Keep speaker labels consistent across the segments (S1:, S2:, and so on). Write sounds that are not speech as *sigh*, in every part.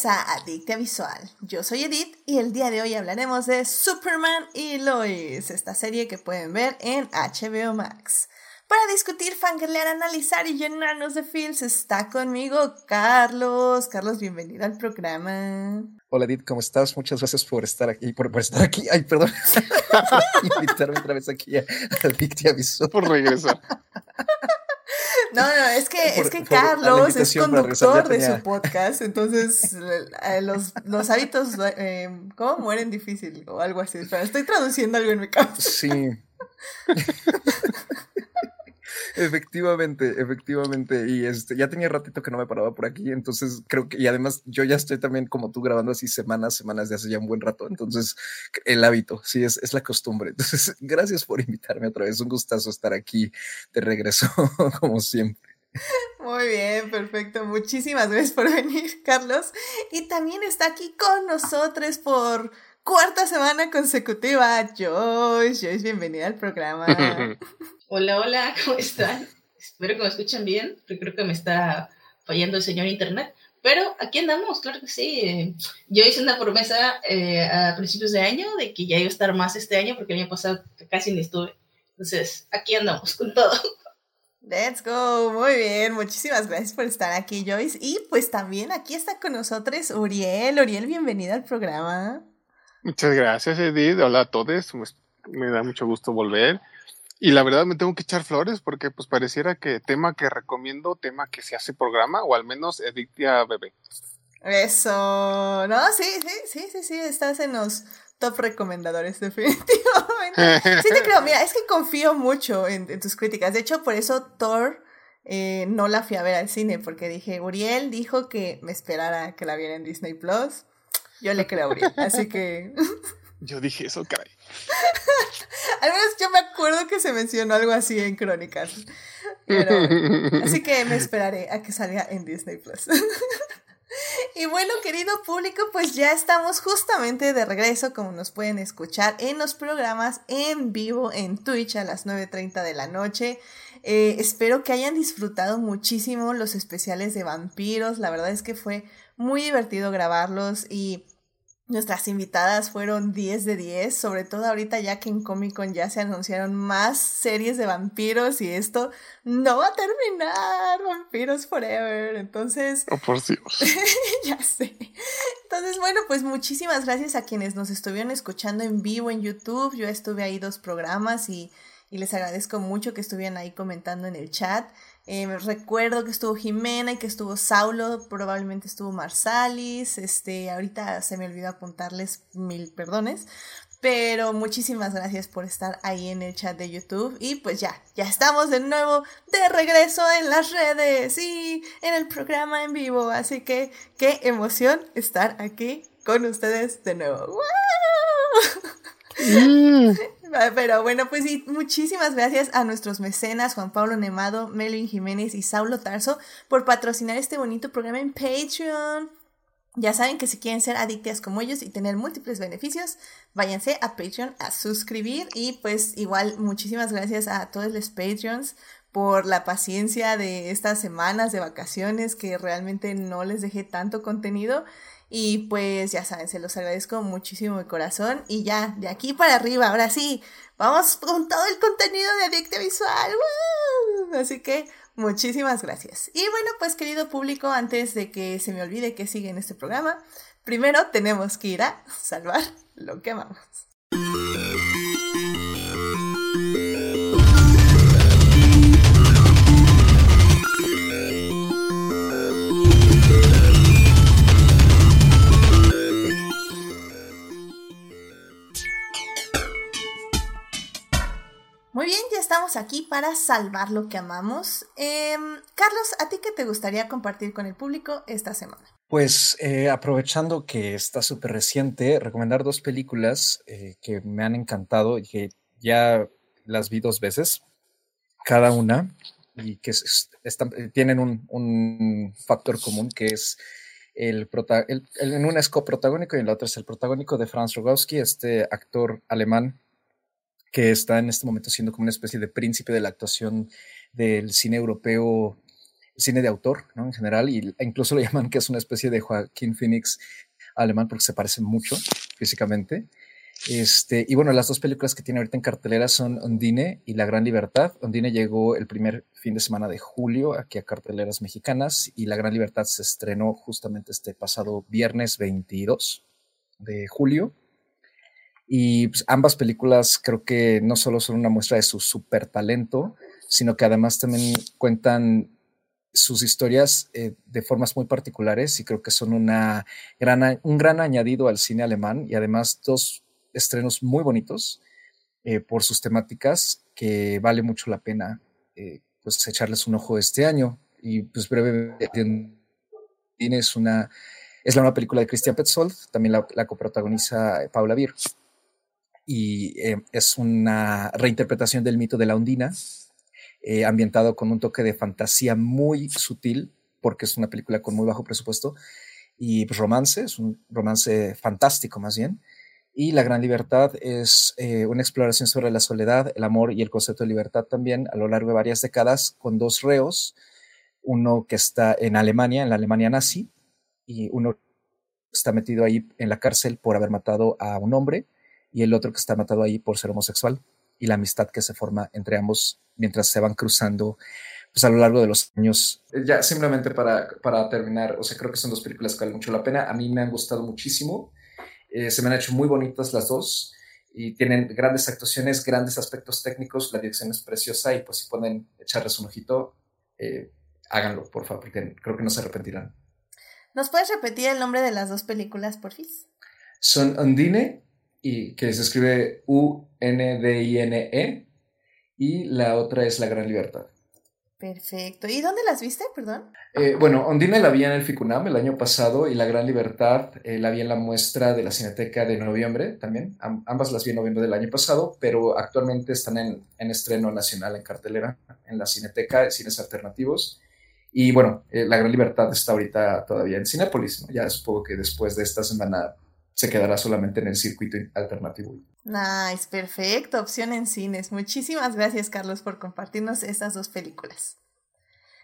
S1: bienvenidos a Adictia Visual. Yo soy Edith y el día de hoy hablaremos de Superman y Lois, esta serie que pueden ver en HBO Max. Para discutir, fangirlear, analizar y llenarnos de feels está conmigo Carlos. Carlos, bienvenido al programa.
S2: Hola Edith, ¿cómo estás? Muchas gracias por estar aquí, por, estar aquí. Ay, perdón. *laughs* Invitarme otra vez aquí a Adictia Visual.
S3: Por regresar. *laughs*
S1: No, no, es que, es que Carlos es conductor de su podcast, entonces eh, los, los hábitos, eh, ¿cómo mueren difícil? O algo así. Pero estoy traduciendo algo en mi cabeza.
S2: Sí. *laughs* Efectivamente, efectivamente. Y este, ya tenía ratito que no me paraba por aquí, entonces creo que, y además yo ya estoy también como tú grabando así semanas, semanas de hace ya un buen rato, entonces el hábito, sí, es, es la costumbre. Entonces, *laughs* gracias por invitarme otra vez, un gustazo estar aquí de regreso, *laughs* como siempre.
S1: Muy bien, perfecto. Muchísimas gracias por venir, Carlos. Y también está aquí con nosotros por cuarta semana consecutiva, Joyce. Joyce, bienvenida al programa. *laughs*
S4: Hola, hola, ¿cómo están? Espero que me escuchen bien, porque creo que me está fallando el señor internet. Pero aquí andamos, claro que sí. Yo hice una promesa eh, a principios de año de que ya iba a estar más este año, porque el año pasado casi ni estuve. Entonces, aquí andamos con todo.
S1: Let's go, muy bien, muchísimas gracias por estar aquí, Joyce. Y pues también aquí está con nosotros Uriel. Uriel, bienvenida al programa.
S3: Muchas gracias, Edith. Hola a todos. Pues, me da mucho gusto volver. Y la verdad me tengo que echar flores porque pues pareciera que tema que recomiendo, tema que se hace programa o al menos Edictia Bebé.
S1: Eso, no, sí, sí, sí, sí, sí, estás en los top recomendadores *laughs* definitivamente. Sí te creo, mira, es que confío mucho en, tus críticas. De hecho, por eso Thor eh, no la fui a ver al cine porque dije, Uriel dijo que me esperara que la viera en Disney Plus. Yo le creo a Uriel, así que... *laughs*
S3: Yo dije eso, caray. *laughs*
S1: Al menos yo me acuerdo que se mencionó algo así en Crónicas. Pero, así que me esperaré a que salga en Disney Plus. *laughs* Y bueno, querido público, pues ya estamos justamente de regreso, como nos pueden escuchar en los programas en vivo en Twitch a las 9.30 de la noche. Eh, espero que hayan disfrutado muchísimo los especiales de vampiros. La verdad es que fue muy divertido grabarlos y Nuestras invitadas fueron 10 de 10, sobre todo ahorita ya que en Comic Con ya se anunciaron más series de vampiros y esto no va a terminar, Vampiros Forever. Entonces...
S3: Oh, por Dios. *laughs*
S1: ya sé. Entonces, bueno, pues muchísimas gracias a quienes nos estuvieron escuchando en vivo en YouTube. Yo estuve ahí dos programas y, y les agradezco mucho que estuvieran ahí comentando en el chat. Eh, recuerdo que estuvo Jimena y que estuvo Saulo, probablemente estuvo Marsalis, este, ahorita se me olvidó apuntarles mil perdones, pero muchísimas gracias por estar ahí en el chat de YouTube y pues ya, ya estamos de nuevo de regreso en las redes y en el programa en vivo, así que qué emoción estar aquí con ustedes de nuevo. Mm. *laughs* Pero bueno, pues sí, muchísimas gracias a nuestros mecenas Juan Pablo Nemado, Melvin Jiménez y Saulo Tarso por patrocinar este bonito programa en Patreon. Ya saben que si quieren ser adictas como ellos y tener múltiples beneficios, váyanse a Patreon a suscribir y pues igual muchísimas gracias a todos los Patreons por la paciencia de estas semanas de vacaciones que realmente no les dejé tanto contenido y pues ya saben, se los agradezco muchísimo de corazón. Y ya, de aquí para arriba, ahora sí, vamos con todo el contenido de Adicta Visual. Así que muchísimas gracias. Y bueno, pues querido público, antes de que se me olvide que sigue en este programa, primero tenemos que ir a salvar lo que amamos. Aquí para salvar lo que amamos. Em, Carlos, ¿a ti qué te gustaría compartir con el público esta semana?
S2: Pues eh, aprovechando que está súper reciente, recomendar dos películas eh, que me han encantado y que ya las vi dos veces, cada una, y que tienen un, factor común que es el, en una es coprotagónico y en la otra es el protagónico de Franz Rogowski, este actor alemán que está en este momento siendo como una especie de príncipe de la actuación del cine europeo cine de autor, ¿no? En general, y incluso lo *laughs* llaman que es una especie de Joaquín Phoenix alemán porque se parece mucho físicamente. Este, y bueno, las dos películas que tiene ahorita en cartelera son Ondine y La Gran Libertad. Ondine llegó el primer fin de semana de julio aquí a carteleras mexicanas y La Gran Libertad se estrenó justamente este pasado viernes 22 de julio. Y pues, ambas películas creo que no solo son una muestra de su super talento, sino que además también cuentan sus historias eh, de formas muy particulares y creo que son una gran, un gran añadido al cine alemán y además dos estrenos muy bonitos eh, por sus temáticas que vale mucho la pena eh, pues echarles un ojo este año. Y pues brevemente es una es la nueva película de Christian Petzold también la, coprotagoniza Paula Beer y es una reinterpretación del mito de la ondina eh, ambientado con un toque de fantasía muy sutil, porque es una película con muy bajo presupuesto, y pues, romance, es un romance fantástico más bien. Y La Gran Libertad es eh, una exploración sobre la soledad, el amor y el concepto de libertad también a lo largo de varias décadas, con dos reos, uno que está en Alemania, en la Alemania nazi, y uno está metido ahí en la cárcel por haber matado a un hombre, y el otro que está matado ahí por ser homosexual y la amistad que se forma entre ambos mientras se van cruzando pues a lo largo de los años. Ya simplemente para, para terminar, o sea, creo que son dos películas que valen mucho la pena. A mí me han gustado muchísimo. Eh, se me han hecho muy bonitas las dos y tienen grandes actuaciones, grandes aspectos técnicos. La dirección es preciosa y pues si pueden echarles un ojito, eh, háganlo, por favor, porque creo que no se arrepentirán.
S1: ¿Nos puedes repetir el nombre de las dos películas, porfis?
S2: Son Undine y que se escribe U-N-D-I-N-E, y la otra es La Gran Libertad.
S1: Perfecto. ¿Y dónde las viste, perdón?
S2: Eh, bueno, Ondine la vi en el FICUNAM el año pasado y La Gran Libertad eh, la vi en la muestra de la Cineteca de noviembre también. ambas las vi en noviembre del año pasado, pero actualmente están en, en estreno nacional en cartelera en la Cineteca de Cines Alternativos. Y bueno, eh, La Gran Libertad está ahorita todavía en Cinépolis. Ya supongo que después de esta semana se quedará solamente en el circuito alternativo.
S1: Nice, perfecto, opción en cines. Muchísimas gracias, Carlos, por compartirnos estas dos películas.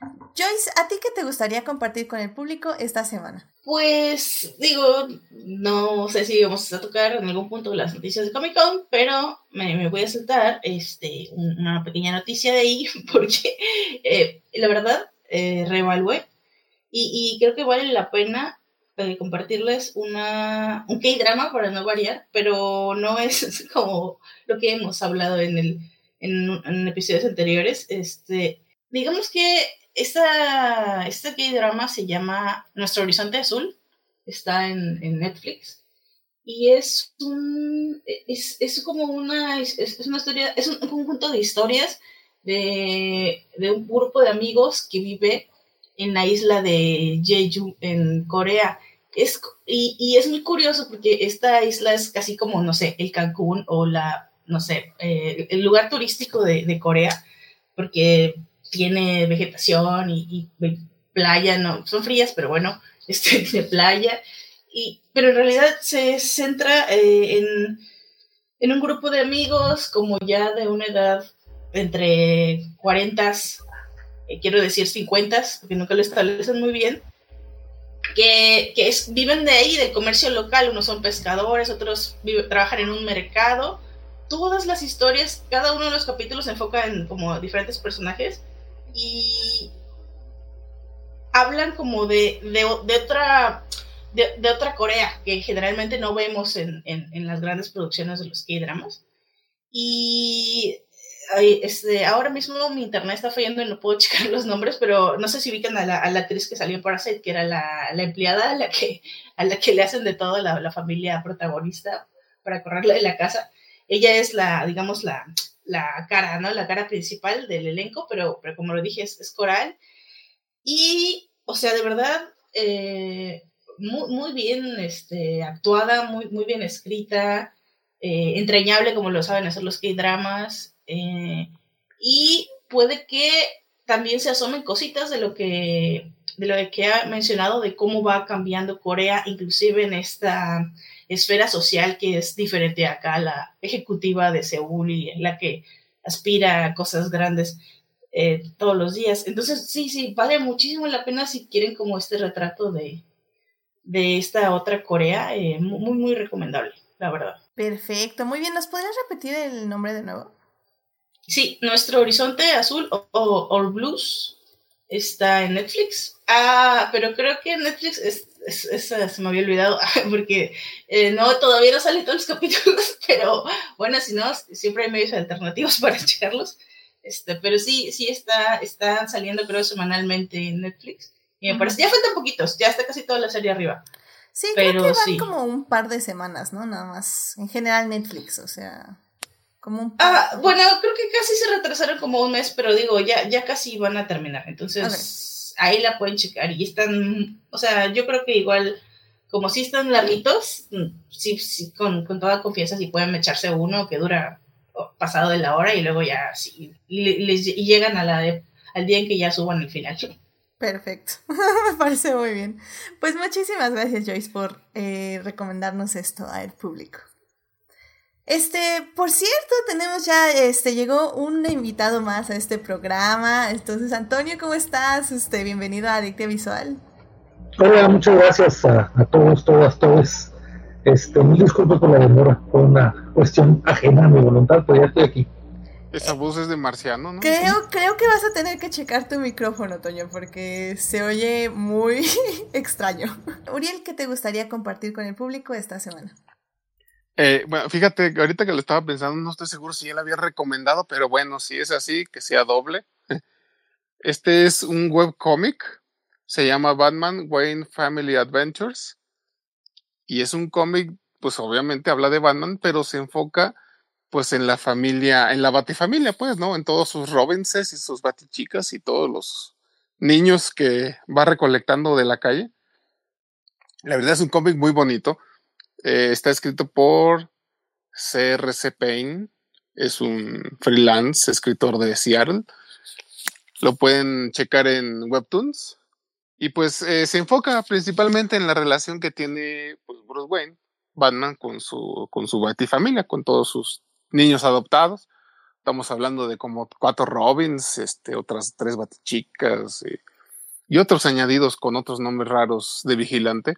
S1: Joyce, ¿a ti qué te gustaría compartir con el público esta semana?
S4: Pues digo, no sé si vamos a tocar en algún punto las noticias de Comic Con, pero me, voy a saltar este, una pequeña noticia de ahí, *laughs* porque eh, la verdad, eh, reevalué y, y creo que vale la pena eh, compartirles una, un K-drama para no variar, pero no es *laughs* como lo que hemos hablado en, el, en, episodios anteriores. Este, digamos que esta, este K-drama se llama Nuestro Horizonte Azul, está en, en Netflix. Y es un. Es, es como una. Es, una historia. Es un conjunto de historias de, de un grupo de amigos que vive en la isla de Jeju, en Corea. Es, y, y, es muy curioso porque esta isla es casi como, no sé, el Cancún o la, no sé, eh, el lugar turístico de, de, Corea, porque tiene vegetación y, playa, no, son frías, pero bueno, *laughs* este, tiene playa. Y, pero en realidad se centra eh, en, en un grupo de amigos como ya de una edad entre 40 eh, quiero decir 50, porque nunca lo establecen muy bien, que, que viven de ahí, del comercio local, unos son pescadores, otros trabajan en un mercado. Todas las historias, cada uno de los capítulos se enfoca en como diferentes personajes y hablan como de, de, otra de, otra Corea que generalmente no vemos en, las grandes producciones de los K-dramas. Y este, ahora mismo mi internet está fallando y no puedo *laughs* checar los nombres, pero no sé si ubican a la, a la actriz que salió en Parasite, que era la, la, empleada a la, que, a la que le hacen de todo la, la familia protagonista para correrla de la casa. Ella es la, digamos, la, la cara, ¿no? La cara principal del elenco, pero, pero como lo dije, es, es coral. Y, o sea, de verdad, eh, muy, muy, bien este, actuada, muy, muy bien escrita, eh, entrañable como lo saben hacer los K-dramas. Eh, y puede que también se asomen cositas de lo que de lo que ha mencionado de cómo va cambiando Corea, inclusive en esta esfera social que es diferente acá, la ejecutiva de Seúl y la que aspira a cosas grandes. eh, todos los días. Entonces, sí, sí, vale muchísimo la pena si quieren como este retrato de, de esta otra Corea, eh, muy, muy recomendable, la verdad.
S1: Perfecto, muy bien, ¿nos podrías repetir el nombre de nuevo?
S4: Sí, Nuestro Horizonte Azul o, o, Blues está en Netflix. Ah, pero creo que Netflix es, se me había olvidado *laughs* porque eh, no todavía no salen todos los *laughs* capítulos, pero bueno, si no, siempre hay medios alternativos *laughs* para checarlos. Este, pero sí, sí está, están saliendo creo semanalmente en Netflix. Y me parece, ya faltan poquitos, ya está casi toda la serie arriba.
S1: Sí, pero creo que van como un par de semanas, ¿no? Nada más. En general Netflix, o sea. Como un
S4: Ah, bueno, creo que casi se retrasaron como un mes, pero digo, ya, ya casi van a terminar. Entonces, ahí la pueden checar. Y están, o sea, yo creo que igual, como si están larguitos, mm, sí, sí con, con toda confianza, si pueden echarse uno que dura pasado de la hora y luego ya sí, les, llegan a la al día en que ya suban el final. *laughs*
S1: Perfecto, *laughs* me parece muy bien. Pues muchísimas gracias Joyce por eh, recomendarnos esto al público. Este, por cierto, tenemos ya, este, llegó un invitado más a este programa. Entonces, Antonio, ¿cómo estás? Este, bienvenido a Adictia Visual.
S5: Hola, muchas gracias a, a todos, todas, todos. Este, mil disculpas por la demora, fue una cuestión ajena a mi voluntad, pero ya estoy aquí.
S3: Esa voz es de marciano, ¿no?
S1: Creo, creo que vas a tener que checar tu micrófono, Toño, porque se oye muy *laughs* extraño. Uriel, ¿qué te gustaría compartir con el público esta semana?
S3: Eh, bueno, fíjate, ahorita que lo estaba pensando, no estoy seguro si lo había recomendado, pero bueno, si es así, que sea doble. *laughs* Este es un webcomic, se llama Batman Wayne Family Adventures y es un cómic, pues obviamente habla de Batman, pero se enfoca pues en la familia, en la batifamilia, pues, ¿no? En todos sus Robinses y sus batichicas y todos los niños que va recolectando de la calle. La verdad es un cómic muy bonito. Eh, está escrito por CRC Payne, es un freelance escritor de Seattle. Lo pueden checar en Webtoons. Y pues eh, se enfoca principalmente en la relación que tiene pues, Bruce Wayne, Batman, con su, con su familia, con todos sus niños adoptados. Estamos hablando de como cuatro Robins, este, otras tres Batichicas eh, y otros añadidos con otros nombres raros de vigilante.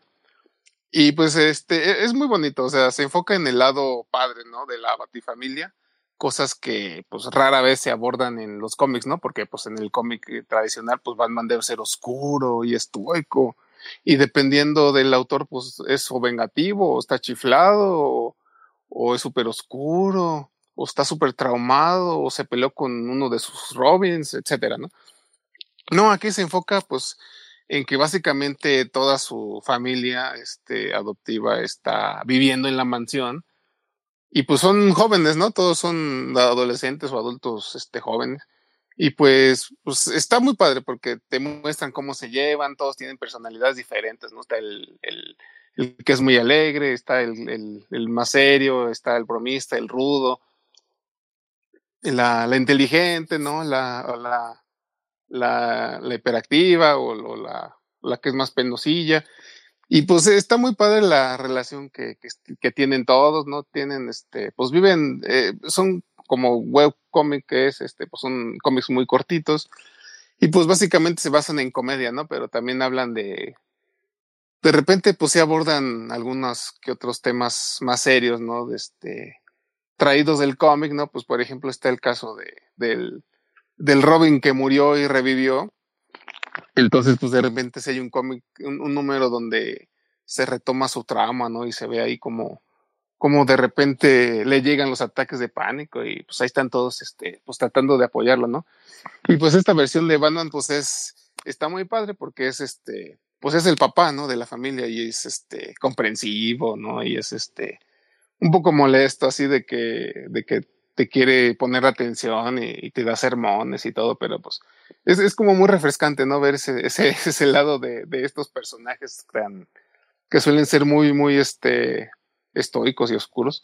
S3: Y pues este e, es muy bonito, o sea, se enfoca en el lado padre, ¿no? De la Batifamilia cosas que pues rara vez se abordan en los cómics, ¿no? Porque pues en el cómic eh, tradicional pues Batman debe ser oscuro y estoico y dependiendo del autor pues es o vengativo o está chiflado o, es súper oscuro o está súper traumado o se peleó con uno de sus Robins, etcétera, ¿no? No, aquí se enfoca pues en que básicamente toda su familia este, adoptiva está viviendo en la mansión y pues son jóvenes, ¿no? Todos son adolescentes o adultos este, jóvenes. Y pues, pues está muy padre porque te muestran cómo se llevan, todos tienen personalidades diferentes, ¿no? Está el, el, que es muy alegre, está el, el, más serio, está el bromista, el rudo, la, la inteligente, ¿no? La, la, la hiperactiva o, la, la que es más penosilla. Y pues está muy padre la relación que, que, tienen todos, ¿no? Tienen, este, pues viven, eh, son como webcomic que es, este, pues son cómics muy cortitos. Y pues básicamente se basan en comedia, ¿no? Pero también hablan de, de repente pues se abordan algunos que otros temas más serios, ¿no? Este, traídos del cómic, ¿no? Pues por ejemplo está el caso de, del, del Robin que murió y revivió entonces, pues de repente si hay un cómic, un, número donde se retoma su trama, ¿no? Y se ve ahí como, como de repente le llegan los ataques de pánico y pues ahí están todos, este, pues tratando de apoyarlo, ¿no? Y pues esta versión de Batman, pues es, está muy padre porque es este, pues es el papá, ¿no? De la familia y es este, comprensivo, ¿no? Y es este, un poco molesto así de que, de que te quiere poner atención y, te da sermones y todo, pero pues es, es como muy refrescante, ¿no? Ver ese, *laughs* ese, lado de, de, estos personajes tan, que suelen ser muy, muy este, estoicos y oscuros.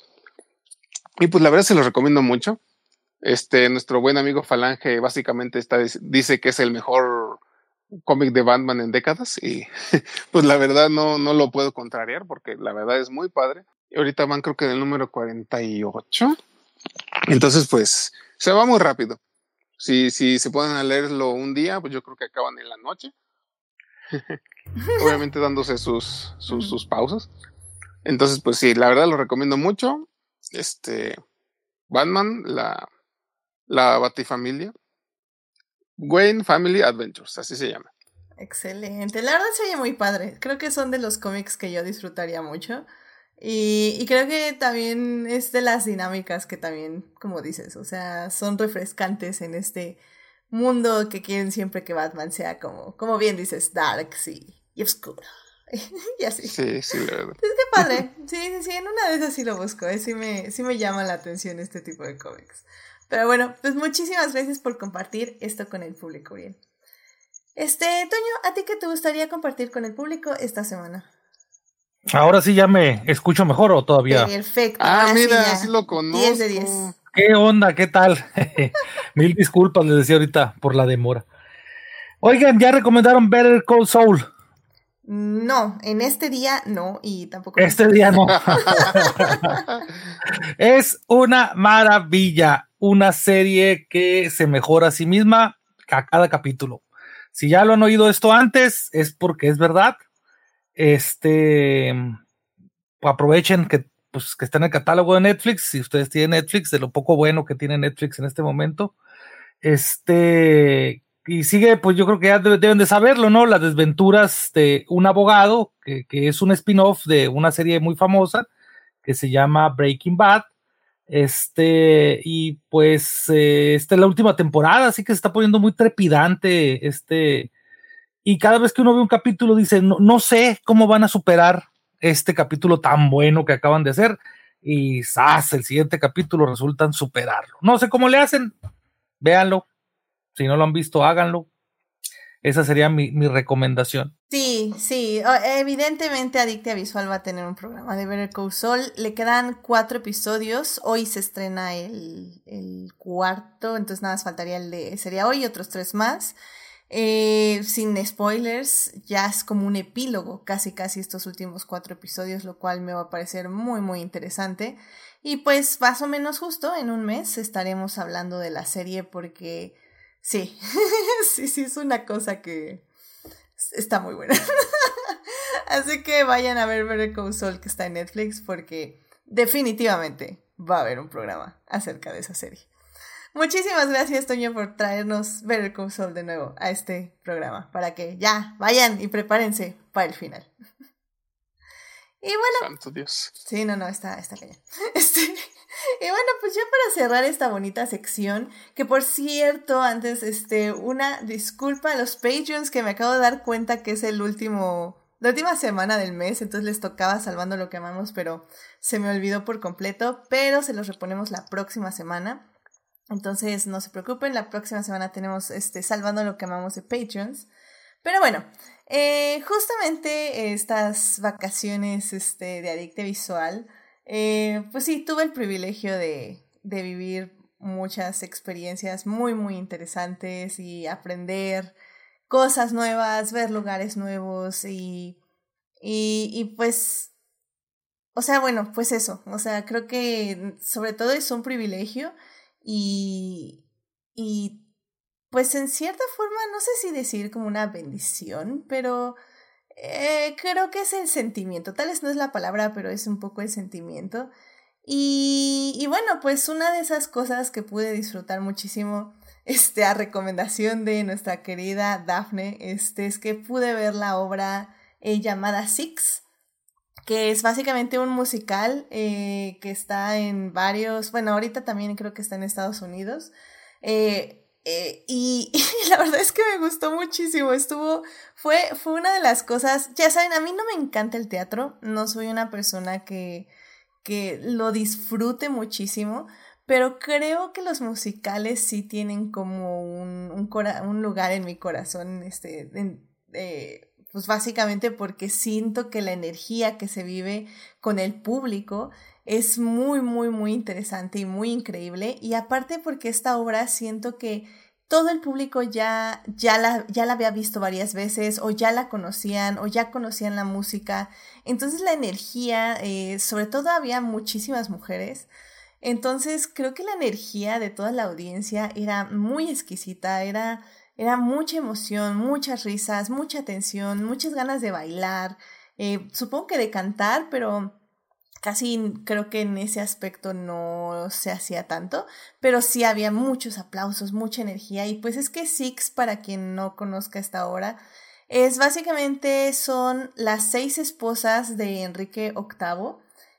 S3: Y pues la verdad se los recomiendo mucho. Este, nuestro buen amigo Falange básicamente está, dice que es el mejor cómic de Batman en décadas y *laughs* pues la verdad no, no lo puedo contrariar porque la verdad es muy padre. ahorita van creo que en el número 48 entonces, pues, se va muy rápido. Si, si se pueden a leerlo un día, pues yo creo que acaban en la noche. *laughs* Obviamente dándose sus, sus, sus pausas. Entonces, pues sí, la verdad lo recomiendo mucho. Este, Batman, la, la Batifamilia. Wayne Family Adventures, así se llama.
S1: Excelente. La verdad se oye muy padre. Creo que son de los cómics que yo disfrutaría mucho. Y, y, creo que también es de las dinámicas que también, como dices, o sea, son refrescantes en este mundo que quieren siempre que Batman sea como, como bien dices, dark y, y oscuro. *laughs* y así.
S3: Sí, sí, la verdad.
S1: Es que padre. *laughs* Sí, sí, sí, en una de esas sí lo busco. ¿eh? Sí, me, sí me llama la atención este tipo de cómics. Pero bueno, pues muchísimas gracias por compartir esto con el público, bien. Este, Toño, ¿a ti qué te gustaría compartir con el público esta semana?
S6: Ahora sí ya me escucho mejor o todavía.
S1: Perfecto.
S3: Ah, mira, sí, lo conozco.
S1: 10 de 10.
S6: ¿Qué onda? ¿Qué tal? *laughs* Mil disculpas, les decía ahorita por la demora. Oigan, ya recomendaron Better Call Soul.
S1: No, en este día no, y tampoco.
S6: Este día no. *laughs* es una maravilla, una serie que se mejora a sí misma a cada capítulo. Si ya lo han oído esto antes, es porque es verdad. Este, aprovechen que, pues, que está en el catálogo de Netflix. Si ustedes tienen Netflix, de lo poco bueno que tiene Netflix en este momento. Este, y sigue, pues yo creo que ya deben de saberlo, ¿no? Las desventuras de un abogado, que, que es un spin-off de una serie muy famosa que se llama Breaking Bad. Este, y pues, eh, esta es la última temporada, así que se está poniendo muy trepidante. Este, y cada vez que uno ve un capítulo dice, no, no sé cómo van a superar este capítulo tan bueno que acaban de hacer. Y ¡zas! el siguiente capítulo resultan superarlo. No sé cómo le hacen, véanlo, si no lo han visto, háganlo. Esa sería mi, mi recomendación.
S1: Sí, sí. Evidentemente Adictia Visual va a tener un programa de Better Call Saul. Le quedan cuatro episodios. Hoy se estrena el, el cuarto, entonces nada más faltaría el de... Sería hoy y otros tres más. Eh, sin spoilers, ya es como un epílogo, casi casi estos últimos cuatro episodios, lo cual me va a parecer muy muy interesante. Y pues más o menos justo en un mes estaremos hablando de la serie porque Sí, *laughs* sí, sí, es una cosa que está muy buena. *laughs* Así que vayan a ver Better Call que está en Netflix porque definitivamente va a haber un programa acerca de esa serie. Muchísimas gracias, Toño, por traernos Better Call Saul de nuevo a este programa para que ya vayan y prepárense para el final. Y bueno.
S3: Santo Dios.
S1: Sí, no, no, está, está cañón. *laughs* Este, y bueno, pues ya para cerrar esta bonita sección, que por cierto, antes, este, una disculpa a los Patreons que me acabo de dar cuenta que es el último, la última semana del mes, entonces les tocaba salvando lo que amamos, pero se me olvidó por completo, pero se los reponemos la próxima semana. Entonces, no se preocupen, la próxima semana tenemos este salvando lo que amamos de Patreons. Pero bueno, eh, justamente estas vacaciones este, de Adicte Visual, eh, pues sí, tuve el privilegio de, de vivir muchas experiencias muy, muy interesantes y aprender cosas nuevas, ver lugares nuevos y, y, y pues, o sea, bueno, pues eso, o sea, creo que sobre todo es un privilegio y, y pues en cierta forma, no sé si decir como una bendición, pero eh, creo que es el sentimiento. Tal vez no es la palabra, pero es un poco el sentimiento. Y, y bueno, pues una de esas cosas que pude disfrutar muchísimo, *laughs* este, a recomendación de nuestra querida Daphne, este, es que pude ver la obra eh, llamada Six, que es básicamente un musical eh, que está en varios, bueno, ahorita también creo que está en Estados Unidos. Eh, eh, *laughs* y, la verdad es que me gustó muchísimo. Estuvo, fue, fue una de las cosas, ya saben, a mí no me encanta el teatro, no soy una persona que, que lo disfrute muchísimo, pero creo que los musicales sí tienen como un, un, lugar en mi corazón, este, pues básicamente porque siento que la energía que se vive con el público es muy, muy, muy interesante y muy increíble. Y aparte porque esta obra siento que todo el público ya, ya, la, ya la había visto varias veces o ya la conocían o ya conocían la música. Entonces la energía, eh, sobre todo había muchísimas mujeres. Entonces creo que la energía de toda la audiencia era muy exquisita, era, era mucha emoción, muchas risas, mucha tensión, muchas ganas de bailar, eh, supongo que de cantar, pero casi creo que en ese aspecto no se hacía tanto, pero sí había muchos aplausos, mucha energía y pues es que Six, para quien no conozca esta obra, es básicamente son las seis esposas de Enrique VIII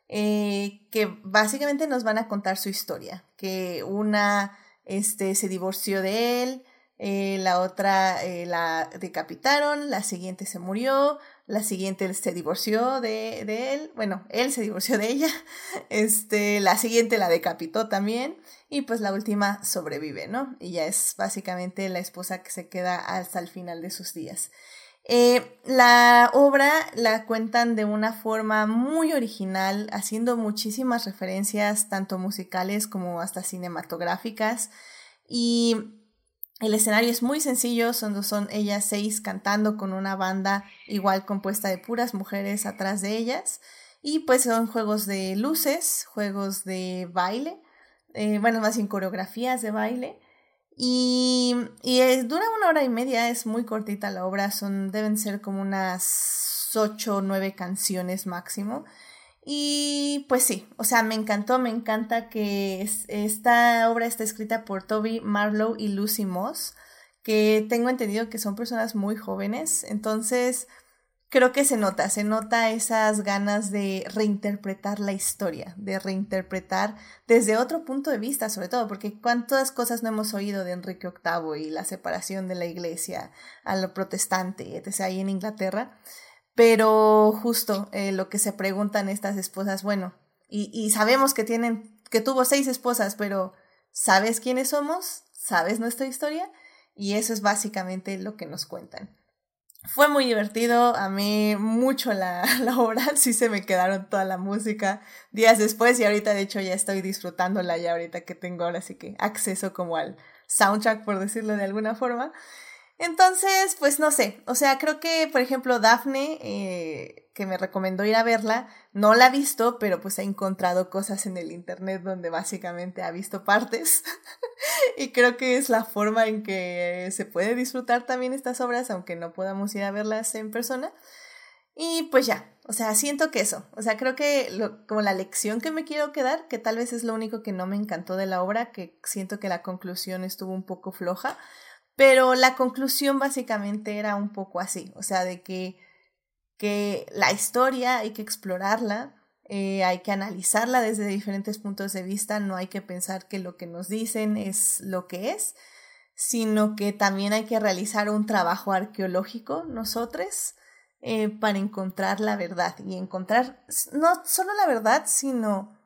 S1: eh, que básicamente nos van a contar su historia, que una este, se divorció de él, eh, la otra eh, la decapitaron, la siguiente se murió, la siguiente se divorció de, él, bueno, él se divorció de ella, *laughs* este, la siguiente la decapitó también y pues la última sobrevive, ¿no? Y ya es básicamente la esposa que se queda hasta el final de sus días. Eh, la obra la cuentan de una forma muy original, haciendo muchísimas referencias, tanto musicales como hasta cinematográficas. Y el escenario es muy sencillo, son, ellas seis cantando con una banda igual compuesta de puras mujeres atrás de ellas. Y pues son juegos de luces, juegos de baile, eh, bueno, más bien coreografías de baile. Y, y dura una hora y media, es muy cortita la obra, son, deben ser como unas ocho o nueve canciones máximo. Y pues sí, o sea, me encantó, me encanta que esta obra está escrita por Toby Marlowe y Lucy Moss, que tengo entendido que son personas muy jóvenes, entonces creo que se nota, se nota esas ganas de reinterpretar la historia, de reinterpretar desde otro punto de vista, sobre todo, porque cuántas cosas no hemos oído de Enrique VIII y la separación de la iglesia a lo protestante, etc. ahí en Inglaterra. Pero justo eh, lo que se preguntan estas esposas, bueno, y, sabemos que tienen, que tuvo seis esposas, pero ¿sabes quiénes somos? ¿Sabes nuestra historia? Y eso es básicamente lo que nos cuentan. Fue muy divertido, amé mucho la, *laughs* la, obra, sí se me quedaron toda la música días después y ahorita de hecho ya estoy disfrutándola ya ahorita que tengo ahora sí que acceso como al soundtrack por decirlo de alguna forma. Entonces, pues no sé, o sea, creo que, por ejemplo, Daphne, eh, que me recomendó ir a verla, no la ha visto, pero pues ha encontrado cosas en el Internet donde básicamente ha visto partes. *laughs* y creo que es la forma en que se puede disfrutar también estas obras, aunque no podamos ir a verlas en persona. Y pues ya, o sea, siento que eso, o sea, creo que como la lección que me quiero quedar, que tal vez es lo único que no me encantó de la obra, que siento que la conclusión estuvo un poco floja, pero la conclusión básicamente era un poco así, o sea, de que, que la historia hay que explorarla, eh, hay que analizarla desde diferentes puntos de vista, no hay que pensar que lo que nos dicen es lo que es, sino que también hay que realizar un trabajo arqueológico nosotros eh, para encontrar la verdad y encontrar no solo la verdad, sino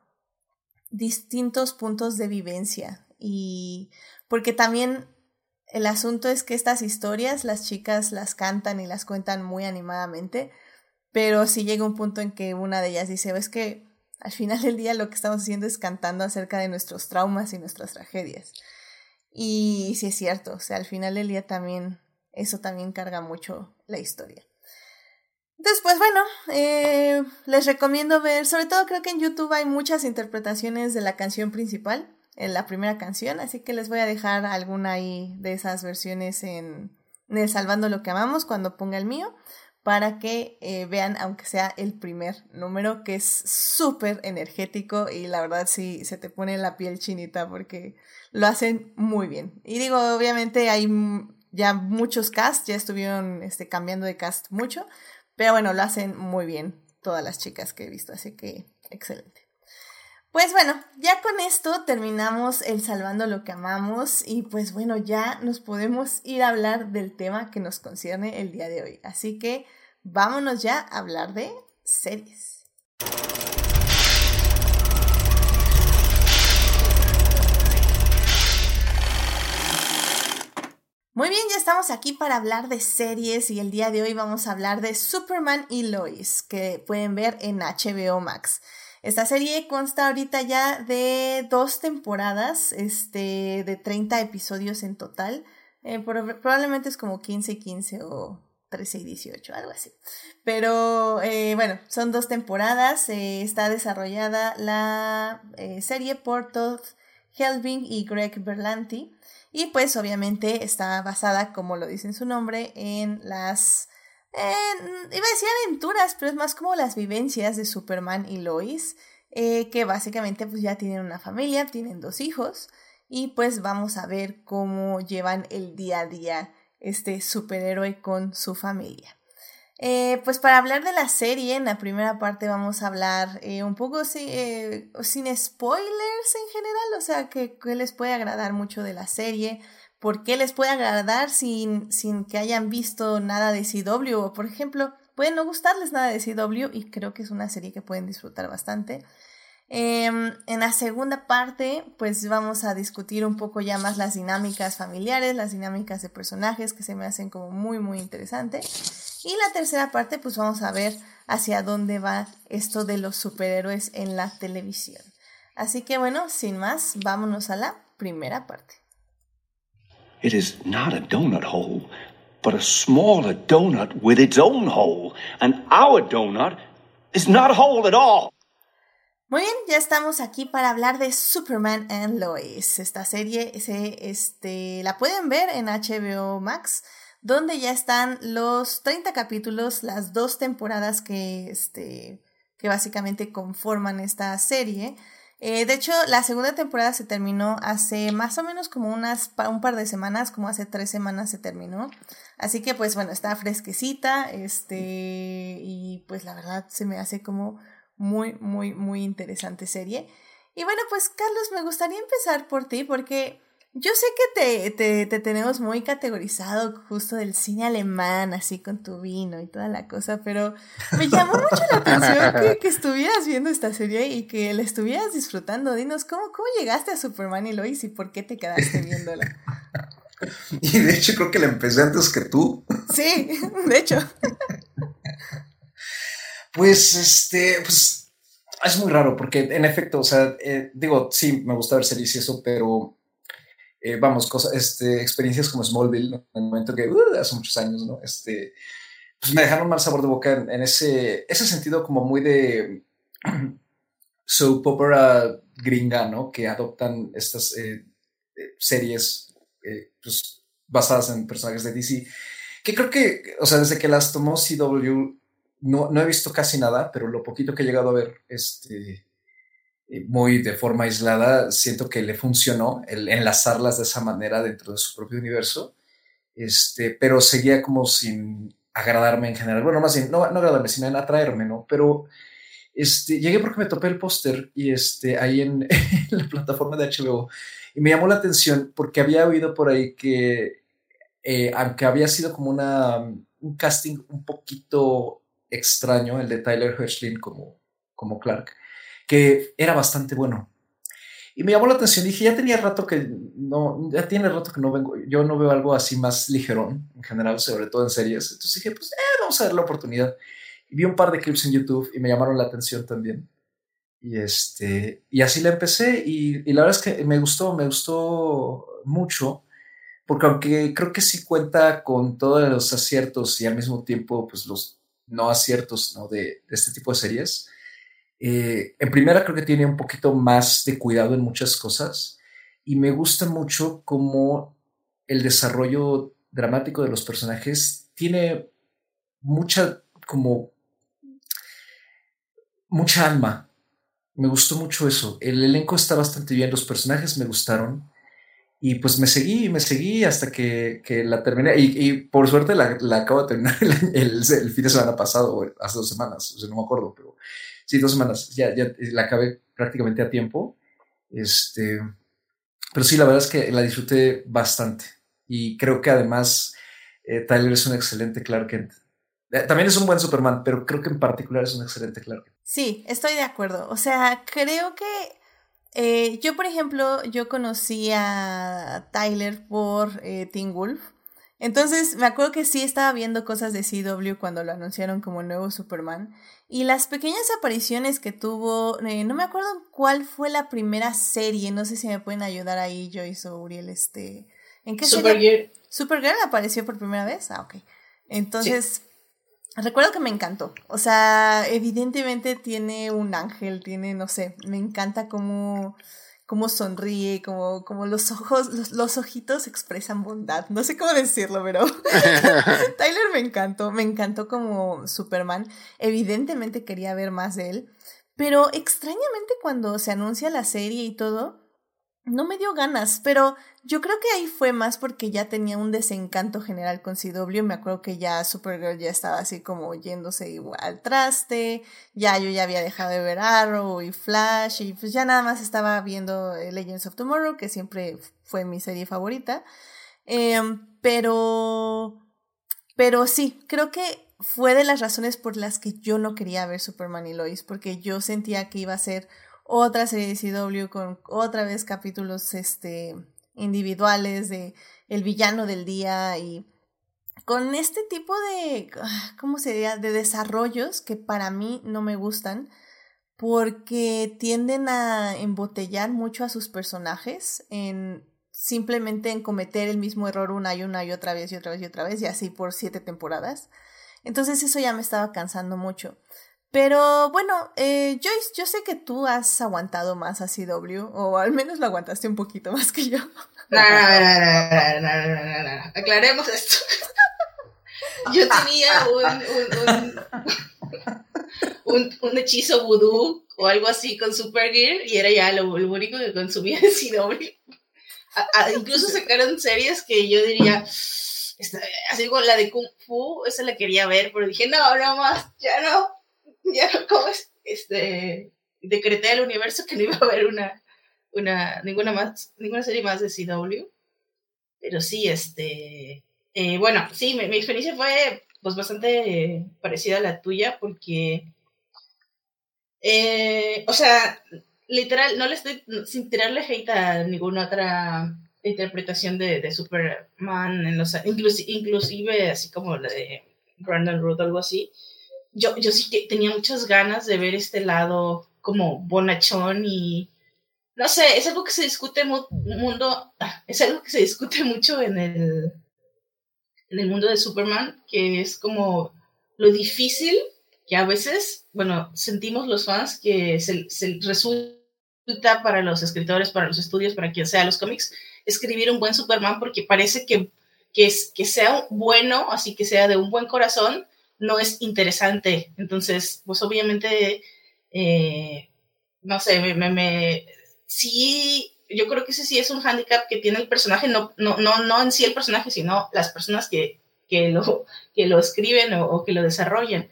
S1: distintos puntos de vivencia. Y porque también el asunto es que estas historias las chicas las cantan y las cuentan muy animadamente, pero si llega un punto en que una de ellas dice, es que al final del día lo que estamos haciendo es cantando acerca de nuestros traumas y nuestras tragedias. Y sí es cierto, o sea, al final del día también, eso también carga mucho la historia. Después, bueno, eh, les recomiendo ver, sobre todo creo que en YouTube hay muchas interpretaciones de la canción principal en la primera canción, así que les voy a dejar alguna ahí de esas versiones en, en Salvando lo que amamos cuando ponga el mío, para que eh, vean, aunque sea el primer número, que es súper energético y la verdad sí se te pone la piel chinita porque lo hacen muy bien. Y digo, obviamente hay ya muchos cast, ya estuvieron este, cambiando de cast mucho, pero bueno, lo hacen muy bien todas las chicas que he visto, así que excelente. Pues bueno, ya con esto terminamos el Salvando lo que amamos y pues bueno, ya nos podemos ir a hablar del tema que nos concierne el día de hoy. Así que vámonos ya a hablar de series. Muy bien, ya estamos aquí para hablar de series y el día de hoy vamos a hablar de Superman y Lois, que pueden ver en HBO Max. Esta serie consta ahorita ya de dos temporadas, este, de 30 episodios en total. Eh, probablemente es como 15 y 15 o 13 y 18, algo así. Pero eh, bueno, son dos temporadas. Eh, está desarrollada la serie por Todd Helbing y Greg Berlanti. Y pues obviamente está basada, como lo dice en su nombre, en las... iba a decir aventuras, pero es más como las vivencias de Superman y Lois, que básicamente pues ya tienen una familia, tienen dos hijos, y pues vamos a ver cómo llevan el día a día este superhéroe con su familia. Eh, pues para hablar de la serie, en la primera parte vamos a hablar eh, un poco eh, sin spoilers en general, o sea, que, les puede agradar mucho de la serie, por qué les puede agradar sin, sin que hayan visto nada de CW, o por ejemplo, puede no gustarles nada de CW y creo que es una serie que pueden disfrutar bastante. Em, en la segunda parte, pues vamos a discutir un poco ya más las dinámicas familiares, las dinámicas de personajes que se me hacen como muy, muy interesante. Y la tercera parte, pues vamos a ver hacia dónde va esto de los superhéroes en la televisión. Así que bueno, sin más, vámonos a la primera parte.
S7: It is not a donut hole, but a smaller donut with its own hole. And our donut is not a hole at all.
S1: Muy bien, ya estamos aquí para hablar de Superman and Lois. Esta serie se, este, la pueden ver en HBO Max, donde ya están los 30 capítulos, las dos temporadas que, este, que básicamente conforman esta serie. Eh, de hecho, la segunda temporada se terminó hace más o menos como unas, un par de semanas, como hace tres semanas se terminó. Así que pues bueno, está fresquecita, este, y pues la verdad se me hace como muy, muy, muy interesante serie. Y bueno, pues Carlos, me gustaría empezar por ti porque yo sé que te, te, tenemos muy categorizado justo del cine alemán, así con tu vino y toda la cosa, pero me llamó mucho la atención que, estuvieras viendo esta serie y que la estuvieras disfrutando. Dinos, ¿cómo, ¿cómo llegaste a Superman y Lois y por qué te quedaste viéndola? *laughs*
S8: Y de hecho creo que la empecé antes que tú.
S1: Sí, de hecho.
S2: Pues, este, pues, es muy raro porque en efecto, o sea, eh, digo, sí, me gusta ver series y eso, pero eh, vamos, cosas, este, experiencias como Smallville, en el momento que, uh, hace muchos años, ¿no? Este, pues me dejaron mal sabor de boca en, ese, ese sentido como muy de *clears throat* soap opera gringa, ¿no? Que adoptan estas eh, series, pues, basadas en personajes de DC, que creo que, o sea, desde que las tomó CW, no, no he visto casi nada, pero lo poquito que he llegado a ver, este, eh, muy de forma aislada, siento que le funcionó el enlazarlas de esa manera dentro de su propio universo, este, pero seguía como sin agradarme en general. Bueno, más bien, no, no agradarme, sino en atraerme, ¿no? Pero este, llegué porque me topé el póster y este, ahí en, *laughs* la plataforma de HBO y me llamó la atención porque había oído por ahí que, eh, aunque había sido como una, un casting un poquito extraño, el de Tyler Hoechlin como, como Clark, que era bastante bueno. Y me llamó la atención, dije, ya tenía rato que no, ya tiene rato que no vengo, yo no veo algo así más ligerón en general, sobre todo en series. Entonces dije, pues eh, vamos a dar la oportunidad. Y vi un par de clips en YouTube y me llamaron la atención también. Y, este, y así la empecé y, la verdad es que me gustó, me gustó mucho, porque aunque creo que sí cuenta con todos los aciertos y al mismo tiempo pues los no aciertos ¿no? De, este tipo de series. Eh, en primera creo que tiene un poquito más de cuidado en muchas cosas y me gusta mucho cómo el desarrollo dramático de los personajes tiene mucha como mucha alma. Me gustó mucho eso. El elenco está bastante bien, los personajes me gustaron. Y pues me seguí, me seguí hasta que, la terminé. Y, por suerte la, la acabo de terminar *laughs* el, fin de semana pasado, hace dos semanas, o no me acuerdo, pero sí, dos semanas. Ya, ya la acabé prácticamente a tiempo. Este, pero sí, la verdad es que la disfruté bastante. Y creo que además eh, Tyler es un excelente Clark Kent. Eh, también es un buen Superman, pero creo que en particular es un excelente Clark Kent.
S1: Sí, estoy de acuerdo. O sea, creo que eh, yo, por ejemplo, yo conocí a Tyler por eh, Teen Wolf. Entonces, me acuerdo que sí estaba viendo cosas de CW cuando lo anunciaron como nuevo Superman. Y las pequeñas apariciones que tuvo, eh, no me acuerdo cuál fue la primera serie, no sé si me pueden ayudar ahí, Joyce o Uriel, este... ¿En qué
S4: Supergirl.
S1: ¿Supergirl apareció por primera vez? Ah, ok. Entonces, recuerdo que me encantó. O sea, evidentemente tiene un ángel, tiene, no sé, me encanta cómo, cómo sonríe, como, como los ojos, los, los ojitos expresan bondad. No sé cómo decirlo, pero *laughs* *laughs* Tyler me encantó, me encantó como Superman. Evidentemente quería ver más de él. Pero extrañamente cuando se anuncia la serie y todo, no me dio ganas, pero yo creo que ahí fue más porque ya tenía un desencanto general con CW. Me acuerdo que ya Supergirl ya estaba así como yéndose igual al traste. Ya yo ya había dejado de ver Arrow y Flash y pues ya nada más estaba viendo eh, Legends of Tomorrow, que siempre fue mi serie favorita. Em, pero, pero sí, creo que fue de las razones por las que yo no quería ver Superman y Lois, porque yo sentía que iba a ser otra serie de CW con otra vez capítulos este, individuales de el villano del día y con este tipo de, ah, ¿cómo sería? De desarrollos que para mí no me gustan porque tienden a embotellar mucho a sus personajes en simplemente en cometer el mismo error una y una y otra vez y otra vez y otra vez y así por siete temporadas. Entonces eso ya me estaba cansando mucho. Pero bueno, eh, Joyce, yo sé que tú has aguantado más a CW, o al menos lo aguantaste un poquito *laughs* más que yo.
S4: No, no, no, no, no, no, aclaremos esto. Yo tenía un, un, hechizo vudú o algo así con Supergear y era ya lo, único que consumía de CW. incluso sacaron series que yo diría, así como la de Kung Fu, esa la quería ver, pero dije, no, no más, ya no ya como es, este, decreté al universo que no iba a haber una, una, ninguna más, ninguna serie más de CW. Pero sí, este, eh, bueno, sí, mi, experiencia fue pues bastante parecida a la tuya porque, eh, o sea, literal, no le estoy, sin tirarle hate a ninguna otra interpretación de, de Superman, en los, inclusive, así como la de Brandon Root algo así, yo, yo sí que tenía muchas ganas de ver este lado como bonachón y no sé, es algo que se discute mundo, es algo que se discute *laughs* mucho en el, en el mundo de Superman, que es como lo difícil que a veces, bueno, sentimos los fans que se, resulta para los escritores, para los estudios, para quien sea los cómics, escribir un buen Superman porque parece que, que, es, que sea bueno, así que sea de un buen corazón, no es interesante. Entonces, pues obviamente, eh, no sé, me, sí, yo creo que ese sí es un hándicap que tiene el personaje, no, no, no, no en sí el personaje, sino las personas que, que, lo, que lo escriben o, que lo desarrollan.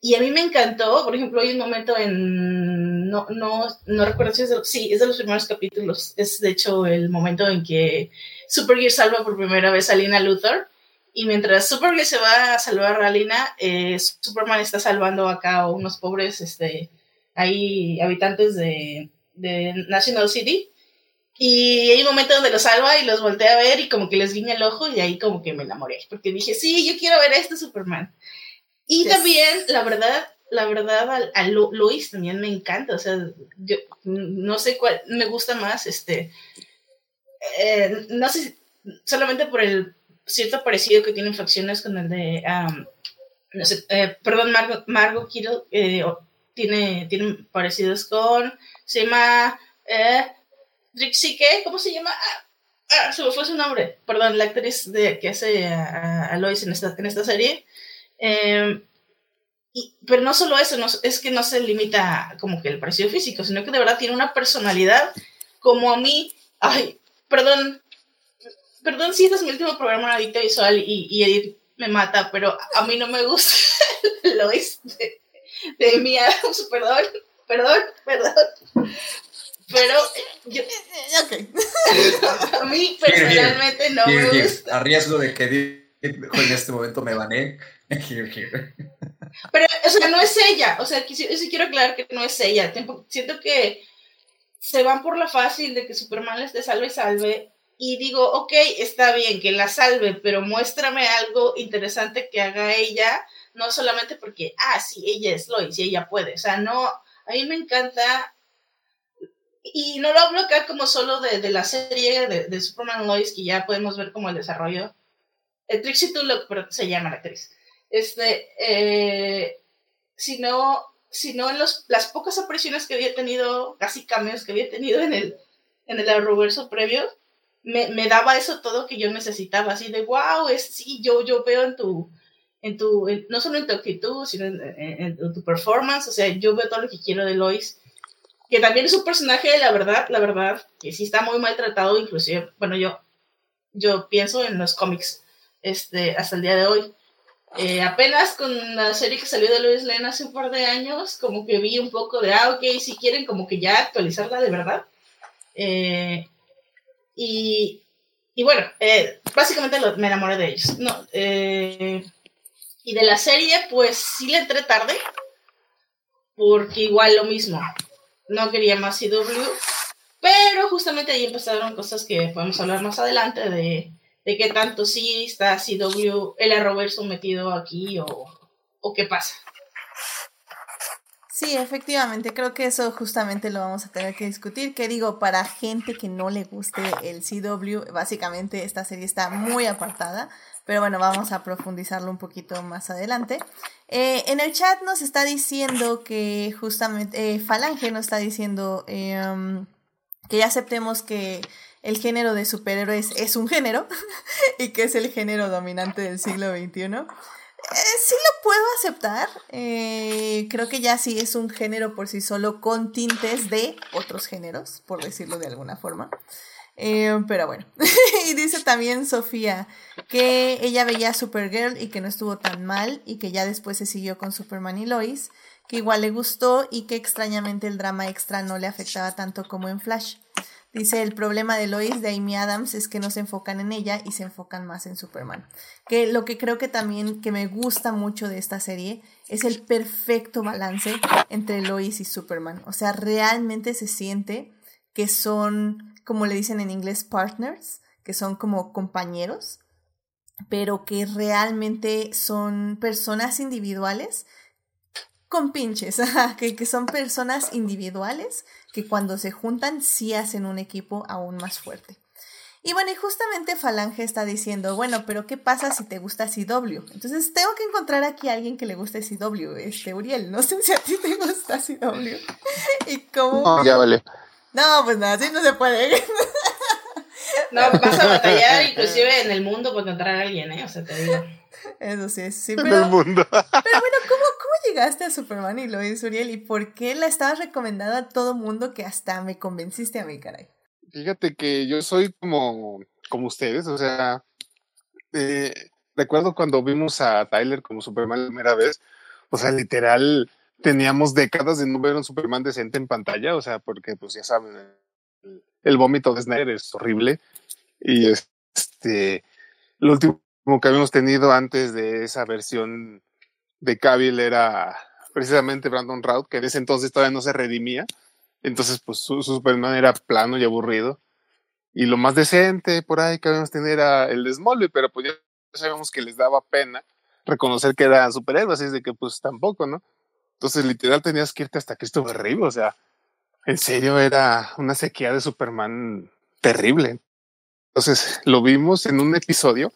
S4: Y a mí me encantó, por ejemplo, hay un momento en, no, no, no recuerdo si es de, sí, es de los primeros capítulos, es de hecho el momento en que Supergear salva por primera vez a Lina Luthor y mientras Supergirl se va a salvar a Lina, eh, Superman está salvando acá a unos pobres, este, ahí habitantes de, de National City. Y hay un momento donde los salva y los voltea a ver y como que les guiña el ojo y ahí como que me enamoré. Porque dije, sí, yo quiero ver a este Superman. Y también, la verdad, la verdad, a, Lois también me encanta. O sea, yo no sé cuál me gusta más, este, eh, no sé, solamente por el cierto parecido que tienen facciones con el de, no sé, eh, perdón, Margot, Margot Kittle, eh, tiene, tiene parecidos con, se llama, eh, Trixie, ¿qué? ¿Cómo se llama? Ah, ah, se me fue su nombre, perdón, la actriz de, que hace a, Lois en esta, en esta serie. Em, pero no solo eso, no, es que no se limita como que el parecido físico, sino que de verdad tiene una personalidad como a mí, ay, perdón, perdón si este es mi último programa Adicta Visual y, y Edith me mata, pero a mí no me gusta *laughs* Lois de, de mi perdón, perdón, perdón. Pero yo, *laughs* a mí personalmente no me gusta.
S8: A riesgo de que en este momento me bané. *laughs*
S4: Pero, o sea, no es ella. O sea, sí, quiero aclarar que no es ella. Siento que se van por la fácil de que Superman les dé salve salve y digo, ok, está bien que la salve, pero muéstrame algo interesante que haga ella, no solamente porque, ah, sí, ella es Lois y ella puede, o sea, no, a mí me encanta, y no lo hablo acá como solo de, la serie de, Superman Lois, que ya podemos ver como el desarrollo, eh, Trixie Tulloch, pero se llama la actriz, este, eh, sino, sino en los, las pocas apariciones que había tenido, casi cambios que había tenido en el, en el Arrowverso previo, me, me, daba eso todo que yo necesitaba, así de, wow, es, sí, yo, yo veo en tu, en tu, no solo en tu actitud, sino en, en, tu performance, o sea, yo veo todo lo que quiero de Lois, que también es un personaje, la verdad, la verdad, que sí está muy maltratado, inclusive, bueno, yo, yo pienso en los cómics, este, hasta el día de hoy. Eh, apenas con la serie que salió de Lois Lane hace un par de años, como que vi un poco de, ah, ok, si quieren como que ya actualizarla de verdad. Eh, y, y bueno, eh, básicamente me enamoré de ellos. No, eh, y de la serie, pues sí le entré tarde, porque igual lo mismo. No quería más CW, pero justamente ahí empezaron cosas que podemos hablar más adelante de, de qué tanto sí está CW, el Arrowverso metido aquí o, o qué pasa.
S1: Sí, efectivamente, creo que eso justamente lo vamos a tener que discutir. Que digo, para gente que no le guste el CW, básicamente esta serie está muy apartada, pero bueno, vamos a profundizarlo un poquito más adelante. Eh, en el chat nos está diciendo que justamente, eh, Falange nos está diciendo em, que ya aceptemos que el género de superhéroes es un género *laughs* y que es el género dominante del siglo XXI. Eh, sí lo puedo aceptar. Creo que ya sí es un género por sí solo con tintes de otros géneros, por decirlo de alguna forma. Eh, pero bueno. *laughs* y dice también Sofía que ella veía Supergirl y que no estuvo tan mal y que ya después se siguió con Superman y Lois, que igual le gustó y que extrañamente el drama extra no le afectaba tanto como en Flash. Dice, el problema de Lois de Amy Adams es que no se enfocan en ella y se enfocan más en Superman. Que lo que creo que también que me gusta mucho de esta serie es el perfecto balance entre Lois y Superman. O sea, realmente se siente que son, como le dicen en inglés, partners, que son como compañeros, pero que realmente son personas individuales con pinches, *laughs* que, que son personas individuales que cuando se juntan sí hacen un equipo aún más fuerte. Y bueno, y justamente Falange está diciendo, bueno, pero ¿qué pasa si te gusta CW? Entonces tengo que encontrar aquí a alguien que le guste CW, este Uriel, no sé si a ti te gusta CW. *laughs* y cómo...
S3: Ya vale.
S1: No, pues nada, así no se puede.
S4: no, vas a batallar *laughs* inclusive en el mundo por encontrar a alguien, ¿eh? O sea, te digo.
S1: Eso sí, sí.
S3: Pero, en el mundo.
S1: pero bueno, ¿cómo, ¿cómo llegaste a Superman y Lois, Uriel? ¿Y por qué la estabas recomendando a todo mundo que hasta me convenciste a mí, caray?
S3: Fíjate que yo soy como, como ustedes, o sea, eh, recuerdo cuando vimos a Tyler como Superman la primera vez, o sea, literal, teníamos décadas de no ver un Superman decente en pantalla, o sea, porque pues ya saben, el, vómito de Snyder es horrible y este, lo último que habíamos tenido antes de esa versión de Cavill era precisamente Brandon Routh, que en ese entonces todavía no se redimía. Entonces, pues su, Superman era plano y aburrido. Y lo más decente por ahí que habíamos tener era el de pero pues ya sabíamos que les daba pena reconocer que eran superhéroes, así es de que pues tampoco, ¿no? Entonces, literal, tenías que irte hasta Christopher Reeve, o sea, en serio era una sequía de Superman terrible. Entonces, lo vimos en un episodio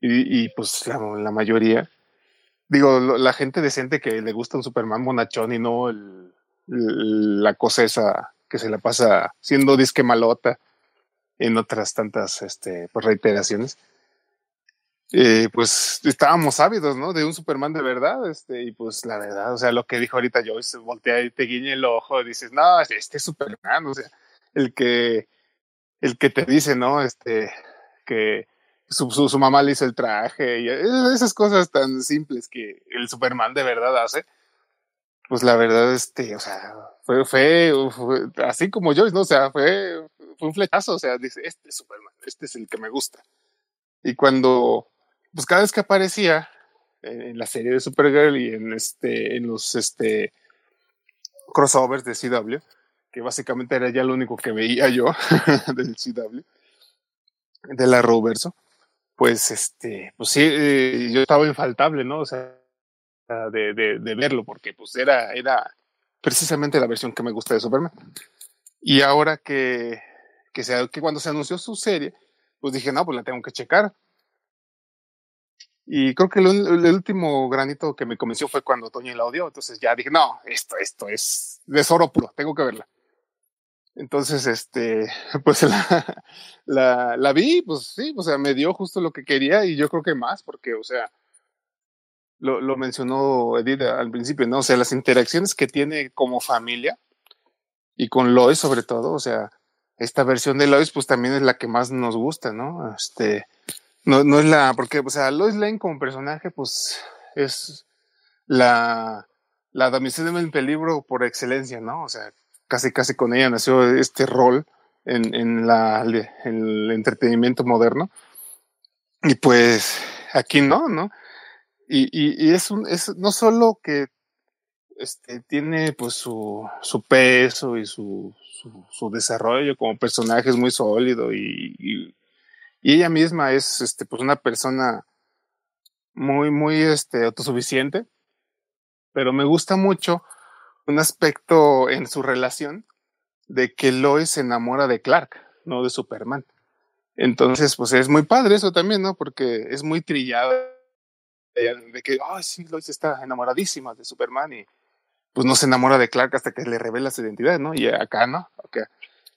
S3: y, pues la, mayoría, digo, la gente decente que le gusta un Superman bonachón y no la cosa esa que se la pasa siendo disque malota en otras tantas este, pues, reiteraciones. Eh, pues estábamos ávidos, ¿no? De un Superman de verdad, este, y pues la verdad, o sea, lo que dijo ahorita Joyce, voltea y te guiña el ojo, dices, no, este es Superman, o sea, el que, el que te dice, ¿no? Este, que, su, su, mamá le hizo el traje y esas cosas tan simples que el Superman de verdad hace. Pues la verdad, este, o sea, fue, fue, así como yo, ¿no? O sea, fue, fue un flechazo, o sea, dice, este es Superman, este es el que me gusta. Y cuando, pues cada vez que aparecía en la serie de Supergirl y en este, en los, este, crossovers de CW, que básicamente era ya lo único que veía yo *laughs* del CW, de la Roverso, pues este, pues sí, eh, yo estaba infaltable, ¿no? O sea, de, de, de, verlo, porque pues era, era precisamente la versión que me gusta de Superman. Y ahora que, que, que cuando se anunció su serie, pues dije, no, pues la tengo que checar. Y creo que el, el, último granito que me convenció fue cuando Toño la odió. Entonces ya dije, no, esto, esto es tesoro puro, tengo que verla. Entonces, este, *laughs* pues la, la, la vi, pues sí, o sea, me dio justo lo que quería y yo creo que más, porque, o sea, lo, lo mencionó Edith al principio, ¿no? O sea, las interacciones que tiene como familia y con Lois sobre todo, o sea, esta versión de Lois pues también es la que más nos gusta, ¿no? Este, no, no es la, porque, o sea, Lois Lane como personaje pues es la, la damisela en peligro por excelencia, ¿no? O sea, casi casi con ella nació este rol en, en, la, en el entretenimiento moderno. Y pues aquí no, ¿no? Y, y, es, un, es no solo que este, tiene pues su, su peso y su, su, desarrollo como personaje es muy sólido y, y, ella misma es este, pues una persona muy, muy este, autosuficiente, pero me gusta mucho un aspecto en su relación de que Lois se enamora de Clark, no de Superman. Entonces, pues es muy padre eso también, ¿no? Porque es muy trillado de que, ay, sí, Lois está enamoradísima de Superman y pues no se enamora de Clark hasta que le revela su identidad, ¿no? Y acá, ¿no? Okay.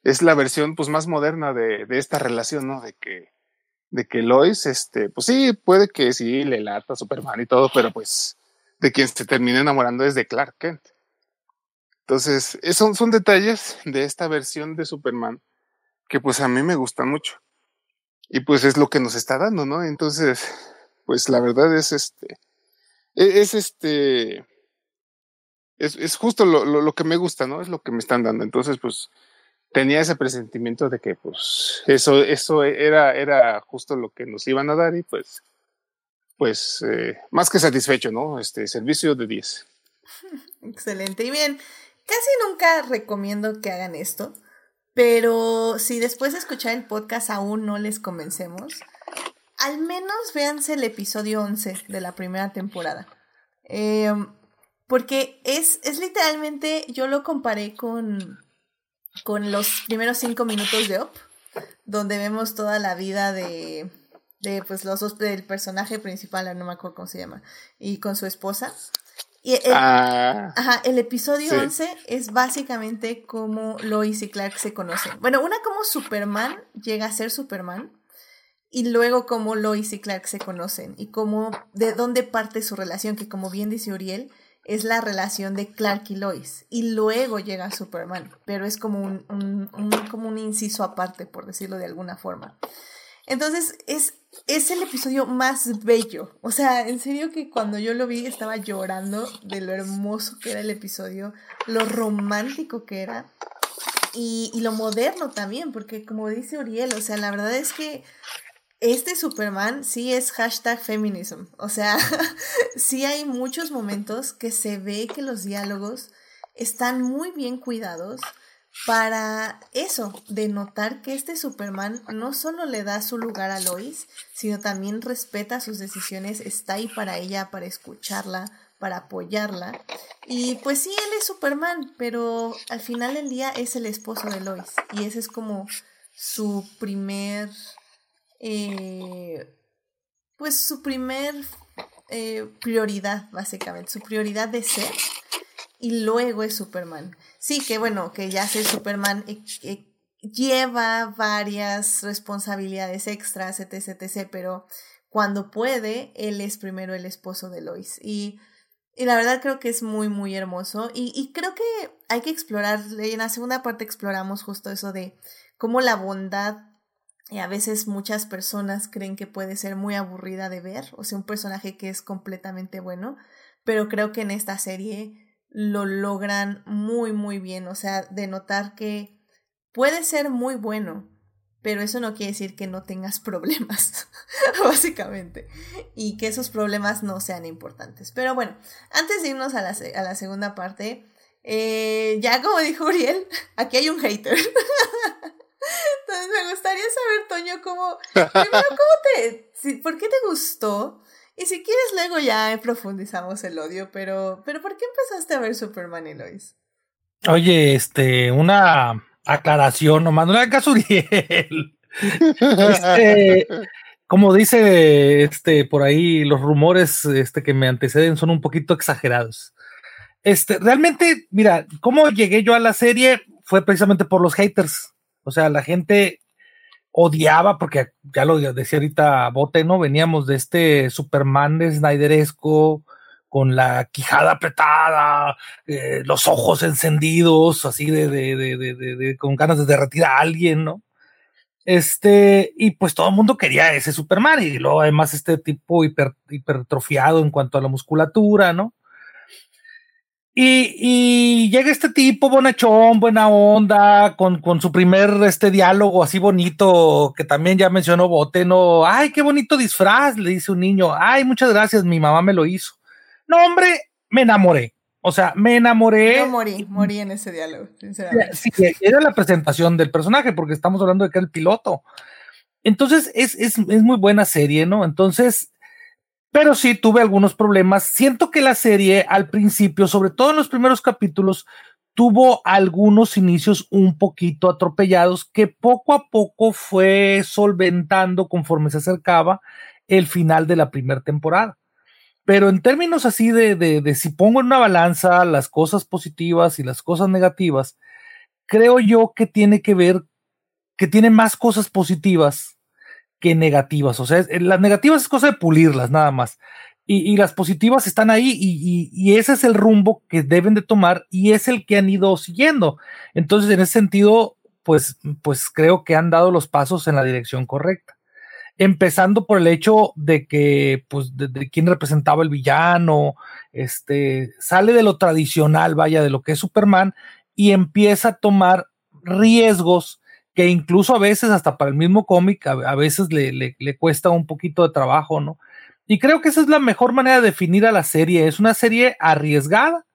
S3: Es la versión, pues, más moderna de, de esta relación, ¿no? De que, de que Lois, este, pues sí, puede que sí le lata a Superman y todo, pero pues de quien se termina enamorando es de Clark Kent. Entonces, son, son detalles de esta versión de Superman que pues a mí me gustan mucho. Y pues es lo que nos está dando, ¿no? Entonces, pues la verdad es este, e, es este, es, es justo lo, lo, lo, que me gusta, ¿no? Es lo que me están dando. Entonces, pues tenía ese presentimiento de que pues eso, eso era, era justo lo que nos iban a dar y pues, pues eh, más que satisfecho, ¿no? Este servicio de 10. *laughs*
S1: Excelente. Y bien, Casi nunca recomiendo que hagan esto, pero si después de escuchar el podcast aún no les convencemos, al menos véanse el episodio 11 de la primera temporada. Eh, porque es, es literalmente, yo lo comparé con, con los primeros cinco minutos de Up, donde vemos toda la vida de, de pues los dos del personaje principal, no me acuerdo cómo se llama, y con su esposa. Y el, ah, ajá, el episodio sí. 11 es básicamente cómo Lois y Clark se conocen. Bueno, una como Superman llega a ser Superman y luego cómo Lois y Clark se conocen y cómo de dónde parte su relación, que como bien dice Uriel, es la relación de Clark y Lois. Y luego llega Superman, pero es como un, un, como un inciso aparte, por decirlo de alguna forma. Entonces, es, es el episodio más bello. O sea, en serio que cuando yo lo vi estaba llorando de lo hermoso que era el episodio, lo romántico que era y, y lo moderno también, porque como dice Uriel, o sea, la verdad es que este Superman sí es hashtag feminism. O sea, *laughs* sí hay muchos momentos que se ve que los diálogos están muy bien cuidados para eso, de notar que este Superman no solo le da su lugar a Lois, sino también respeta sus decisiones, está ahí para ella, para escucharla, para apoyarla. Y pues sí, él es Superman, pero al final del día es el esposo de Lois. Y ese es como su primer, eh, pues su primer eh, prioridad, básicamente, su prioridad de ser. Y luego es Superman. Sí, que bueno, que ya ser Superman eh, lleva varias responsabilidades extras, etc, etc, pero cuando puede, él es primero el esposo de Lois. Y, y la verdad creo que es muy, muy hermoso. Y, y creo que hay que explorar, en la segunda parte exploramos justo eso de cómo la bondad y a veces muchas personas creen que puede ser muy aburrida de ver, o sea, un personaje que es completamente bueno, pero creo que en esta serie lo logran muy, muy bien. O sea, de notar que puede ser muy bueno, pero eso no quiere decir que no tengas *laughs* problemas, básicamente, y que esos problemas no sean importantes. Pero bueno, antes de irnos a la, a la segunda parte, eh, ya como dijo Uriel, aquí hay un hater. *laughs* Entonces me gustaría saber, Toño, cómo, primero, cómo te, ¿por qué te gustó? Y si quieres, luego ya profundizamos el odio, pero, pero ¿por qué empezaste a ver Superman y Lois?
S6: Oye, este, una aclaración nomás, no le hagas este, como dice este por ahí, los rumores este, que me anteceden son un poquito exagerados. Este, realmente, mira, cómo llegué yo a la serie fue precisamente por los haters. O sea, la gente odiaba, porque ya lo decía ahorita Bote, ¿no? Veníamos de este Superman de Snyderesco, con la quijada apretada, eh, los ojos encendidos, así de, de, de, de, con ganas de derretir a alguien, ¿no? Este, y pues todo el mundo quería ese Superman, y luego además este tipo hiper, hipertrofiado en cuanto a la musculatura, ¿no? Y, y, llega este tipo bonachón, buena onda, con, con, su primer este diálogo así bonito, que también ya mencionó Bote, ¿no? Ay, qué bonito disfraz, le dice un niño. Ay, muchas gracias, mi mamá me lo hizo. No, hombre, me enamoré. O sea, me enamoré.
S1: Yo morí, morí en ese diálogo, sinceramente.
S6: Sí, era la presentación del personaje, porque estamos hablando de que era el piloto. Entonces, es, es, es muy buena serie, ¿no? Entonces, pero sí tuve algunos problemas. Siento que la serie al principio, sobre todo en los primeros capítulos, tuvo algunos inicios un poquito atropellados que poco a poco fue solventando conforme se acercaba el final de la primera temporada. Pero en términos así de, de, si pongo en una balanza las cosas positivas y las cosas negativas, creo yo que tiene que ver, que tiene más cosas positivas que negativas. O sea, las negativas es cosa de pulirlas nada más. Y, y las positivas están ahí y, y, ese es el rumbo que deben de tomar y es el que han ido siguiendo. Entonces, en ese sentido, pues, pues creo que han dado los pasos en la dirección correcta empezando por el hecho de que, pues, de, de, quién representaba el villano, este, sale de lo tradicional, vaya, de lo que es Superman, y empieza a tomar riesgos que incluso a veces, hasta para el mismo cómic, a, veces le, le, le, cuesta un poquito de trabajo, ¿no? Y creo que esa es la mejor manera de definir a la serie. Es una serie arriesgada,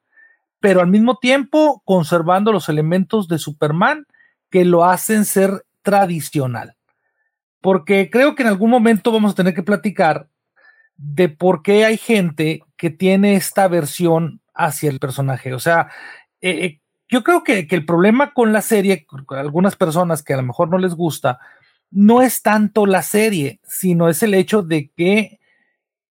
S6: pero al mismo tiempo conservando los elementos de Superman que lo hacen ser tradicional porque creo que en algún momento vamos a tener que platicar de por qué hay gente que tiene esta versión hacia el personaje. O sea, eh, eh, yo creo que, que, el problema con la serie, con algunas personas que a lo mejor no les gusta, no es tanto la serie, sino es el hecho de que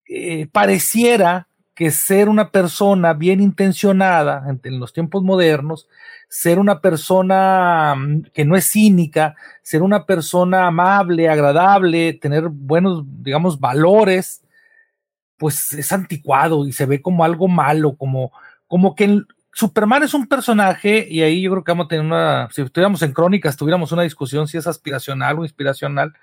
S6: eh, pareciera que ser una persona bien intencionada en, los tiempos modernos ser una persona mm, que no es cínica, ser una persona amable, agradable, tener buenos, digamos, valores, pues es anticuado y se ve como algo malo, como, como que Superman es un personaje, y ahí yo creo que vamos a tener una, si estuviéramos en crónicas, tuviéramos una discusión si es aspiracional o inspiracional,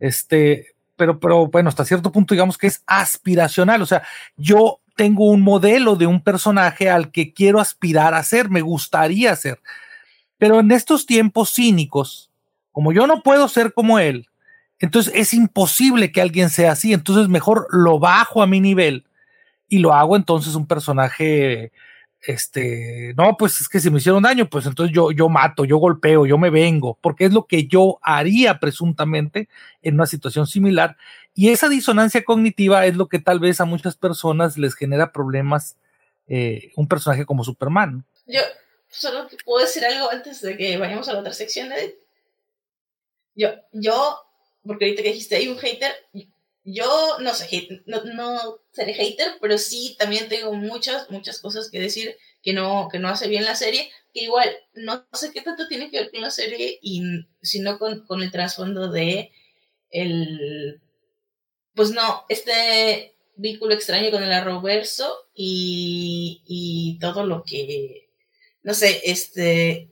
S6: este, pero, pero bueno, hasta cierto punto digamos que es aspiracional, o sea, yo tengo un modelo de un personaje al que quiero aspirar a ser, me gustaría ser. Pero en estos tiempos cínicos, como yo no puedo ser como él, entonces es imposible que alguien sea así, entonces mejor lo bajo a mi nivel y lo hago entonces un personaje este, no, pues es que si me hicieron daño, pues entonces yo, yo mato, yo golpeo, yo me vengo, porque es lo que yo haría presuntamente en una situación similar. Y esa disonancia cognitiva es lo que tal vez a muchas personas les genera problemas eh, un personaje como Superman.
S4: Yo solo puedo decir algo antes de que vayamos a la otra sección de... Yo, yo, porque ahorita que dijiste hay un hater, yo no sé, no, no seré hater, pero sí también tengo muchas, muchas cosas que decir que no, que no hace bien la serie, que igual no sé qué tanto tiene que ver con la serie, y, sino con, con el trasfondo de el, pues no, este vínculo extraño con el arroverso y, y todo lo que, no sé, este,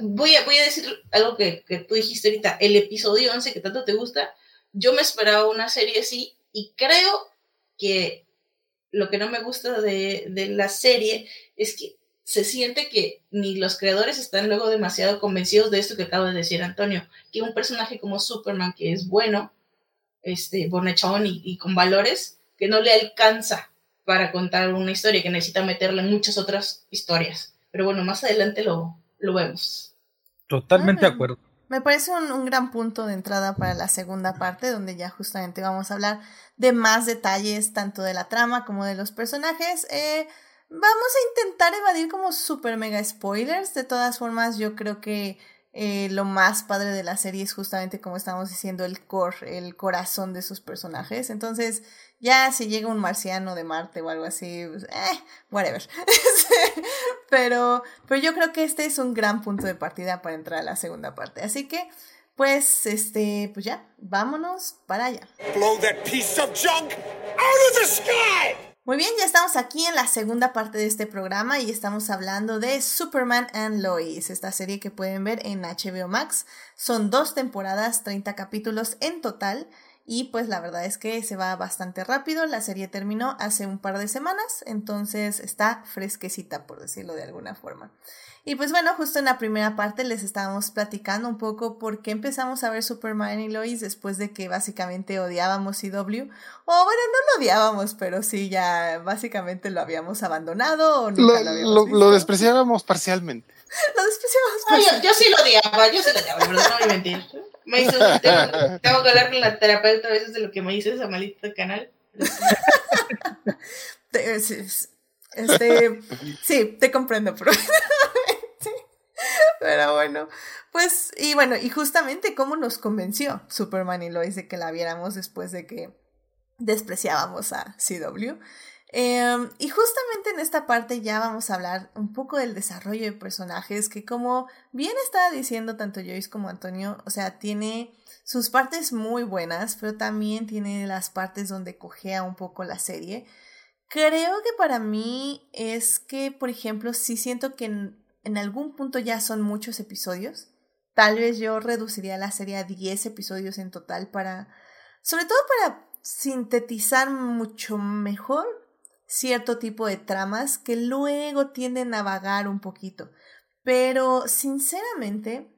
S4: voy a, voy a decir algo que, que tú dijiste ahorita, el episodio 11 que tanto te gusta, yo me esperaba una serie así y creo que lo que no me gusta de, de, la serie es que se siente que ni los creadores están luego demasiado convencidos de esto que acaba de decir Antonio, que un personaje como Superman que es bueno, este, bonechón y, y con valores, que no le alcanza para contar una historia, que necesita meterle muchas otras historias. Pero bueno, más adelante lo, lo vemos.
S6: Totalmente ah, de acuerdo.
S1: Me parece un, un, gran punto de entrada para la segunda parte, donde ya justamente vamos a hablar de más detalles, tanto de la trama como de los personajes. Eh, vamos a intentar evadir como super mega spoilers. De todas formas, yo creo que eh, lo más padre de la serie es justamente como estamos diciendo el core, el corazón de sus personajes. Entonces, ya si llega un marciano de Marte o algo así, pues, eh, whatever. *laughs* pero, pero yo creo que este es un gran punto de partida para entrar a la segunda parte. Así que, pues, este, pues ya, vámonos para allá.
S9: Blow that piece of junk out of the sky!
S1: Muy bien, ya estamos aquí en la segunda parte de este programa y estamos hablando de Superman and Lois, esta serie que pueden ver en HBO Max. Son dos temporadas, 30 capítulos en total y pues la verdad es que se va bastante rápido. La serie terminó hace un par de semanas, entonces está fresquecita por decirlo de alguna forma. Y pues bueno, justo en la primera parte les estábamos platicando un poco por qué empezamos a ver Superman y Lois después de que básicamente odiábamos CW. O bueno, no lo odiábamos, pero sí, ya básicamente lo habíamos abandonado o nunca
S3: Lo,
S1: lo habíamos
S3: lo-
S1: visto. *laughs*
S3: lo despreciábamos parcialmente.
S1: Lo despreciábamos.
S4: Ah, yo, yo sí lo odiaba, yo sí lo odiaba, no voy a mentir. Me hizo, tengo, tengo que hablar con la terapeuta a veces de lo que me dice ese maldito canal.
S1: Este, sí, te comprendo, *laughs* pero bueno, pues, y bueno, y justamente cómo nos convenció Superman y Lois de que la viéramos después de que despreciábamos a CW. Em, y justamente en esta parte ya vamos a hablar un poco del desarrollo de personajes que como bien estaba diciendo tanto Joyce como Antonio, o sea, tiene sus partes muy buenas, pero también tiene las partes donde cojea un poco la serie. Creo que para mí es que, por ejemplo, sí siento que en, en algún punto ya son muchos episodios. Tal vez yo reduciría la serie a 10 episodios en total para, sobre todo para sintetizar mucho mejor cierto tipo de tramas que luego tienden a vagar un poquito. Pero sinceramente,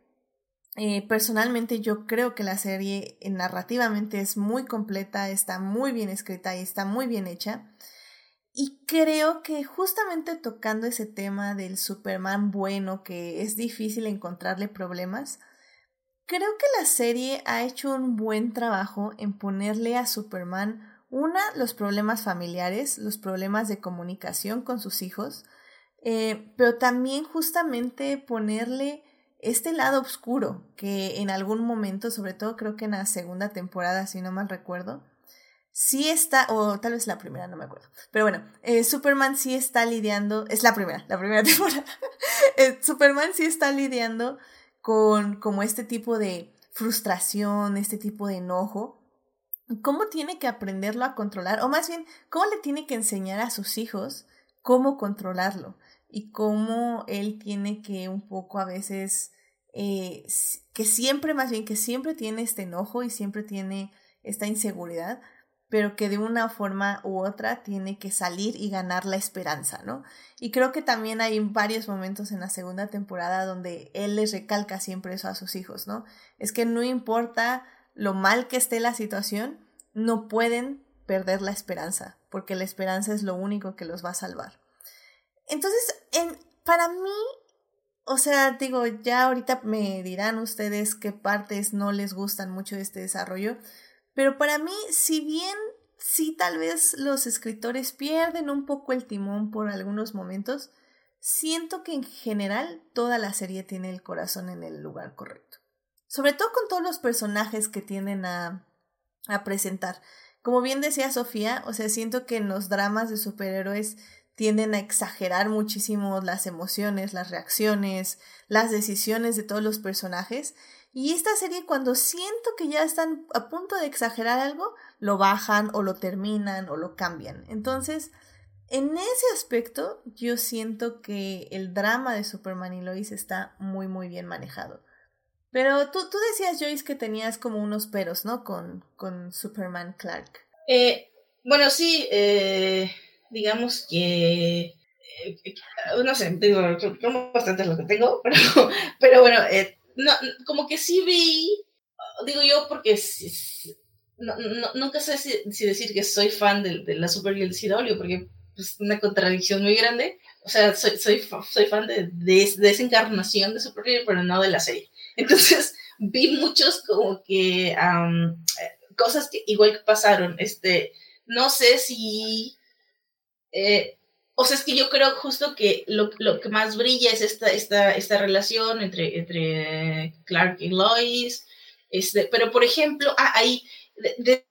S1: eh, personalmente yo creo que la serie eh, narrativamente es muy completa, está muy bien escrita y está muy bien hecha. Y creo que justamente tocando ese tema del Superman bueno, que es difícil encontrarle problemas, creo que la serie ha hecho un buen trabajo en ponerle a Superman una, los problemas familiares, los problemas de comunicación con sus hijos, eh, pero también justamente ponerle este lado oscuro que en algún momento, sobre todo creo que en la segunda temporada, si no mal recuerdo, sí está, o tal vez la primera, no me acuerdo, pero bueno, eh, Superman sí está lidiando, es la primera, la primera *laughs* temporada, Eh, Superman sí está lidiando con como este tipo de frustración, este tipo de enojo, cómo tiene que aprenderlo a controlar, o más bien, cómo le tiene que enseñar a sus hijos cómo controlarlo y cómo él tiene que un poco a veces, eh, que siempre, más bien, que siempre tiene este enojo y siempre tiene esta inseguridad, pero que de una forma u otra tiene que salir y ganar la esperanza, ¿no? Y creo que también hay varios momentos en la segunda temporada donde él les recalca siempre eso a sus hijos, ¿no? Es que no importa lo mal que esté la situación, no pueden perder la esperanza, porque la esperanza es lo único que los va a salvar. Entonces, en, para mí, o sea, digo, ya ahorita me dirán ustedes qué partes no les gustan mucho de este desarrollo, pero para mí, si bien sí tal vez los escritores pierden un poco el timón por algunos momentos, siento que en general toda la serie tiene el corazón en el lugar correcto. Sobre todo con todos los personajes que tienden a, a presentar. Como bien decía Sofía, o sea, siento que en los dramas de superhéroes tienden a exagerar muchísimo las emociones, las reacciones, las decisiones de todos los personajes. Y esta serie cuando siento que ya están a punto de exagerar algo, lo bajan o lo terminan o lo cambian. Entonces, en ese aspecto, yo siento que el drama de Superman y Lois está muy, muy bien manejado. Pero tú, tú decías, Joyce, que tenías como unos peros, ¿no? Con, con Superman Clark.
S4: Eh, bueno, sí, eh, digamos que... eh, no sé, digo, como bastante lo que tengo, *laughs* pero, pero bueno, eh, no, como que sí vi, digo yo, porque nunca sé si, decir que soy fan de, de la Supergirl CW, porque es una contradicción muy grande. O sea, soy, soy, soy fan de, de, de esa encarnación de Supergirl, pero no de la serie. Entonces, *laughs* vi muchos como que um, cosas que igual que pasaron. Este, no sé si eh, o sea, es que yo creo justo que lo, lo que más brilla es esta, esta, esta relación entre, entre Clark y Lois. Este, pero, por ejemplo, ah, ahí,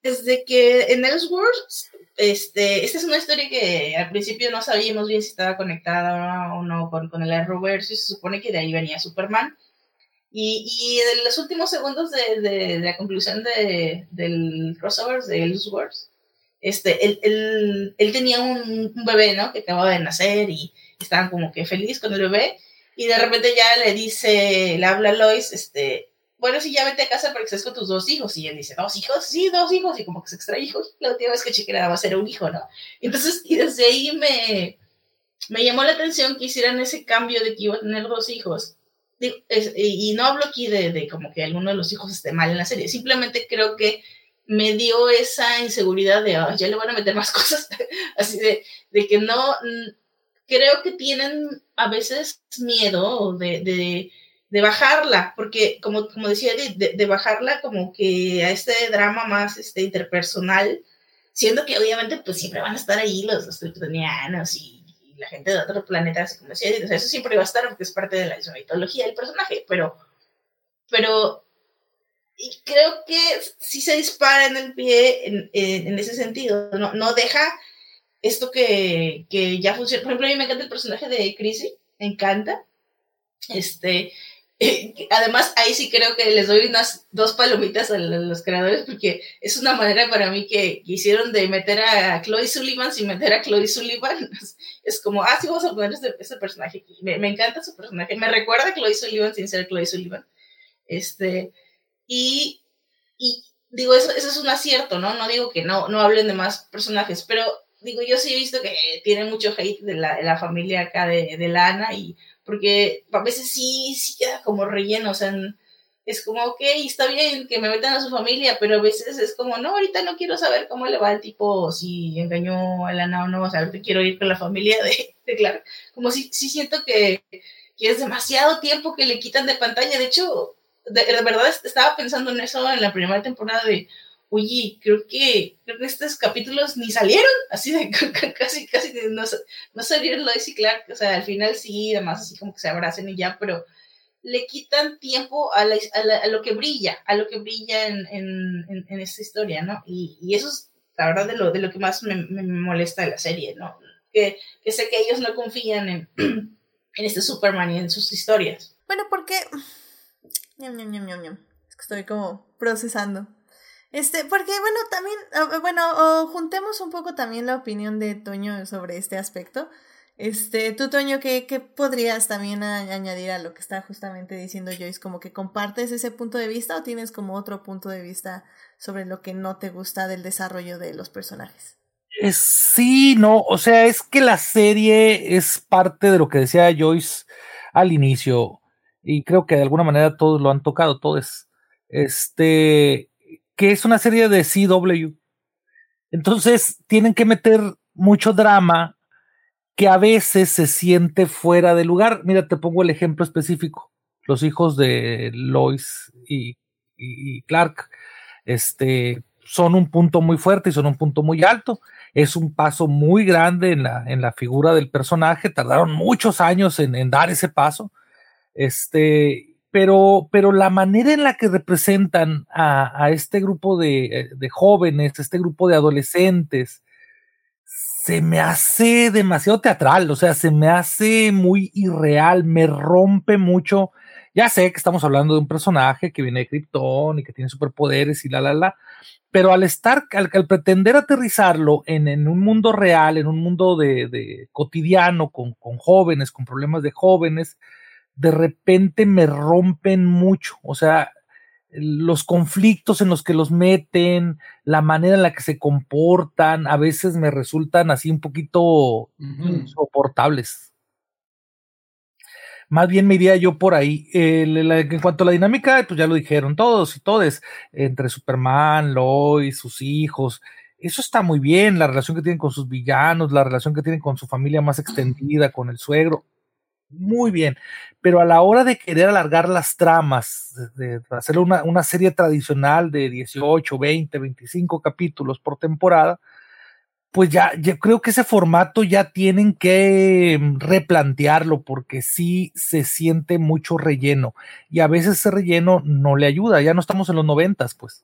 S4: desde que en Elseworlds, este, esta es una historia que al principio no sabíamos bien si estaba conectada o no con, con el Arrowverse, y se supone que de ahí venía Superman. Y, y en los últimos segundos de, de, la conclusión de, del crossover de Elseworlds, este, él, él, él tenía un, un, bebé, ¿no? Que acababa de nacer y estaban como que feliz con el bebé. Y de repente ya le dice, le habla a Lois, este, bueno, sí, ya vete a casa para que con tus dos hijos. Y él dice, ¿dos hijos? Sí, dos hijos. Y como que se extrae hijos. La última vez que chequeé va a ser un hijo, ¿no? Entonces, y desde ahí me, me llamó la atención que hicieran ese cambio de que iba a tener dos hijos. Y no hablo aquí de, de como que alguno de los hijos esté mal en la serie. Simplemente creo que me dio esa inseguridad de, oh, ya le van a meter más *laughs* cosas, así de, de que no, creo que tienen a veces miedo de, de, de bajarla, porque como, como decía, de, de, bajarla como que a este drama más este, interpersonal, siendo que obviamente pues siempre van a estar ahí los, los kryptonianos y, la gente de otro planeta, así como decía, eso siempre va a estar porque es parte de la mitología del personaje, pero, pero y creo que sí se dispara en el pie en, en, ese sentido. No, no deja esto que, que, ya funciona. Por ejemplo, a mí me encanta el personaje de Chrissy, me encanta. Este, *laughs* además, ahí sí creo que les doy unas dos palomitas a los creadores porque es una manera para mí que, hicieron de meter a Chloe Sullivan sin meter a Chloe Sullivan. *laughs* Es, como, ah, sí, vamos a poner este, este personaje aquí. Me, me, encanta su personaje. Me recuerda a Chloe Sullivan sin ser Chloe Sullivan. Este, y, y digo, eso, eso es un acierto, ¿no? No digo que no, no hablen de más personajes, pero digo, yo sí he visto que tiene mucho hate de la, de la familia acá de, de Lana y porque a veces sí, sí queda como relleno, o sea, es como, ok, está bien que me metan a su familia, pero a veces es como, no, ahorita no quiero saber cómo le va al tipo, si engañó a Lana o no, o sea, ahorita quiero ir con la familia de, *laughs* de Clark. Como si, sí siento que, que es demasiado tiempo que le quitan de pantalla, de hecho, de, verdad estaba pensando en eso en la primera temporada de, oye, creo que, creo que estos capítulos ni salieron, así de *laughs* casi, casi no, no salieron Lois y Clark, o sea, al final sí, además así como que se abracen y ya, pero le quitan tiempo a, la, a, lo que brilla, a lo que brilla en, en, en, esta historia, ¿no? Y, y, eso es la verdad de lo, de lo que más me, me molesta de la serie, ¿no? Que, que sé que ellos no confían en, *clears throat* en este Superman y en sus historias.
S1: Bueno, porque es que estoy como procesando. Este, porque bueno, también, bueno, juntemos un poco también la opinión de Toño sobre este aspecto. Este, tú, Toño, ¿qué, ¿qué, podrías también añadir a lo que está justamente diciendo Joyce? ¿Como que compartes ese punto de vista o tienes como otro punto de vista sobre lo que no te gusta del desarrollo de los personajes?
S6: sí, no, o sea, es que la serie es parte de lo que decía Joyce al inicio y creo que de alguna manera todos lo han tocado, todos, este, que es una serie de CW. Entonces tienen que meter mucho drama que a veces se siente fuera de lugar. Mira, te pongo el ejemplo específico. Los hijos de Lois y, y, Clark, este, son un punto muy fuerte y son un punto muy alto. Es un paso muy grande en la, en la figura del personaje. Tardaron muchos años en, en dar ese paso este, pero, pero la manera en la que representan a, este grupo de, de, jóvenes, este grupo de adolescentes, se me hace demasiado teatral, o sea, se me hace muy irreal, me rompe mucho. Ya sé que estamos hablando de un personaje que viene de Krypton y que tiene superpoderes y la, la, la, pero al estar, al, pretender aterrizarlo en, un mundo real, en un mundo de, cotidiano, con jóvenes, con problemas de jóvenes, de repente me rompen mucho, o sea, los conflictos en los que los meten, la manera en la que se comportan, a veces me resultan así un poquito insoportables. Más bien me iría yo por ahí. en cuanto a la dinámica, pues ya lo dijeron todos y todes, entre Superman, Lois, sus hijos. Eso está muy bien, la relación que tienen con sus villanos, la relación que tienen con su familia más extendida, con el suegro muy bien, pero a la hora de querer alargar las tramas, de, hacer una, una, serie tradicional de 18, 20, 25 capítulos por temporada, pues ya, yo creo que ese formato ya tienen que mm, replantearlo porque sí se siente mucho relleno y a veces ese relleno no le ayuda, ya no estamos en los noventas, pues.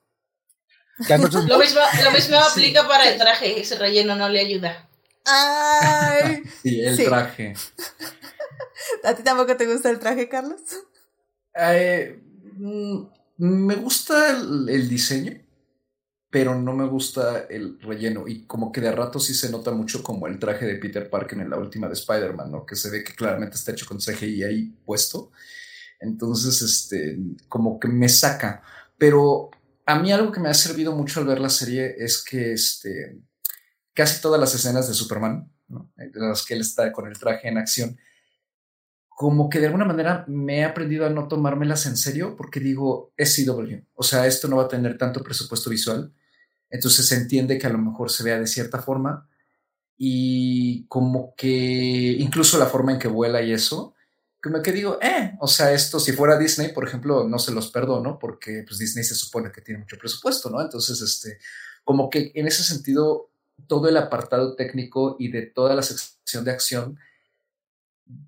S6: *laughs*
S4: lo, mismo, lo mismo *laughs* aplica para el traje, ese relleno no le ayuda.
S1: Ay. *laughs*
S2: Sí, el traje. *laughs*
S1: ¿A ti tampoco te gusta el traje, Carlos?
S2: Eh, mm, me gusta el, diseño, pero no me gusta el relleno. Y como que de rato sí se nota mucho como el traje de Peter Parker en la última de Spider-Man, ¿no? Que se ve que claramente está hecho con CGI ahí puesto. Entonces, este, como que me saca. Pero a mí algo que me ha servido mucho al ver la serie es que, este, casi todas las escenas de Superman, ¿no? de las que él está con el traje en acción, como que de alguna manera me he aprendido a no tomármelas en serio porque digo, es CW, o sea, esto no va a tener tanto presupuesto visual, entonces se entiende que a lo mejor se vea de cierta forma. Y como que incluso la forma en que vuela y eso, como que digo, eh, o sea, esto si fuera Disney, por ejemplo, no se los perdono porque pues Disney se supone que tiene mucho presupuesto, ¿no? Entonces, este, como que en ese sentido, todo el apartado técnico y de toda la sección de acción,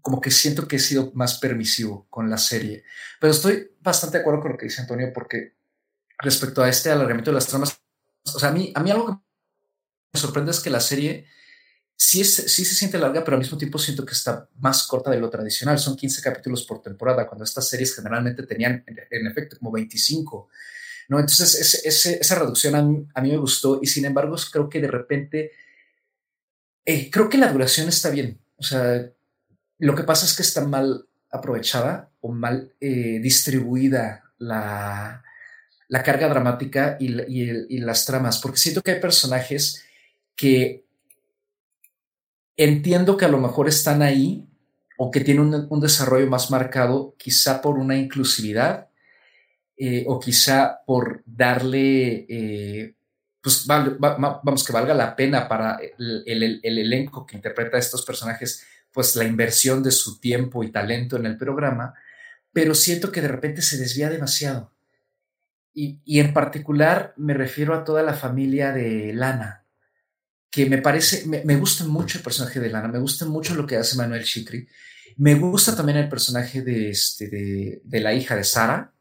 S2: como que siento que he sido más permisivo con la serie. Pero estoy bastante de acuerdo con lo que dice Antonio, porque respecto a este alargamiento de las tramas, o sea, a mí, a mí algo que me sorprende es que la serie sí, es, sí se siente larga, pero al mismo tiempo siento que está más corta de lo tradicional. Son 15 capítulos por temporada, cuando estas series generalmente tenían, en, efecto, como 25. ¿no? Entonces, esa reducción a mí, a mí, me gustó y sin embargo creo que de repente, eh, creo que la duración está bien. O sea, lo que pasa es que está mal aprovechada o mal eh, distribuida la, la, carga dramática y, las tramas, porque siento que hay personajes que entiendo que a lo mejor están ahí o que tienen un, desarrollo más marcado, quizá por una inclusividad eh, o quizá por darle, eh, pues vamos, que valga la pena para el, el, elenco que interpreta a estos personajes pues la inversión de su tiempo y talento en el programa, pero siento que de repente se desvía demasiado. Y, en particular me refiero a toda la familia de Lana, que me parece, me, gusta mucho el personaje de Lana, me gusta mucho lo que hace Manuel Chikri, me gusta también el personaje de, este, de, de la hija de Sara,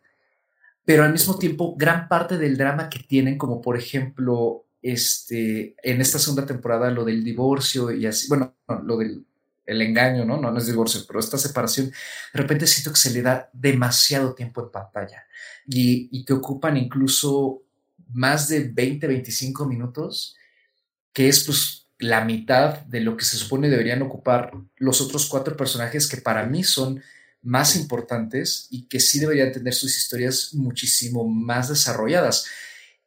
S2: pero al mismo tiempo gran parte del drama que tienen, como por ejemplo este, en esta segunda temporada lo del divorcio y así, bueno, lo del el engaño, ¿no? ¿no? No es divorcio, pero esta separación, de repente siento que se le da demasiado tiempo en pantalla y, y que ocupan incluso más de 20, 25 minutos, que es pues la mitad de lo que se supone deberían ocupar los otros cuatro personajes que para mí son más importantes y que sí deberían tener sus historias muchísimo más desarrolladas.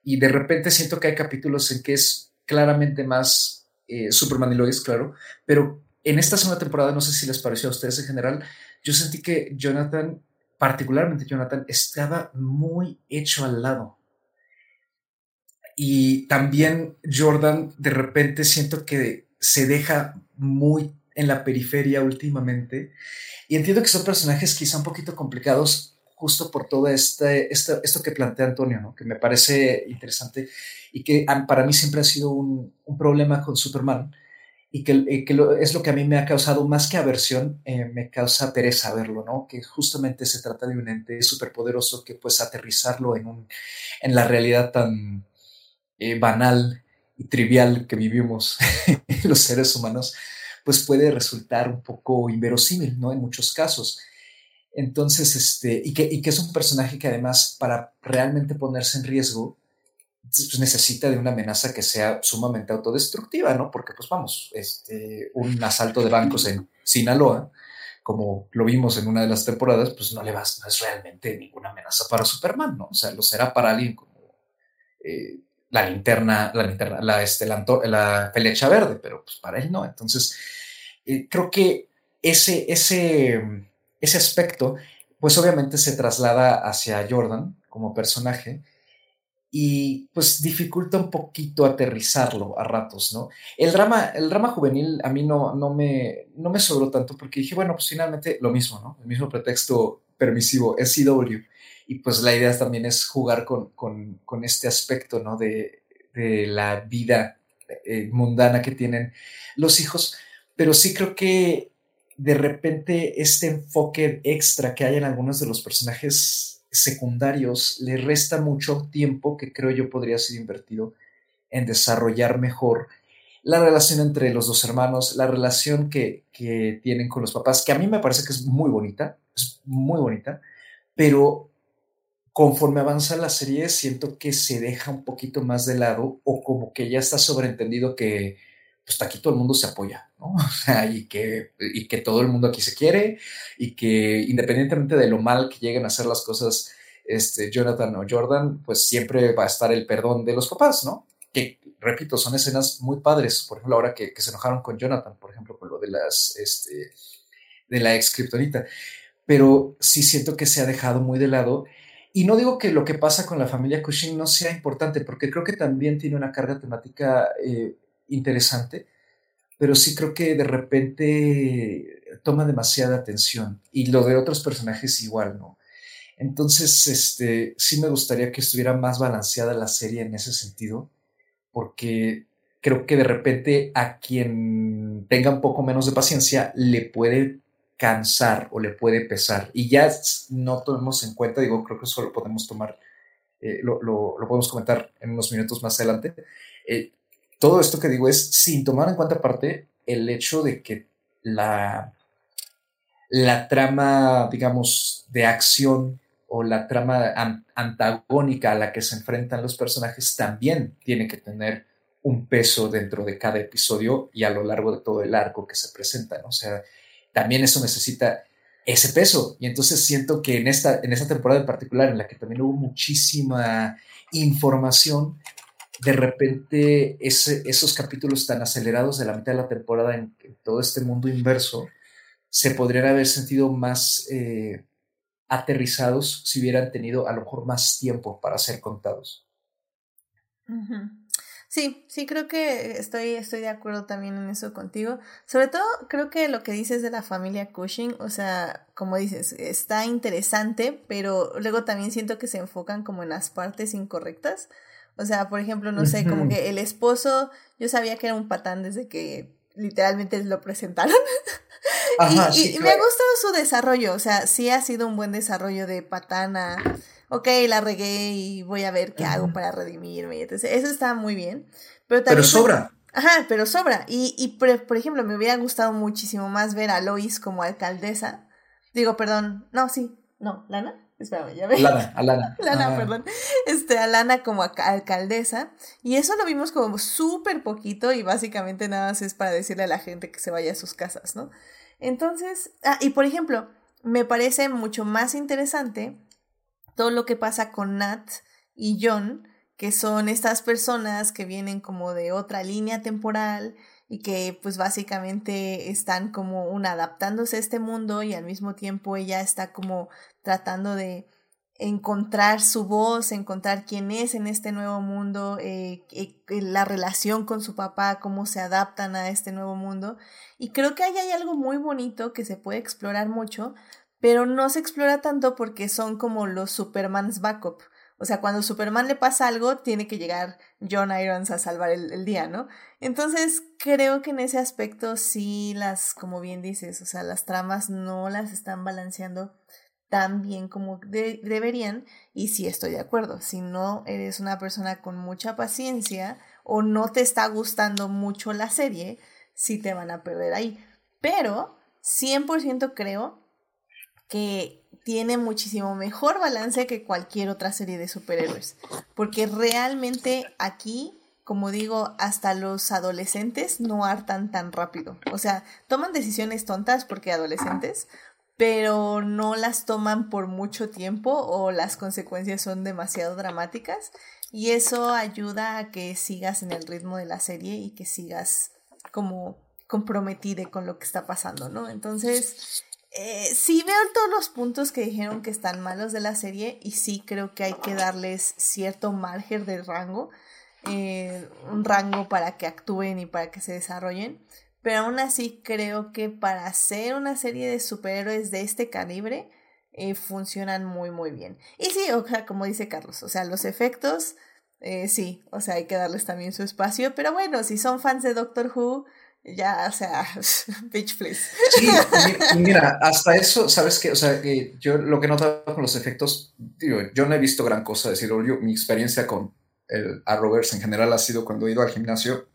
S2: Y de repente siento que hay capítulos en que es claramente más eh, Superman y Lois, claro, pero en esta segunda temporada, no sé si les pareció a ustedes en general, yo sentí que Jonathan, particularmente Jonathan, estaba muy hecho al lado. Y también Jordan, de repente siento que se deja muy en la periferia últimamente. Y entiendo que son personajes quizá un poquito complicados justo por todo este, esto, esto que plantea Antonio, que me parece interesante y que para mí siempre ha sido un problema con Superman, y que, eh, es lo que a mí me ha causado más que aversión, eh, me causa pereza verlo, ¿no? Que justamente se trata de un ente superpoderoso que pues aterrizarlo en, un, en la realidad tan eh, banal y trivial que vivimos *laughs* los seres humanos, pues puede resultar un poco inverosímil, ¿no? En muchos casos. Entonces, este, y que, y que es un personaje que además para realmente ponerse en riesgo, pues necesita de una amenaza que sea sumamente autodestructiva, ¿no? Porque, pues vamos, este, un asalto de bancos en Sinaloa, como lo vimos en una de las temporadas, pues no le vas, no es realmente ninguna amenaza para Superman, ¿no? O sea, lo será para alguien como eh, la linterna, la linterna, la, este, la, la, flecha verde, pero pues para él no. Entonces, eh, creo que ese, ese, ese aspecto, pues obviamente se traslada hacia Jordan como personaje, y pues dificulta un poquito aterrizarlo a ratos, ¿no? El drama, el drama juvenil a mí no, no, me, no me sobró tanto porque dije, bueno, pues finalmente lo mismo, ¿no? El mismo pretexto permisivo, es CW. Y pues la idea también es jugar con, con, con este aspecto, ¿no? De, de, la vida eh, mundana que tienen los hijos, pero sí creo que de repente este enfoque extra que hay en algunos de los personajes secundarios le resta mucho tiempo que creo yo podría ser invertido en desarrollar mejor la relación entre los dos hermanos, la relación que, que, tienen con los papás, que a mí me parece que es muy bonita, es muy bonita, pero conforme avanza la serie siento que se deja un poquito más de lado o como que ya está sobreentendido que pues aquí todo el mundo se apoya, ¿no? *laughs* O sea, y que, y que todo el mundo aquí se quiere y que independientemente de lo mal que lleguen a hacer las cosas, este, Jonathan o Jordan, pues siempre va a estar el perdón de los papás, ¿no? Que, repito, son escenas muy padres, por ejemplo, ahora que, se enojaron con Jonathan, por ejemplo, con lo de las, este, de la ex kriptonita, pero sí siento que se ha dejado muy de lado. Y no digo que lo que pasa con la familia Cushing no sea importante, porque creo que también tiene una carga temática eh, interesante, pero sí creo que de repente toma demasiada atención y lo de otros personajes igual, ¿no? Entonces, este, sí me gustaría que estuviera más balanceada la serie en ese sentido, porque creo que de repente a quien tenga un poco menos de paciencia le puede cansar o le puede pesar. Y ya no tomemos en cuenta, digo, creo que eso lo podemos tomar, eh, lo, podemos comentar en unos minutos más adelante. Eh, todo esto que digo es sin tomar en cuenta aparte el hecho de que la, la trama, digamos, de acción o la trama antagónica a la que se enfrentan los personajes también tiene que tener un peso dentro de cada episodio y a lo largo de todo el arco que se presenta, ¿no? O sea, también eso necesita ese peso. Y entonces siento que en esta, en esta temporada en particular, en la que también hubo muchísima información, de repente esos capítulos tan acelerados de la mitad de la temporada en, todo este mundo inverso se podrían haber sentido más eh, aterrizados si hubieran tenido a lo mejor más tiempo para ser contados.
S1: Sí, sí, creo que estoy, estoy de acuerdo también en eso contigo. Sobre todo, creo que lo que dices de la familia Cushing, o sea, como dices, está interesante, pero luego también siento que se enfocan como en las partes incorrectas. O sea, por ejemplo, no sé, como que el esposo, yo sabía que era un patán desde que literalmente lo presentaron. *laughs* y, me ha gustado su desarrollo, o sea, sí ha sido un buen desarrollo de patana. Ok, la regué y voy a ver qué hago para redimirme. Entonces, eso está muy bien. Pero, también,
S2: pero sobra.
S1: Ajá, pero sobra. Y, y por, por, ejemplo, me hubiera gustado muchísimo más ver a Lois como alcaldesa. Digo, perdón, no, sí, no, Lana. Espérame, ya ves.
S2: Lana, a Lana.
S1: Lana, *laughs* perdón. Este, a Lana como alcaldesa. Y eso lo vimos como súper poquito y básicamente nada más es para decirle a la gente que se vaya a sus casas, ¿no? Entonces, ah, y por ejemplo, me parece mucho más interesante todo lo que pasa con Nat y John, que son estas personas que vienen como de otra línea temporal y que pues básicamente están como una adaptándose a este mundo y al mismo tiempo ella está como tratando de encontrar su voz, encontrar quién es en este nuevo mundo, eh, eh, la relación con su papá, cómo se adaptan a este nuevo mundo. Y creo que ahí hay algo muy bonito que se puede explorar mucho, pero no se explora tanto porque son como los Superman's backup. O sea, cuando Superman le pasa algo, tiene que llegar John Irons a salvar el, el, día, ¿no? Entonces, creo que en ese aspecto sí las, como bien dices, o sea, las tramas no las están balanceando tan bien como de deberían. Y sí estoy de acuerdo, si no eres una persona con mucha paciencia o no te está gustando mucho la serie, sí te van a perder ahí. Pero 100% creo que tiene muchísimo mejor balance que cualquier otra serie de superhéroes. Porque realmente aquí, como digo, hasta los adolescentes no hartan tan rápido. O sea, toman decisiones tontas porque adolescentes, pero no las toman por mucho tiempo o las consecuencias son demasiado dramáticas. Y eso ayuda a que sigas en el ritmo de la serie y que sigas como comprometido con lo que está pasando, ¿no? Entonces, eh, sí veo todos los puntos que dijeron que están malos de la serie y sí creo que hay que darles cierto margen de rango, eh, un rango para que actúen y para que se desarrollen. Pero aún así creo que para hacer una serie de superhéroes de este calibre eh, funcionan muy muy bien. Y sí, o sea, como dice Carlos, o sea, los efectos eh, sí, o sea, hay que darles también su espacio, pero bueno, si son fans de Doctor Who, ya, o sea, *laughs* bitch, please.
S2: Sí, mira, *laughs* hasta eso, ¿sabes qué? O sea, que yo lo que he notado con los efectos, digo, yo no he visto gran cosa, decirlo, yo, mi experiencia con el Arrowverse en general ha sido cuando he ido al gimnasio,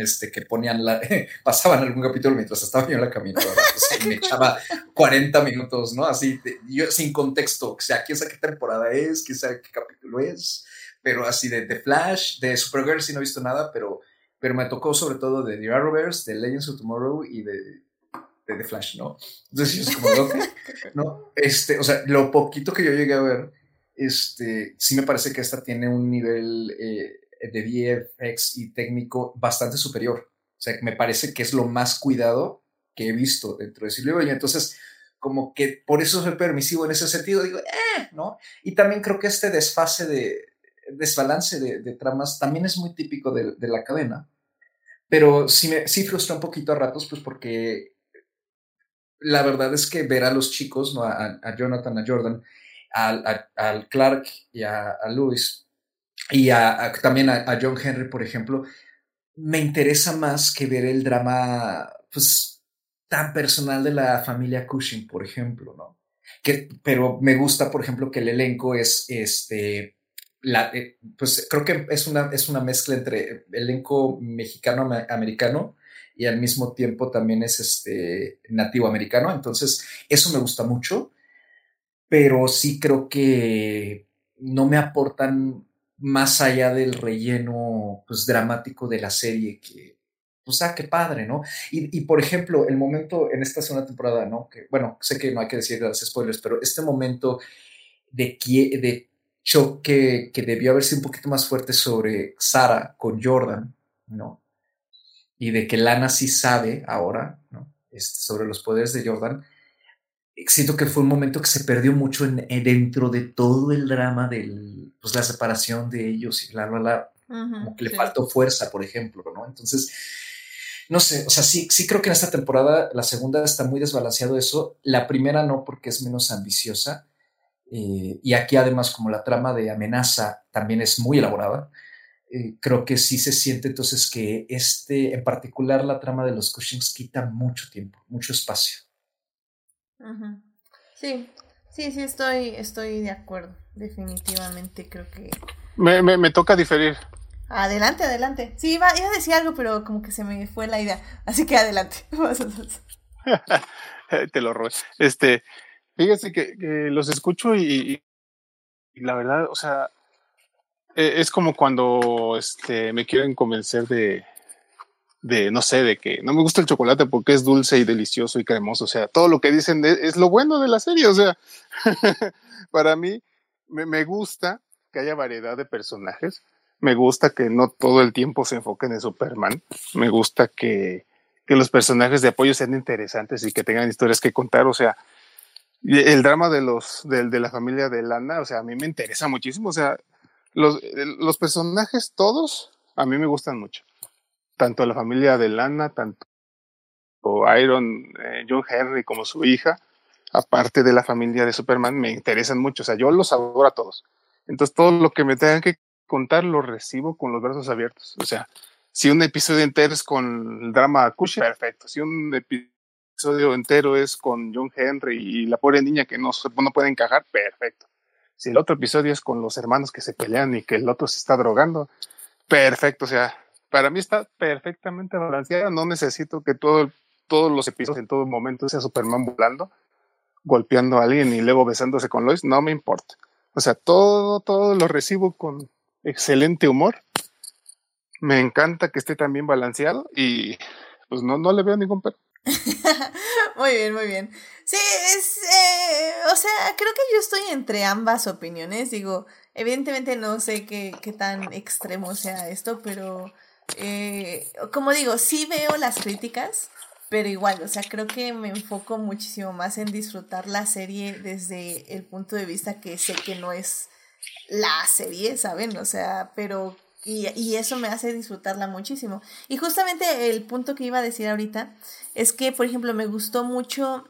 S2: este, que ponían la, *laughs* pasaban algún capítulo mientras estaba yo en la caminadora, *laughs* me echaba 40 minutos, ¿no? Así, yo sin contexto, o sea, quién sabe qué temporada es, quién sabe qué capítulo es, pero así de, de Flash, de Supergirl sí no he visto nada, pero, pero me tocó sobre todo de The Arrowverse, de Legends of Tomorrow y de, de The Flash, ¿no? Entonces es como, *laughs* ¿no? Este, o sea, lo poquito que yo llegué a ver, este, sí me parece que esta tiene un nivel eh, de VFX y técnico bastante superior. O sea, me parece que es lo más cuidado que he visto dentro de Silvio y entonces como que por eso soy permisivo en ese sentido, digo, eh, ¿no? Y también creo que este desfase de, desbalance de, tramas también es muy típico de, la cadena, pero sí, me, sí frustra un poquito a ratos, pues porque la verdad es que ver a los chicos, ¿no? a, Jonathan, a Jordan, al, Clark y a, a Luis, y también a, John Henry, por ejemplo, me interesa más que ver el drama, pues, tan personal de la familia Cushing, por ejemplo, ¿no? Que, pero me gusta, por ejemplo, que el elenco es, este, la, eh, pues creo que es una, es una mezcla entre elenco mexicano-americano y al mismo tiempo también es este nativo americano, entonces eso me gusta mucho, pero sí creo que no me aportan más allá del relleno pues dramático de la serie que pues ah, qué padre, ¿no? Y, y, por ejemplo, el momento en esta segunda temporada, ¿no? Que, bueno, sé que no hay que decir los spoilers, pero este momento de, de choque que debió haber sido un poquito más fuerte sobre Sara con Jordan, ¿no? Y de que Lana sí sabe ahora, ¿no? Este, sobre los poderes de Jordan. Siento que fue un momento que se perdió mucho en, dentro de todo el drama de pues, la separación de ellos y la, la, la, como que le faltó fuerza, por ejemplo, ¿no? Entonces, no sé, o sea, sí, sí creo que en esta temporada la segunda está muy desbalanceado eso, la primera no porque es menos ambiciosa, eh, y aquí además como la trama de amenaza también es muy elaborada, eh, creo que sí se siente entonces que este, en particular la trama de los Cushings quita mucho tiempo, mucho espacio.
S1: Sí, sí, sí, estoy, estoy de acuerdo, definitivamente creo que...
S3: Me, me, me toca diferir.
S1: Adelante, adelante. Sí, iba, iba, a decir algo, pero como que se me fue la idea. Así que adelante. *laughs* *laughs*
S3: Te lo robé. Este, fíjese que, los escucho y, la verdad, o sea, e, es como cuando este, me quieren convencer de, de, no sé, de que no me gusta el chocolate porque es dulce y delicioso y cremoso. O sea, todo lo que dicen es lo bueno de la serie. O sea, *laughs* para mí me, me gusta que haya variedad de personajes me gusta que no todo el tiempo se enfoquen en Superman. Me gusta que, que los personajes de apoyo sean interesantes y que tengan historias que contar. O sea, el drama de los de, de la familia de Lana, o sea, a mí me interesa muchísimo. O sea, los, los personajes todos a mí me gustan mucho. Tanto la familia de Lana, tanto Iron, eh, John Henry como su hija, aparte de la familia de Superman, me interesan mucho. O sea, yo los adoro a todos. Entonces, todo lo que me tengan que contar lo recibo con los brazos abiertos. O sea, si un episodio entero es con el drama Cushing, perfecto. Si un episodio entero es con John Henry y la pobre niña que no, no puede encajar, perfecto. Si el otro episodio es con los hermanos que se pelean y que el otro se está drogando, perfecto. O sea, para mí está perfectamente balanceada. No necesito que todo, todos los episodios en todo momento sea Superman volando, golpeando a alguien y luego besándose con Lois. No me importa. O sea, todo, todo lo recibo con, excelente humor. Me encanta que esté también balanceado y pues no, no le veo ningún pero. *laughs*
S1: muy bien, muy bien. Sí, es, eh, o sea, creo que yo estoy entre ambas opiniones. Digo, evidentemente no sé qué, qué tan extremo sea esto, pero eh, como digo, sí veo las críticas, pero igual, o sea, creo que me enfoco muchísimo más en disfrutar la serie desde el punto de vista que sé que no es la serie, ¿saben? O sea, pero... Y, y, eso me hace disfrutarla muchísimo. Y justamente el punto que iba a decir ahorita es que, por ejemplo, me gustó mucho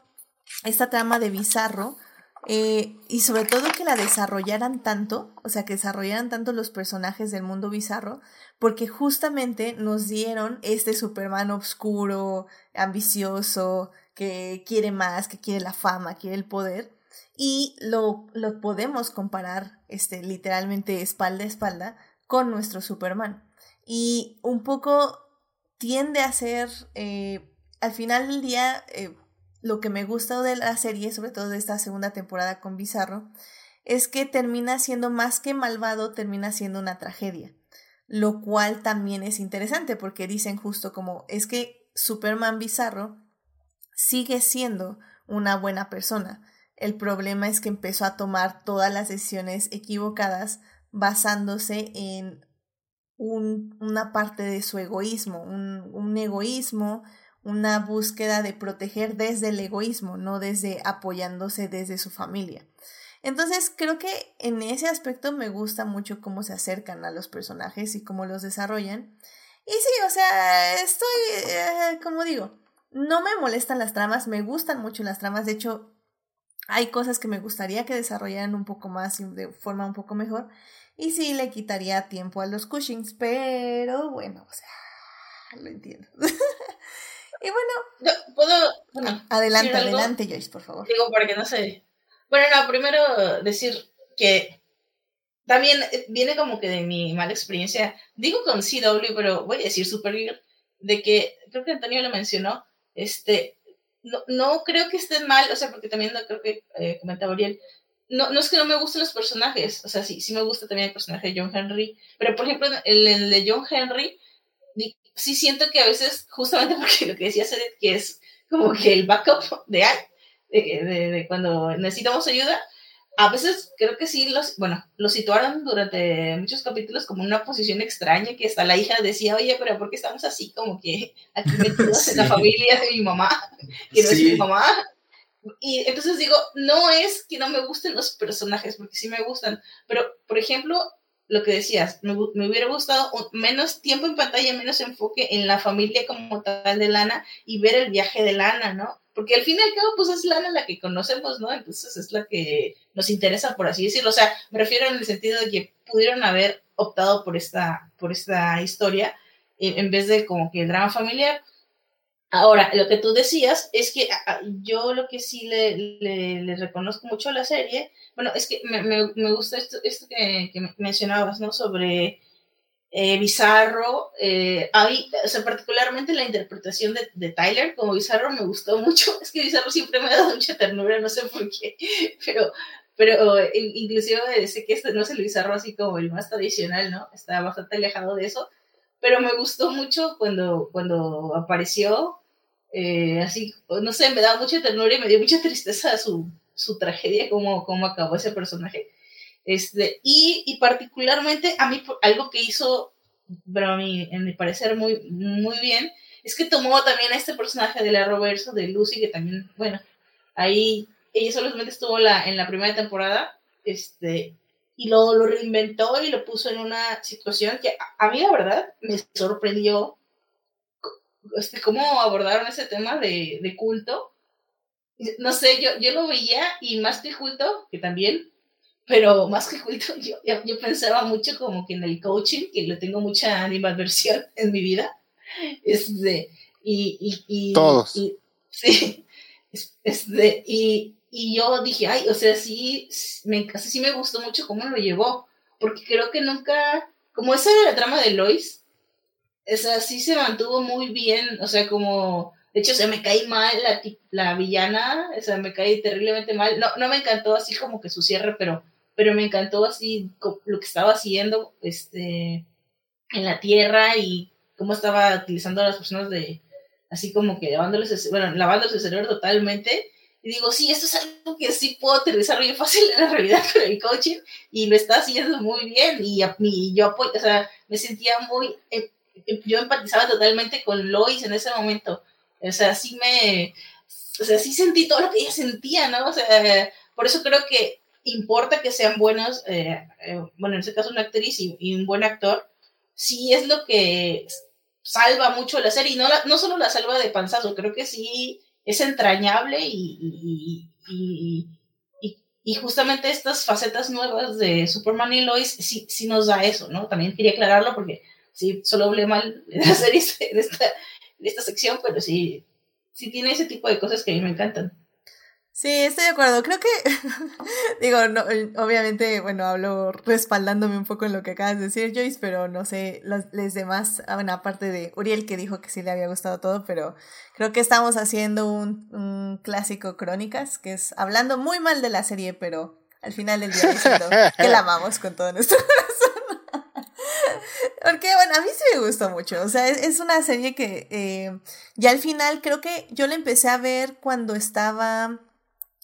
S1: esta trama de Bizarro, Eh, y sobre todo que la desarrollaran tanto, o sea, que desarrollaran tanto los personajes del mundo bizarro, porque justamente nos dieron este Superman oscuro, ambicioso, que quiere más, que quiere la fama, quiere el poder, y lo, lo podemos comparar este, literalmente espalda a espalda con nuestro Superman. Y un poco tiende a ser, eh, al final del día, eh, lo que me gusta de la serie, sobre todo de esta segunda temporada con Bizarro, es que termina siendo más que malvado, termina siendo una tragedia. Lo cual también es interesante porque dicen justo como es que Superman Bizarro sigue siendo una buena persona. El problema es que empezó a tomar todas las decisiones equivocadas basándose en un, una parte de su egoísmo, un, un egoísmo, una búsqueda de proteger desde el egoísmo, no desde apoyándose desde su familia. Entonces creo que en ese aspecto me gusta mucho cómo se acercan a los personajes y cómo los desarrollan. Y sí, o sea, estoy, eh, como digo, no me molestan las tramas, me gustan mucho las tramas, de hecho hay cosas que me gustaría que desarrollaran un poco más y de forma un poco mejor. Y sí le quitaría tiempo a los Cushings, pero bueno, o sea, lo entiendo. *laughs* y bueno.
S4: ¿Puedo? Bueno,
S1: adelante, adelante, Joyce, por favor.
S4: Digo, para que no se. Bueno, no, primero decir que también viene como que de mi mala experiencia. Digo con CW, pero voy a decir Supergirl, de que creo que Antonio lo mencionó. Este, no, no creo que estén mal, o sea, porque también creo que eh, comentaba Ariel, no, no es que no me gusten los personajes, o sea, sí, sí me gusta también el personaje de John Henry, pero por ejemplo, el, el de John Henry, sí siento que a veces, justamente *laughs* porque lo que decía Seth, que es como que el backup de, de, de, de cuando necesitamos ayuda, a veces creo que sí los, bueno, lo situaron durante muchos capítulos como una posición extraña, que hasta la hija decía, oye, pero ¿por qué estamos así como que aquí *laughs* metidos en la familia de mi mamá, *laughs* que no es mi mamá? Y entonces digo, no es que no me gusten los personajes, porque sí me gustan, pero por ejemplo, lo que decías, me, me hubiera gustado menos tiempo en pantalla, menos enfoque en la familia como tal de Lana y ver el viaje de Lana, ¿no? porque al fin y al cabo, pues es Lana la que conocemos, ¿no? Entonces es la que nos interesa, por así decirlo. O sea, me refiero en el sentido de que pudieron haber optado por esta, por esta historia en, vez de como que el drama familiar. Ahora, lo que tú decías es que yo lo que sí le, le, reconozco mucho a la serie, bueno, es que me, me, me gusta esto, esto que, mencionabas, ¿no? Sobre eh, Bizarro, eh, o sea, particularmente la interpretación de, de, Tyler como Bizarro me gustó mucho. *laughs* Es que Bizarro siempre me ha dado mucha ternura, no sé por qué, *laughs* pero, pero inclusive sé que este no es el Bizarro así como el más tradicional, ¿no? Está bastante alejado de eso, pero me gustó mucho cuando, cuando apareció, eh, así, no sé, me daba mucha ternura y me dio mucha tristeza su, su tragedia, cómo, cómo acabó ese personaje. Este, y, y particularmente a mí algo que hizo, pero a mí, en mi parecer, muy, muy bien, es que tomó también a este personaje de la Roberto, de Lucy, que también, bueno, ahí ella solamente estuvo la, en la primera temporada, este, y lo, lo reinventó y lo puso en una situación que a, mí la verdad me sorprendió este, cómo abordaron ese tema de, de culto. No sé, yo, yo lo veía y más que culto, que también pero más que culto, *laughs* yo, yo, pensaba mucho como que en el coaching, que le tengo mucha animadversión *laughs* en mi vida. Este, y, y, y
S3: Todos.
S4: sí, *laughs* este, y, y yo dije, ay, o sea, sí me, sí me gustó mucho cómo lo llevó, porque creo que nunca, como esa era la trama de Lois, o sea, sí se mantuvo muy bien, o sea, como, de hecho, se me caí mal la, la villana, o sea, me caí terriblemente mal, no, no me encantó así como que su cierre, pero pero me encantó así lo que estaba haciendo este, en la tierra y cómo estaba utilizando a las personas de, así como que lavándoles, bueno, lavándoles el cerebro totalmente. Y digo, sí, esto es algo que sí puedo aterrizar bien fácil en la realidad con el coaching y lo está haciendo muy bien y, y yo apoyo, o sea, me sentía muy, eh, yo empatizaba totalmente con Lois en ese momento. O sea, sí me, o sea, sí sentí todo lo que ella sentía, ¿no? O sea, por eso creo que importa que sean buenos, eh, eh, bueno, en este caso una actriz y, un buen actor, sí es lo que salva mucho la serie, y no, no solo la salva de panzazo, creo que sí es entrañable y, y, y justamente estas facetas nuevas de Superman y Lois sí, sí nos da eso, ¿no? También quería aclararlo porque sí, solo hablé mal de la serie, *laughs* de esta, de esta sección, pero sí, sí tiene ese tipo de cosas que a mí me encantan.
S1: Sí, estoy de acuerdo. Creo que, *laughs* digo, no, obviamente, bueno, hablo respaldándome un poco en lo que acabas de decir, Joyce, pero no sé, los, demás, ah, bueno, aparte de Uriel que dijo que sí le había gustado todo, pero creo que estamos haciendo un, un clásico Crónicas, que es hablando muy mal de la serie, pero al final del día diciendo que la amamos con todo nuestro *laughs* corazón. Porque, bueno, a mí sí me gustó mucho. O sea, es, es una serie que eh, ya al final creo que yo la empecé a ver cuando estaba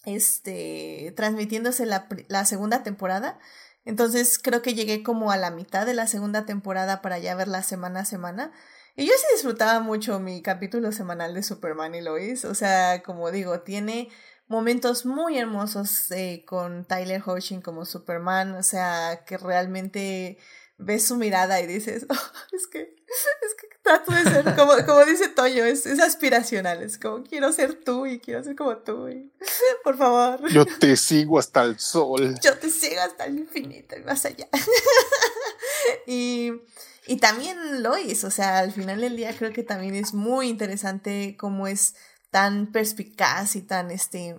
S1: este, transmitiéndose la, segunda temporada. Entonces creo que llegué como a la mitad de la segunda temporada para ya verla semana a semana. Y yo sí disfrutaba mucho mi capítulo semanal de Superman y Lois. O sea, como digo, tiene momentos muy hermosos eh, con Tyler Hoechlin como Superman. O sea, que realmente ves su mirada y dices, *laughs* oh, es que, es que trato de ser, como, como dice Toño, es, es aspiracional, es como quiero ser tú y quiero ser como tú, y, *laughs* por favor.
S3: Yo *laughs* te sigo hasta el sol.
S1: Yo te sigo hasta el infinito y más allá. y, y también Lois, o sea, al final del día creo que también es muy interesante cómo es tan perspicaz y tan, este,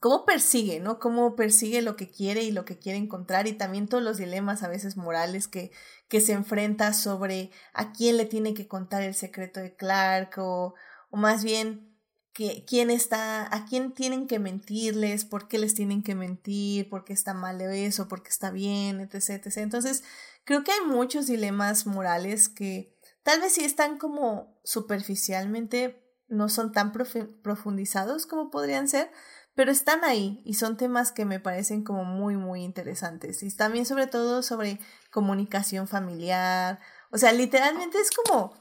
S1: cómo persigue, ¿no? Cómo persigue lo que quiere y lo que quiere encontrar y también todos los dilemas a veces morales que, que se enfrenta sobre a quién le tiene que contar el secreto de Clark o, más bien que, quién está, a quién tienen que mentirles, por qué les tienen que mentir, por qué está mal eso, por qué está bien, etc, etc. Entonces, creo que hay muchos dilemas morales que tal vez sí están como superficialmente, no son tan profundizados como podrían ser, pero están ahí y son temas que me parecen como muy, muy interesantes. Y también sobre todo sobre comunicación familiar. O sea, literalmente es como,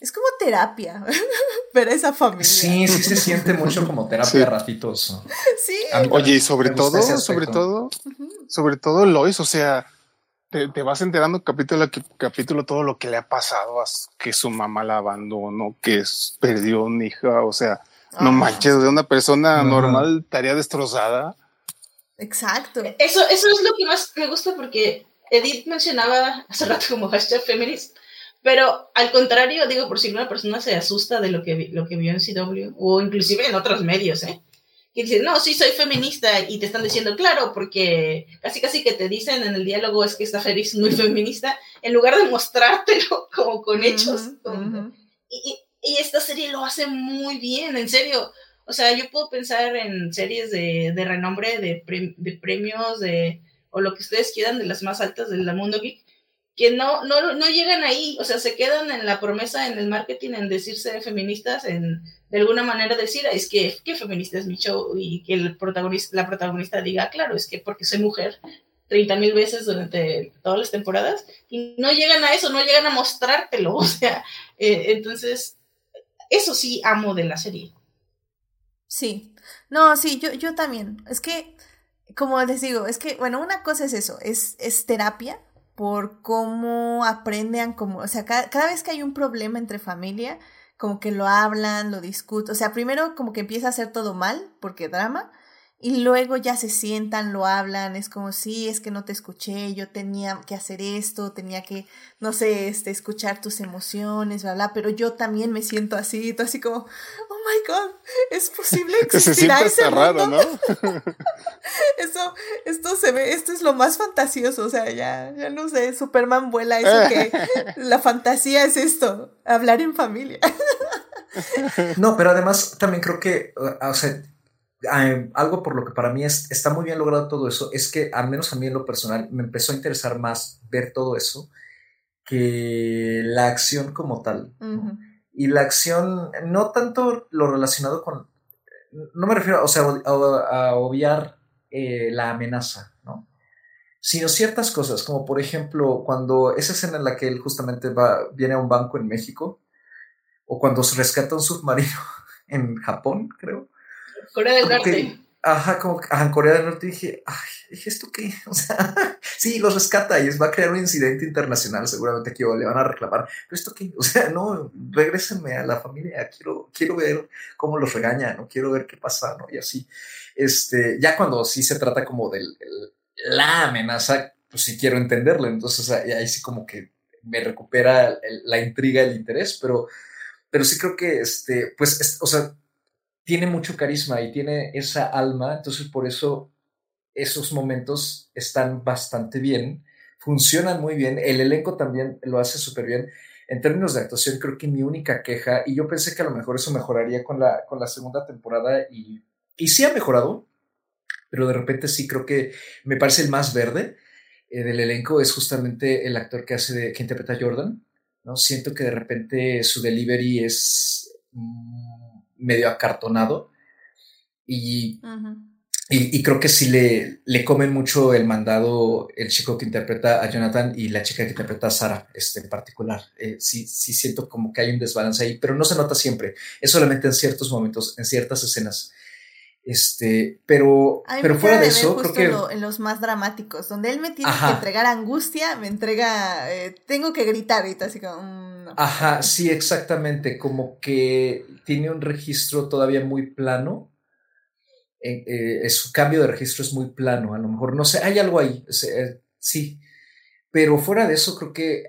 S1: es como terapia, *laughs* pero esa familia.
S2: Sí, sí se siente mucho como terapia sí. ratitos.
S1: Sí.
S3: Oye, y sobre todo, sobre todo, sobre todo Lois, o sea, te, te, vas enterando capítulo a capítulo todo lo que le ha pasado, que su mamá la abandonó, que perdió una hija, o sea, no manches, de una persona normal estaría destrozada.
S1: Exacto.
S4: Eso, eso es lo que más me gusta porque Edith mencionaba hace rato como hashtag feminist, pero al contrario, digo, por si una persona se asusta de lo que, lo que vio en CW o inclusive en otros medios, ¿eh? Que dicen, no, sí, soy feminista y te están diciendo, claro, porque casi casi que te dicen en el diálogo es que esta feliz muy feminista, en lugar de mostrártelo *laughs* como con hechos. Uh -huh, uh -huh. y, y esta serie lo hace muy bien, en serio. O sea, yo puedo pensar en series de, renombre, de, pre, de, premios, de, o lo que ustedes quieran, de las más altas del mundo geek, que no, no, no llegan ahí. O sea, se quedan en la promesa, en el marketing, en decirse feministas, en de alguna manera decir, es que, ¿qué feminista es mi show? Y que el protagonista, la protagonista diga, claro, es que porque soy mujer, 30 mil veces durante todas las temporadas y no llegan a eso, no llegan a mostrártelo, *laughs* o sea, eh, entonces eso sí amo de la serie.
S1: Sí, no, sí, yo, yo también. Es que, como les digo, es que, bueno, una cosa es eso, es, es terapia por cómo aprenden, como, o sea, cada, cada vez que hay un problema entre familia, como que lo hablan, lo discuten, o sea, primero como que empieza a hacer todo mal, porque drama, y luego ya se sientan, lo hablan, es como, sí, es que no te escuché, yo tenía que hacer esto, tenía que, no sé, este, escuchar tus emociones, bla, bla, pero yo también me siento así, todo así como, oh my god, es posible *laughs* existir a ese raro, ¿no? *laughs* eso, esto se ve, esto es lo más fantasioso, o sea, ya, ya no sé, Superman vuela, eso que *laughs* la fantasía es esto, hablar en familia.
S2: no, pero además también creo que, o sea, algo por lo que para mí es, está muy bien logrado todo eso es que, al menos a mí en lo personal, me empezó a interesar más ver todo eso que la acción como tal. Uh -huh. Y la acción, no tanto lo relacionado con, no me refiero, o sea, a, a obviar eh, la amenaza, ¿no? Sino ciertas cosas, como por ejemplo, cuando esa escena en la que él justamente va, viene a un banco en México, o cuando se rescata un submarino *laughs* en Japón, creo
S4: Corea del Norte.
S2: Ajá, como ajá, en Corea del Norte dije, ay, dije, ¿esto qué? *laughs* O sea, sí, los rescata y va a crear un incidente internacional, seguramente que le van a reclamar, pero ¿esto qué? O sea, *laughs* no, regrésenme a la familia, quiero, quiero ver cómo los regañan, no quiero ver qué pasa, ¿no? Y así, este, ya cuando sí se trata como de la amenaza, pues sí quiero entenderlo, entonces ahí sí como que me recupera la intriga, el interés, pero, pero sí creo que, este, pues, o sea, tiene mucho carisma y tiene esa alma, entonces por eso esos momentos están bastante bien, funcionan muy bien, el elenco también lo hace súper bien. En términos de actuación, creo que mi única queja, y yo pensé que a lo mejor eso mejoraría con la, con la segunda temporada, y, y sí ha mejorado, pero de repente sí creo que me parece el más verde eh, del elenco, es justamente el actor que hace de, que interpreta a Jordan, ¿no? Siento que de repente su delivery es... medio acartonado y, y, creo que sí le, le comen mucho el mandado el chico que interpreta a Jonathan y la chica que interpreta a Sara este, en particular. Eh, sí, sí siento como que hay un desbalance ahí, pero no se nota siempre, es solamente en ciertos momentos, en ciertas escenas. Este, pero, pero fuera de, eso, creo que.
S1: en los más dramáticos, donde él me tiene que entregar angustia, me entrega. Eh, tengo que gritar ahorita, así como.
S2: Ajá, sí, exactamente. Como que tiene un registro todavía muy plano. Eh, su cambio de registro es muy plano. A lo mejor, no sé, hay algo ahí. Eh, sí. Pero fuera de eso, creo que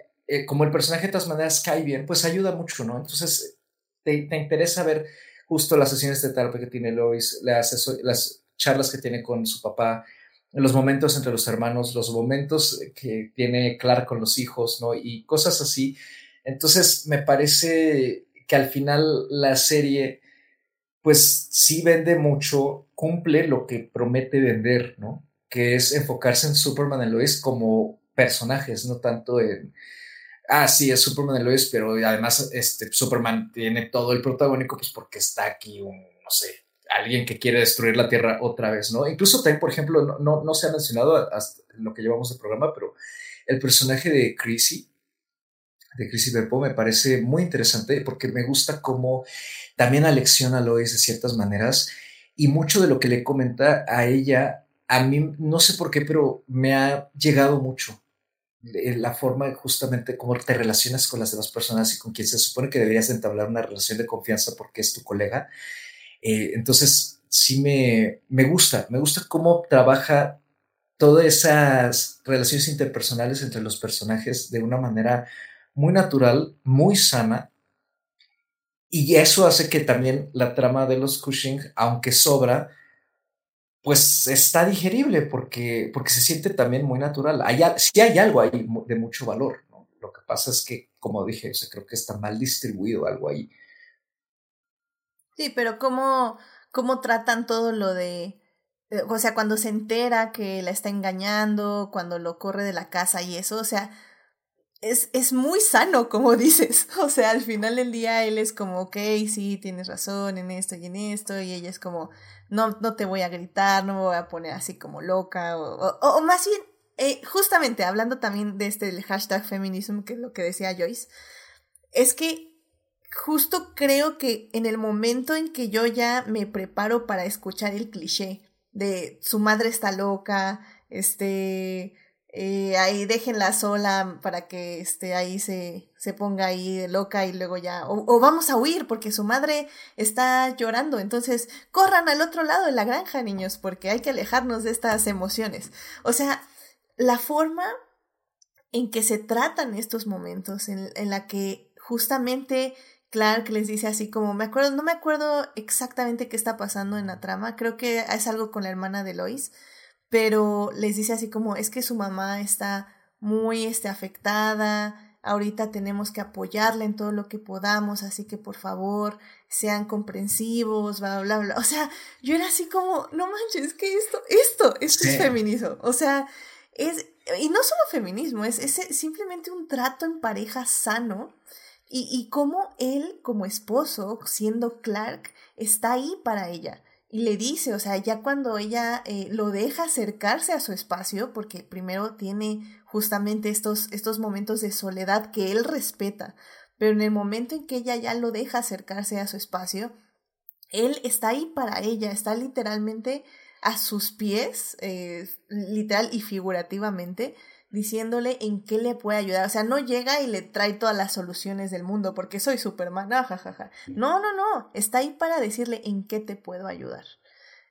S2: como el personaje de todas maneras cae bien, pues ayuda mucho, ¿no? Entonces, te, te interesa ver justo las sesiones de terapia que tiene Lois, las, las charlas que tiene con su papá, los momentos entre los hermanos, los momentos que tiene Clark con los hijos, ¿no? Y cosas así. Entonces, me parece que al final la serie, pues sí vende mucho, cumple lo que promete vender, ¿no? Que es enfocarse en Superman y Lois como personajes, no tanto en ah, sí, es Superman de Lois, pero además este, Superman tiene todo el protagónico, pues porque está aquí un, no sé, alguien que quiere destruir la Tierra otra vez, ¿no? Incluso también, por ejemplo, no, no, se ha mencionado hasta lo que llevamos de programa, pero el personaje de Chrissy, de Chrissy Beppo, me parece muy interesante porque me gusta cómo también alecciona a Lois de ciertas maneras y mucho de lo que le comenta a ella, a mí no sé por qué, pero me ha llegado mucho la forma justamente cómo te relacionas con las demás personas y con quien se supone que deberías entablar una relación de confianza porque es tu colega. Eh, entonces, sí me, me gusta, me gusta cómo trabaja todas esas relaciones interpersonales entre los personajes de una manera muy natural, muy sana. Y eso hace que también la trama de los Cushing, aunque sobra, pues está digerible porque, porque se siente también muy natural. Hay, sí hay algo ahí de mucho valor. Lo que pasa es que, como dije, creo que está mal distribuido algo ahí.
S1: Sí, pero ¿cómo, cómo tratan todo lo de... Eh, o sea, cuando se entera que la está engañando, cuando lo corre de la casa y eso, o sea, es, es muy sano, como *laughs* dices. O sea, al final del día él es como, ok, sí, tienes razón en esto y en esto, y ella es como, no, no te voy a gritar, no me voy a poner así como loca, o, o, más bien, eh, justamente hablando también de este el hashtag feminismo, que es lo que decía Joyce, es que justo creo que en el momento en que yo ya me preparo para escuchar el cliché de su madre está loca, este, eh, ahí déjenla sola para que este, ahí se, se ponga ahí loca y luego ya, o, vamos a huir porque su madre está llorando, entonces corran al otro lado de la granja, niños, porque hay que alejarnos de estas emociones. O sea, la forma en que se tratan estos momentos, en, en la que justamente Clark les dice así como, me acuerdo, no me acuerdo exactamente qué está pasando en la trama, creo que es algo con la hermana de Lois, pero les dice así como es que su mamá está muy este, afectada, ahorita tenemos que apoyarla en todo lo que podamos, así que por favor sean comprensivos, bla, bla, bla. O sea, yo era así como, no manches, que esto, esto, esto es feminismo. O sea, es, y no solo feminismo, es, es simplemente un trato en pareja sano. Y, y cómo él, como esposo, siendo Clark, está ahí para ella le dice, o sea, ya cuando ella eh, lo deja acercarse a su espacio, porque primero tiene justamente estos, estos momentos de soledad que él respeta, pero en el momento en que ella ya lo deja acercarse a su espacio, él está ahí para ella, está literalmente a sus pies, eh, literal y figurativamente, diciéndole en qué le puede ayudar. O sea, no llega y le trae todas las soluciones del mundo porque soy Superman, ah, jajaja. No, no, no, está ahí para decirle en qué te puedo ayudar.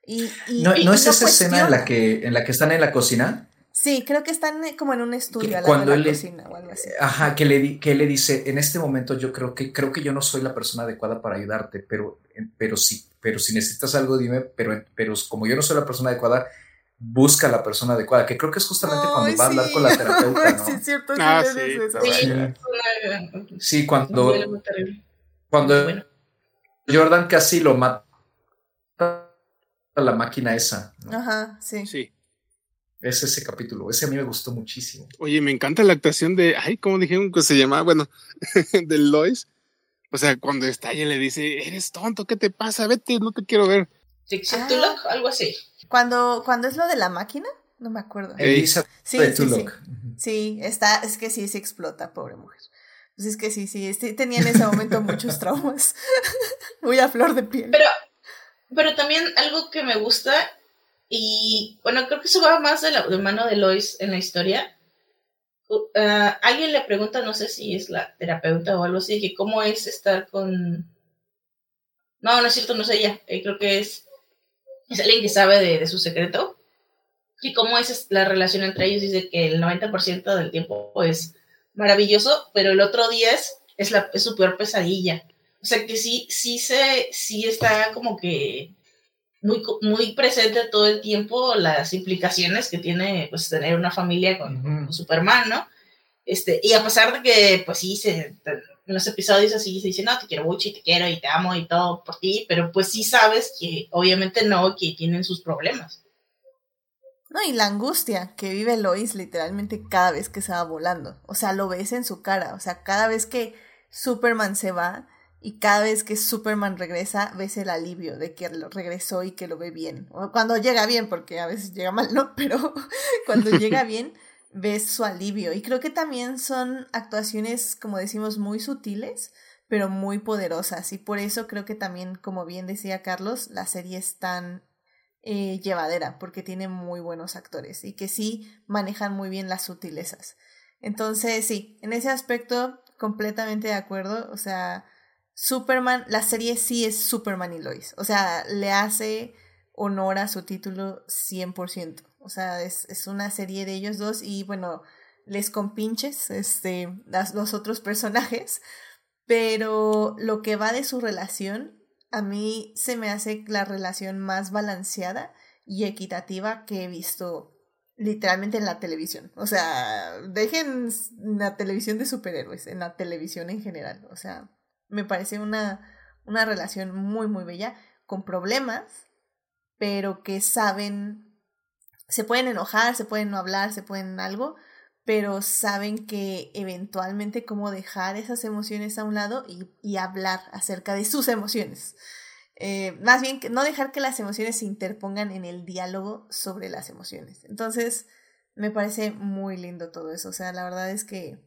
S1: Y,
S2: no, ¿no es esa escena en la, que, en la que están en la cocina?
S1: Sí, creo que están eh, como en un estudio a la, de la cocina o algo así.
S2: Ajá, que le, que le dice, en este momento yo creo que, creo que yo no soy la persona adecuada para ayudarte, pero, pero sí, pero si necesitas algo, dime, pero, pero como yo no soy la persona adecuada, busca la persona adecuada, que creo que es justamente cuando va a hablar con la terapeuta, *laughs* ¿no?
S1: sí, es cierto,
S3: Ah,
S1: sí,
S3: sí.
S1: eso.
S2: Sí. Sí, cuando, cuando
S4: Bueno.
S2: Jordan casi lo mata a la máquina esa. ¿no?
S1: Ajá, sí.
S3: Sí.
S2: Es ese capítulo, ese a mí me gustó muchísimo.
S3: Oye, me encanta la actuación de, ay, ¿cómo dijeron que se llamaba? Bueno, *laughs* de Lois. O sea, cuando está ella le dice, eres tonto, ¿qué te pasa? Vete, no te quiero ver.
S4: Dixon
S1: Ah.
S4: Algo así.
S1: Cuando, cuando es lo de la máquina, no me acuerdo.
S2: Elisa
S1: Sí,
S2: de
S1: sí, sí. Sí, está, es que sí se explota, pobre mujer. Pues es que sí, sí, sí, tenía en ese momento muchos traumas. *laughs* Muy a flor de piel.
S4: Pero, pero también algo que me gusta, y bueno, creo que eso va más de la de mano de Lois en la historia. Uh, ah, alguien le pregunta, no sé si es la terapeuta o algo así, que cómo es estar con. No, no es cierto, no es ella. eh, creo que es, es alguien que sabe de, de su secreto. Y cómo es la relación entre ellos. Dice que el 90% del tiempo es maravilloso, pero el otro 10 es, la, es su peor pesadilla. O sea que sí, sí se, sí está como que muy, muy presente todo el tiempo las implicaciones que tiene pues tener una familia con,
S2: Ujú.
S4: con Superman, ¿no? Este, y a pesar de que, pues sí, se, en los episodios así se dice, no, te quiero mucho y te quiero y te amo y todo por ti, pero pues sí sabes que obviamente no, que tienen sus problemas.
S1: No, y la angustia que vive Lois literalmente cada vez que se va volando. O sea, lo ves en su cara. O sea, cada vez que Superman se va y cada vez que Superman regresa, ves el alivio de que regresó y que lo ve bien. O cuando llega bien, porque a veces llega mal, ¿no? *laughs* Pero cuando llega *laughs* bien, ves su alivio. Y creo que también son actuaciones, como decimos, muy sutiles, pero muy poderosas. Y por eso creo que también, como bien decía Carlos, la serie es tan eh, llevadera porque tiene muy buenos actores y que sí manejan muy bien las sutilezas. Entonces, sí, en ese aspecto completamente de acuerdo. O sea, Superman, la serie sí es Superman y Lois. O sea, le hace honor a su título 100%. O sea, es, es una serie de ellos dos y bueno, les compinches este, los otros personajes. Pero lo que va de su relación, a mí se me hace la relación más balanceada y equitativa que he visto literalmente en la televisión. O sea, dejen la televisión de superhéroes, en la televisión en general. O sea, me parece una, una relación muy, muy bella, con problemas, pero que saben, se pueden enojar, se pueden no hablar, se pueden algo, pero saben que eventualmente cómo dejar esas emociones a un lado y, hablar acerca de sus emociones. Eh, más bien, no dejar que las emociones se interpongan en el diálogo sobre las emociones. Entonces, me parece muy lindo todo eso. O sea, la verdad es que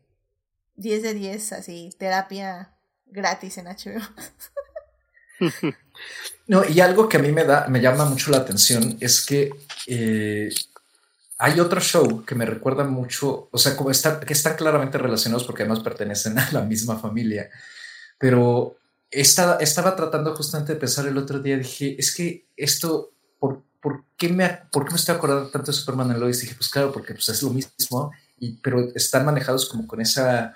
S1: 10 de 10, así, terapia gratis en HBO. *laughs* *laughs*
S2: No, y algo que a mí me da, me llama mucho la atención es que eh, hay otro show que me recuerda mucho, o sea, como está, que están claramente relacionados porque además pertenecen *laughs* a la misma familia, pero estaba, estaba tratando justamente de pensar el otro día, dije, es que esto, ¿por, por, qué, me, ¿por qué me estoy acordando tanto de Superman and Lois? Dije, pues claro, porque pues, es lo mismo, y, pero están manejados como con esa,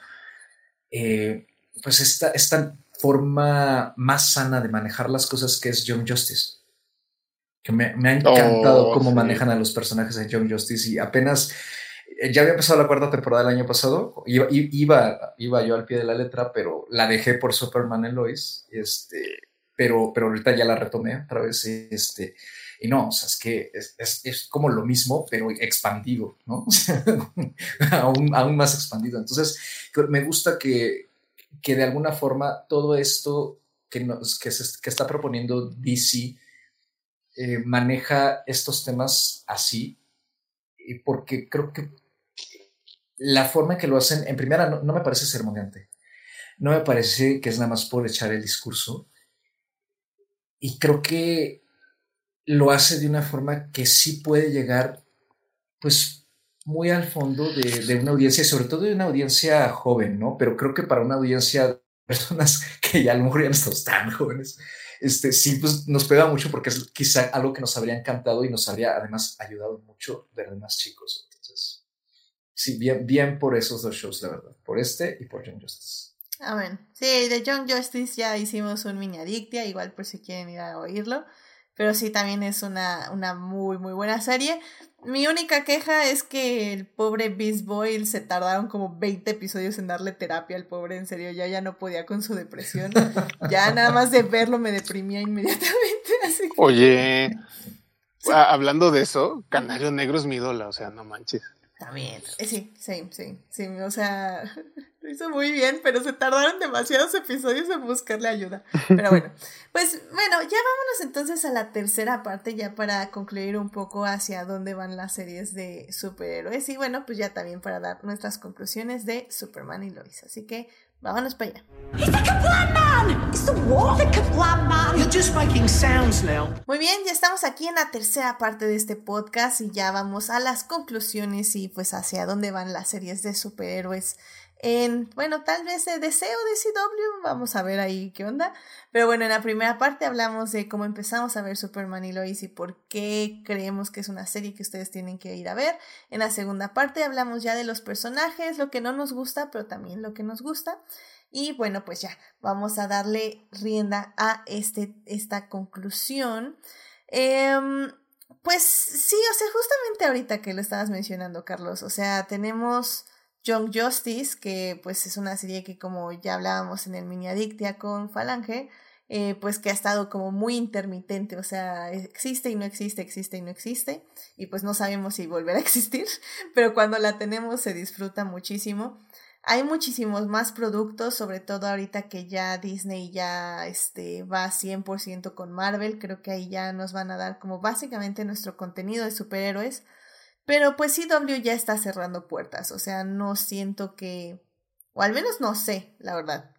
S2: eh, pues esta, esta forma más sana de manejar las cosas que es Young Justice. Que me, me ha encantado
S3: Oh,
S2: cómo
S3: sí.
S2: manejan a los personajes de Young Justice y apenas eh, ya había empezado la cuarta temporada el año pasado. Iba, iba, iba yo al pie de la letra, pero la dejé por Superman y Lois. Este, pero, pero ahorita ya la retomé otra vez. Este, y no, o sea, es que es, es, es como lo mismo, pero expandido, ¿no? *laughs* Aún, aún más expandido. Entonces, me gusta que, que de alguna forma todo esto que, nos, que, se, está proponiendo DC eh, maneja estos temas así, porque creo que la forma en que lo hacen, en primera, no, no me parece sermoneante. No me parece que es nada más por echar el discurso.
S10: y creo que lo hace de una forma que sí puede llegar, pues, muy al fondo de, de, una audiencia, sobre todo de una audiencia joven, ¿no? Pero creo que para una audiencia de personas *laughs* que ya a lo mejor ya no estamos tan jóvenes, este, sí, pues nos pega mucho porque es quizá algo que nos habría encantado y nos habría además ayudado mucho ver más chicos. Entonces, sí, bien, bien por esos dos shows, la verdad, por este y por Young Justice.
S1: Amén. Sí, de Young Justice ya hicimos un mini adictia, igual por si quieren ir a oírlo. Pero sí, también es una, una muy, muy buena serie. Mi única queja es que el pobre Beast Boy se tardaron como 20 episodios en darle terapia al pobre, en serio, ya ya no podía con su depresión. *laughs* ya nada más de verlo me deprimía inmediatamente. *laughs* Así
S3: Oye, hablando de eso, Canario Negro es mi ídola, o sea, no manches.
S1: También, eh, sí, sí, sí, sí, o sea, *laughs* lo hizo muy bien, pero se tardaron demasiados episodios en buscarle ayuda. Pero bueno, *laughs* pues bueno, ya vámonos entonces a la tercera parte, ya para concluir un poco hacia dónde van las series de superhéroes y bueno, pues ya también para dar nuestras conclusiones de Superman y Lois. Así que vámonos para allá. Muy bien, ya estamos aquí en la tercera parte de este podcast y ya vamos a las conclusiones y pues hacia dónde van las series de superhéroes en, bueno, tal vez de Deseo de CW, vamos a ver ahí qué onda. Pero bueno, en la primera parte hablamos de cómo empezamos a ver Superman y Lois y por qué creemos que es una serie que ustedes tienen que ir a ver. En la segunda parte hablamos ya de los personajes, lo que no nos gusta, pero también lo que nos gusta. Y bueno, pues ya, vamos a darle rienda a este, esta conclusión. Em, pues sí, o sea, justamente ahorita que lo estabas mencionando, Carlos, o sea, tenemos Young Justice, que pues es una serie que como ya hablábamos en el mini adictia con Falange, eh, pues que ha estado como muy intermitente, o sea, existe y no existe, existe y no existe, y pues no sabemos si volverá a existir, *laughs* pero cuando la tenemos se disfruta muchísimo. Hay muchísimos más productos, sobre todo ahorita que ya Disney ya este, va 100% con Marvel, creo que ahí ya nos van a dar como básicamente nuestro contenido de superhéroes. Pero pues CW ya está cerrando puertas, o sea, no siento que, o al menos no sé, la verdad,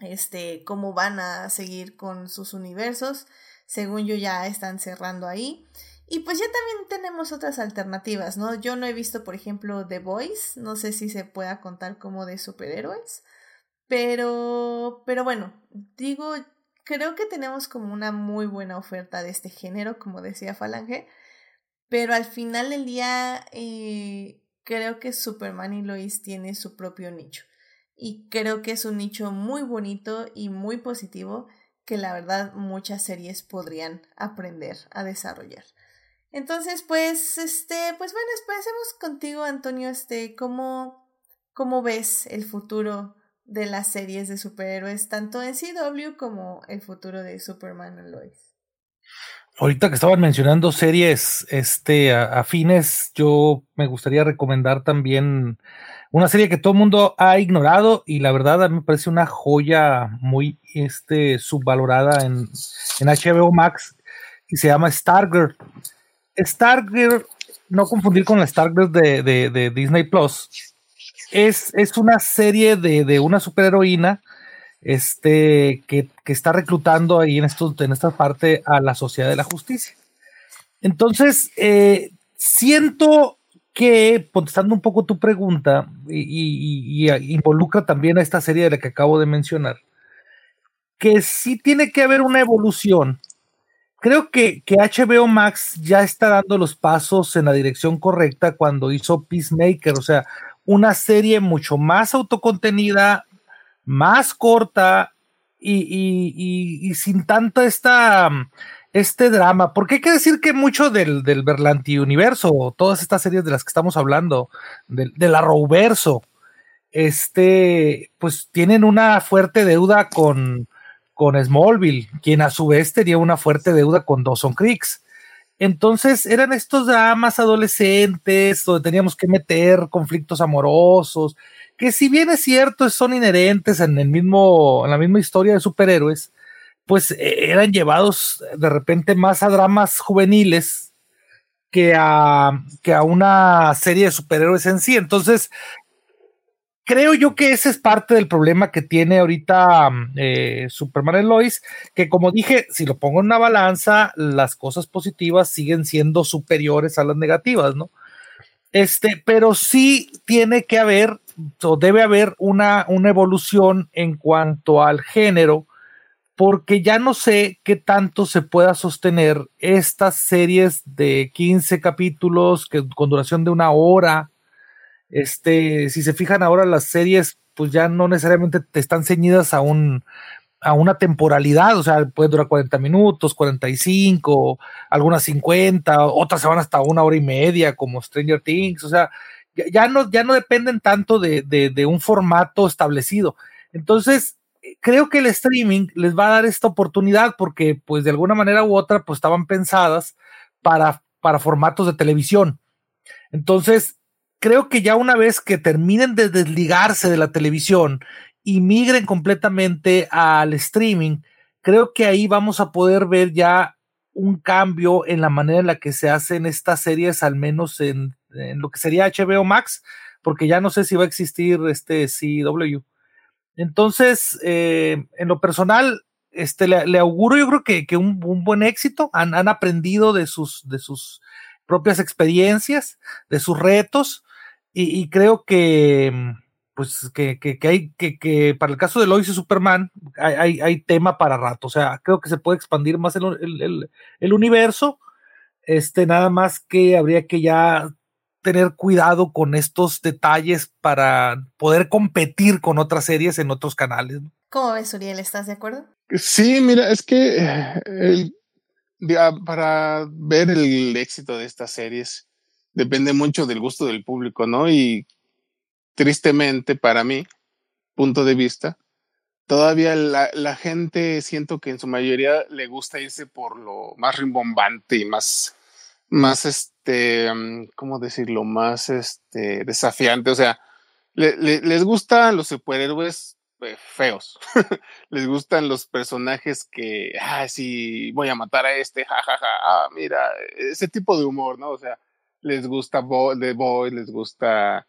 S1: este, cómo van a seguir con sus universos. Según yo ya están cerrando ahí. Y pues ya también tenemos otras alternativas, ¿no? Yo no he visto, por ejemplo, The Voice, no sé si se pueda contar como de superhéroes, pero, pero bueno, digo, creo que tenemos como una muy buena oferta de este género, como decía Falange, pero al final del día eh, creo que Superman y Lois tiene su propio nicho. Y creo que es un nicho muy bonito y muy positivo que la verdad muchas series podrían aprender a desarrollar. Entonces, pues, este, pues bueno, empecemos contigo, Antonio, este, ¿cómo, cómo ves el futuro de las series de superhéroes, tanto en CW como el futuro de Superman y Lois?
S6: Ahorita que estaban mencionando series este, afines, yo me gustaría recomendar también una serie que todo el mundo ha ignorado y la verdad a mí me parece una joya muy este, subvalorada en, en HBO Max y se llama Stargirl. Stargirl, no confundir con la Stargirl de, de, Disney Plus, es, es, una serie de, de una superheroína este, que, que, está reclutando ahí en, esto, en esta parte a la Sociedad de la Justicia. Entonces, eh, siento que, contestando un poco tu pregunta, y, y, involucra también a esta serie de la que acabo de mencionar, que sí tiene que haber una evolución creo que, que, HBO Max ya está dando los pasos en la dirección correcta cuando hizo Peacemaker, o sea, una serie mucho más autocontenida, más corta y, sin tanto esta, este drama, porque hay que decir que mucho del, del Berlanti universo, todas estas series de las que estamos hablando, del, del Arrowverso, este, pues tienen una fuerte deuda con, con Smallville, quien a su vez tenía una fuerte deuda con Dawson Creeks. Entonces eran estos dramas adolescentes donde teníamos que meter conflictos amorosos, que si bien es cierto son inherentes en el mismo, en la misma historia de superhéroes, pues eh, eran llevados de repente más a dramas juveniles que a, que a una serie de superhéroes en sí. Entonces, creo yo que ese es parte del problema que tiene ahorita eh, Superman y Lois, que como dije, si lo pongo en una balanza, las cosas positivas siguen siendo superiores a las negativas, ¿no? Este, pero sí tiene que haber, o debe haber una, una evolución en cuanto al género, porque ya no sé qué tanto se pueda sostener estas series de 15 capítulos que, con duración de una hora. Este, si se fijan ahora las series, pues ya no necesariamente te están ceñidas a un a una temporalidad, o sea, puede durar 40 minutos, 45, algunas 50, otras se van hasta una hora y media, como Stranger Things, o sea, ya, no, ya no dependen tanto de, de un formato establecido. Entonces, creo que el streaming les va a dar esta oportunidad porque, pues, de alguna manera u otra, pues estaban pensadas para, para formatos de televisión. Entonces, creo que ya una vez que terminen de desligarse de la televisión y migren completamente al streaming, creo que ahí vamos a poder ver ya un cambio en la manera en la que se hacen estas series, al menos en, lo que sería HBO Max, porque ya no sé si va a existir este CW. Entonces, eh, en lo personal, este, le, auguro yo creo que, que un, buen éxito. Han, han, aprendido de sus, de sus propias experiencias, de sus retos, y creo que, pues, que, que, que hay, que, que, para el caso de Lois y Superman, hay, hay, hay, tema para rato. O sea, creo que se puede expandir más el, el, el, el universo. Este, nada más que habría que ya tener cuidado con estos detalles para poder competir con otras series en otros canales.
S1: ¿Cómo ves, Uriel? ¿Estás de acuerdo?
S3: Sí, mira, es que eh, para ver el éxito de estas series depende mucho del gusto del público, ¿no? Y tristemente para mí, punto de vista, todavía la, la gente siento que en su mayoría le gusta irse por lo más rimbombante y más más este, ¿cómo decirlo? Más este, desafiante. O sea, les gustan los superhéroes eh, feos. *laughs* les gustan los personajes que, ah, sí, voy a matar a este, jajaja, ja, ja, ah, mira, ese tipo de humor, ¿no? O sea, les gusta Bo The Boy, les gusta,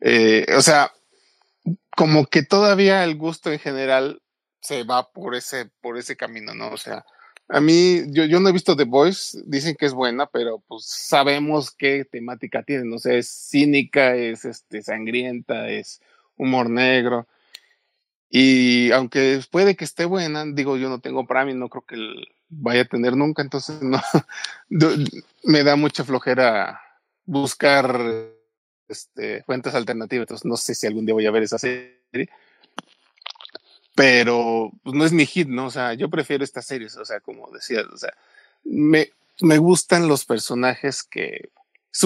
S3: eh, o sea, como que todavía el gusto en general se va por ese, por ese camino, ¿no? O sea, a mí, yo, yo no he visto The Voice, dicen que es buena, pero pues sabemos qué temática tiene, no sé, es cínica, es este, sangrienta, es humor negro. Y aunque puede que esté buena, digo, yo no tengo Prime, no creo que vaya a tener nunca, entonces *laughs* no, me da mucha flojera buscar este, fuentes alternativas, entonces no sé si algún día voy a ver esa serie pero pues, no es mi hit, ¿no? O sea, yo prefiero estas series, o sea, como decías, o sea, me, me gustan los personajes que,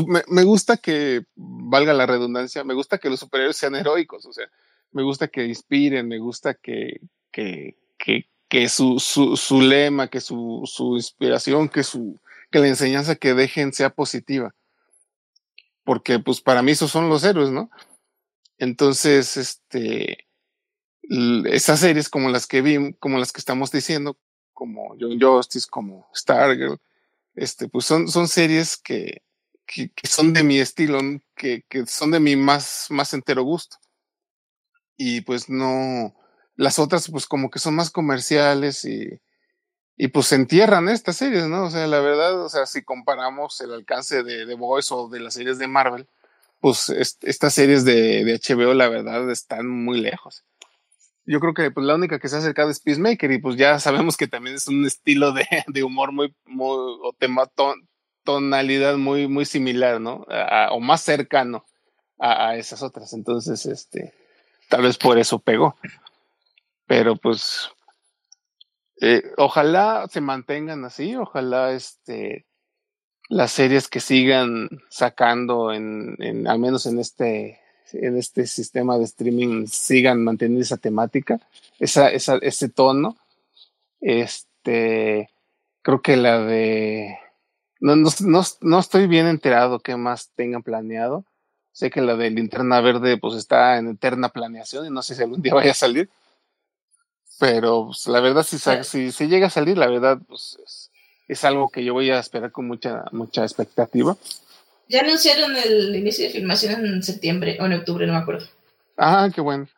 S3: me, me, gusta que, valga la redundancia, me gusta que los superhéroes sean heroicos, o sea, me gusta que inspiren, me gusta que, que, que, que su, su, su, lema, que su, su inspiración, que su, que la enseñanza que dejen sea positiva. Porque, pues, para mí esos son los héroes, ¿no? Entonces, este, esas series como las que vi, como las que estamos diciendo, como John Justice, como Stargirl, este, pues son, son series que, que, son de mi estilo, que, que, son de mi más, más entero gusto. Y pues no, las otras pues como que son más comerciales y, y pues se entierran estas series, ¿no? O sea, la verdad, o sea, si comparamos el alcance de The Voice o de las series de Marvel, pues estas series de, de HBO, la verdad, están muy lejos yo creo que pues, la única que se ha acercado es Peacemaker y pues ya sabemos que también es un estilo de, *laughs* de humor muy, muy o tema, tonalidad muy, muy similar, ¿no? o más cercano a, a, esas otras. Entonces, este, tal vez por eso pegó. Pero pues, eh, ojalá se mantengan así, ojalá este, las series que sigan sacando en, al menos en este en este sistema de streaming sigan manteniendo esa temática, esa, ese tono. Este, creo que la de... No, no, no, no estoy bien enterado qué más tengan planeado. Sé que la de Linterna Verde pues está en eterna planeación y no sé si algún día vaya a salir. Pero pues, la verdad, si, si, si, llega a salir, la verdad, pues es, es, algo que yo voy a esperar con mucha, mucha expectativa.
S4: Ya anunciaron el inicio de filmación en septiembre o en octubre, no me acuerdo.
S3: Ah, qué bueno.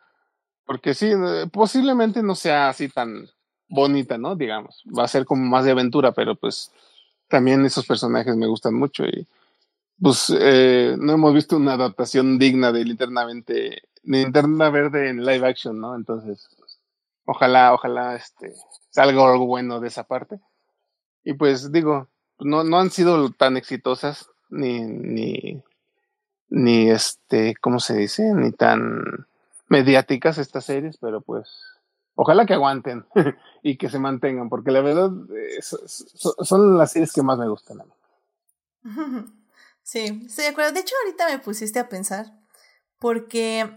S3: Porque sí, eh, posiblemente no sea así tan bonita, ¿no? Digamos, va a ser como más de aventura, pero pues también esos personajes me gustan mucho y pues eh, no hemos visto una adaptación digna de Linternamente, Linterna Verde en live action, ¿no? Entonces, ojalá, ojalá este, salga algo bueno de esa parte. Y pues digo, no, no han sido tan exitosas ni, ni, ni este, ¿cómo se dice? Ni tan mediáticas estas series, pero pues ojalá que aguanten *laughs* y que se mantengan, porque la verdad eh, son las series que más me gustan a mí. *laughs*
S1: Sí, estoy de acuerdo. De hecho, ahorita me pusiste a pensar, porque,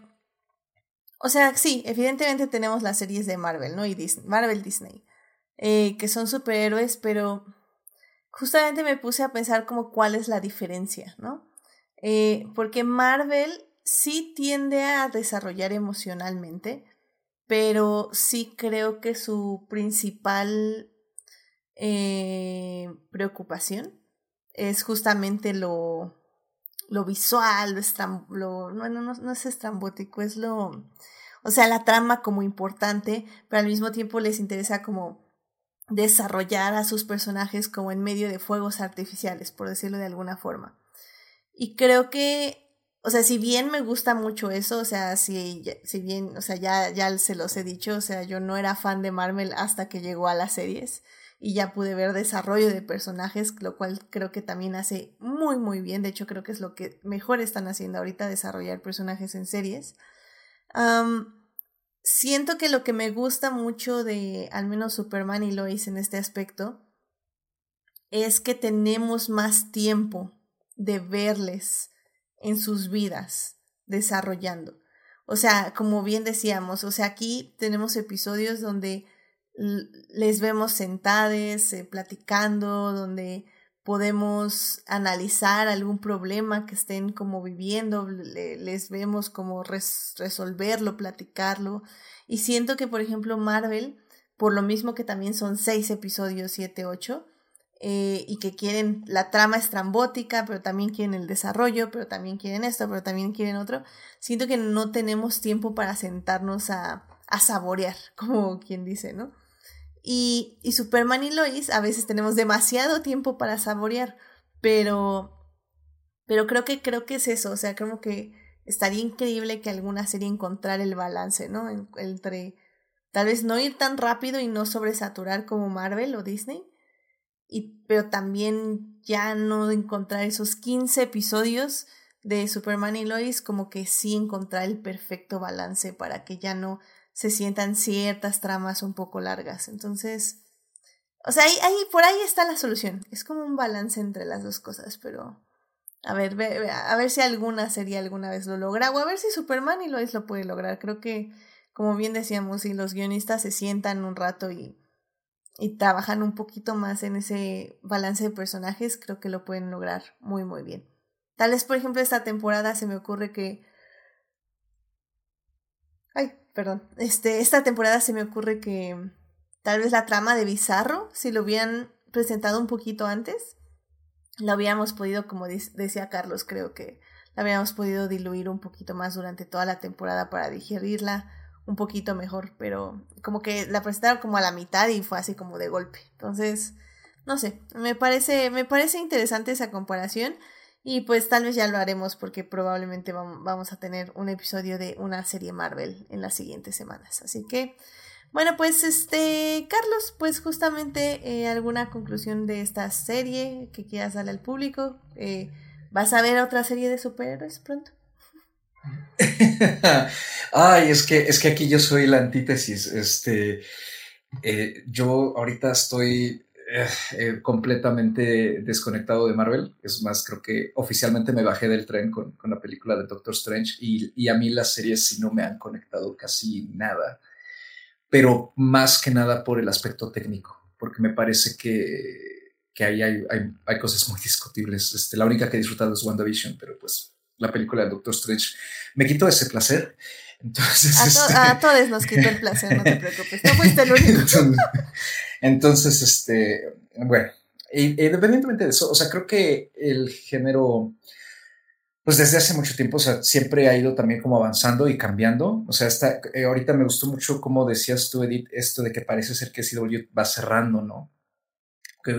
S1: o sea, sí, evidentemente tenemos las series de Marvel, ¿no? Y Disney, Marvel Disney, eh, que son superhéroes, pero justamente me puse a pensar como cuál es la diferencia, ¿no? Eh, porque Marvel sí tiende a desarrollar emocionalmente, pero sí creo que su principal eh, preocupación es justamente lo, lo visual, lo, lo no, no es estrambótico, es lo, o sea, la trama como importante, pero al mismo tiempo les interesa como desarrollar a sus personajes como en medio de fuegos artificiales, por decirlo de alguna forma. Y creo que o sea, si bien me gusta mucho eso, o sea, si, si bien, o sea, ya, ya se los he dicho, o sea, yo no era fan de Marvel hasta que llegó a las series y ya pude ver desarrollo de personajes, lo cual creo que también hace muy, muy bien. De hecho, creo que es lo que mejor están haciendo ahorita, desarrollar personajes en series. siento que lo que me gusta mucho de al menos Superman y Lois en este aspecto es que tenemos más tiempo de verles en sus vidas desarrollando. O sea, como bien decíamos, o sea, aquí tenemos episodios donde les vemos sentades, eh, platicando, donde podemos analizar algún problema que estén como viviendo, les vemos como resolverlo, platicarlo. Y siento que, por ejemplo, Marvel, por lo mismo que también son seis episodios, siete, ocho, eh, y que quieren, la trama estrambótica, pero también quieren el desarrollo, pero también quieren esto, pero también quieren otro, siento que no tenemos tiempo para sentarnos a saborear, *laughs* como quien dice, ¿no? Y, Superman y Lois a veces tenemos demasiado tiempo para saborear, pero, pero creo que, creo que es eso, o sea, creo que estaría increíble que alguna serie encontrar el balance, ¿no? Entre tal vez no ir tan rápido y no sobresaturar como Marvel o Disney, y, pero también ya no encontrar esos 15 episodios de Superman y Lois, como que sí encontrar el perfecto balance para que ya no se sientan ciertas tramas un poco largas. Entonces, o sea, ahí, ahí, por ahí está la solución. Es como un balance entre las dos cosas, pero a ver, a ver si alguna serie alguna vez lo logra, o a ver si Superman y Lois lo puede lograr. Creo que, como bien decíamos, si los guionistas se sientan un rato y y trabajan un poquito más en ese balance de personajes, creo que lo pueden lograr muy, muy bien. Tal vez, por ejemplo, esta temporada se me ocurre que... Perdón. Este, esta temporada se me ocurre que tal vez la trama de Bizarro, si lo hubieran presentado un poquito antes, la habíamos podido, como decía Carlos, creo que la habíamos podido diluir un poquito más durante toda la temporada para digerirla un poquito mejor, pero como que la presentaron como a la mitad y fue así como de golpe. Entonces, no sé, me parece, me parece interesante esa comparación y pues tal vez ya lo haremos porque probablemente vamos a tener un episodio de una serie Marvel en las siguientes semanas. Así que, bueno, pues este, Carlos, pues justamente eh, alguna conclusión de esta serie que quieras darle al público. Eh, ¿Vas a ver otra serie de superhéroes pronto? *laughs*
S10: Ay, es que, es que aquí yo soy la antítesis. Este, eh, yo ahorita estoy eh, eh, completamente desconectado de Marvel. Es más, creo que oficialmente me bajé del tren con, con la película de Doctor Strange y, y, a mí las series sí no me han conectado casi nada. Pero más que nada por el aspecto técnico, porque me parece que, que ahí hay, hay, hay, cosas muy *laughs* discutibles. Este, la única que he disfrutado es WandaVision, pero pues la película de Doctor Strange me quitó ese placer. Entonces,
S1: a,
S10: este,
S1: a, todos nos quitó el placer, no te preocupes, no fuiste el único. *laughs* *laughs*
S10: Entonces, este, bueno,
S2: independientemente de eso, o sea, creo que el género, pues desde hace mucho tiempo, o sea, siempre ha ido también como avanzando y cambiando. O sea, está, eh, ahorita me gustó mucho como decías tú, Edith, esto de que parece ser que CW va cerrando, ¿no?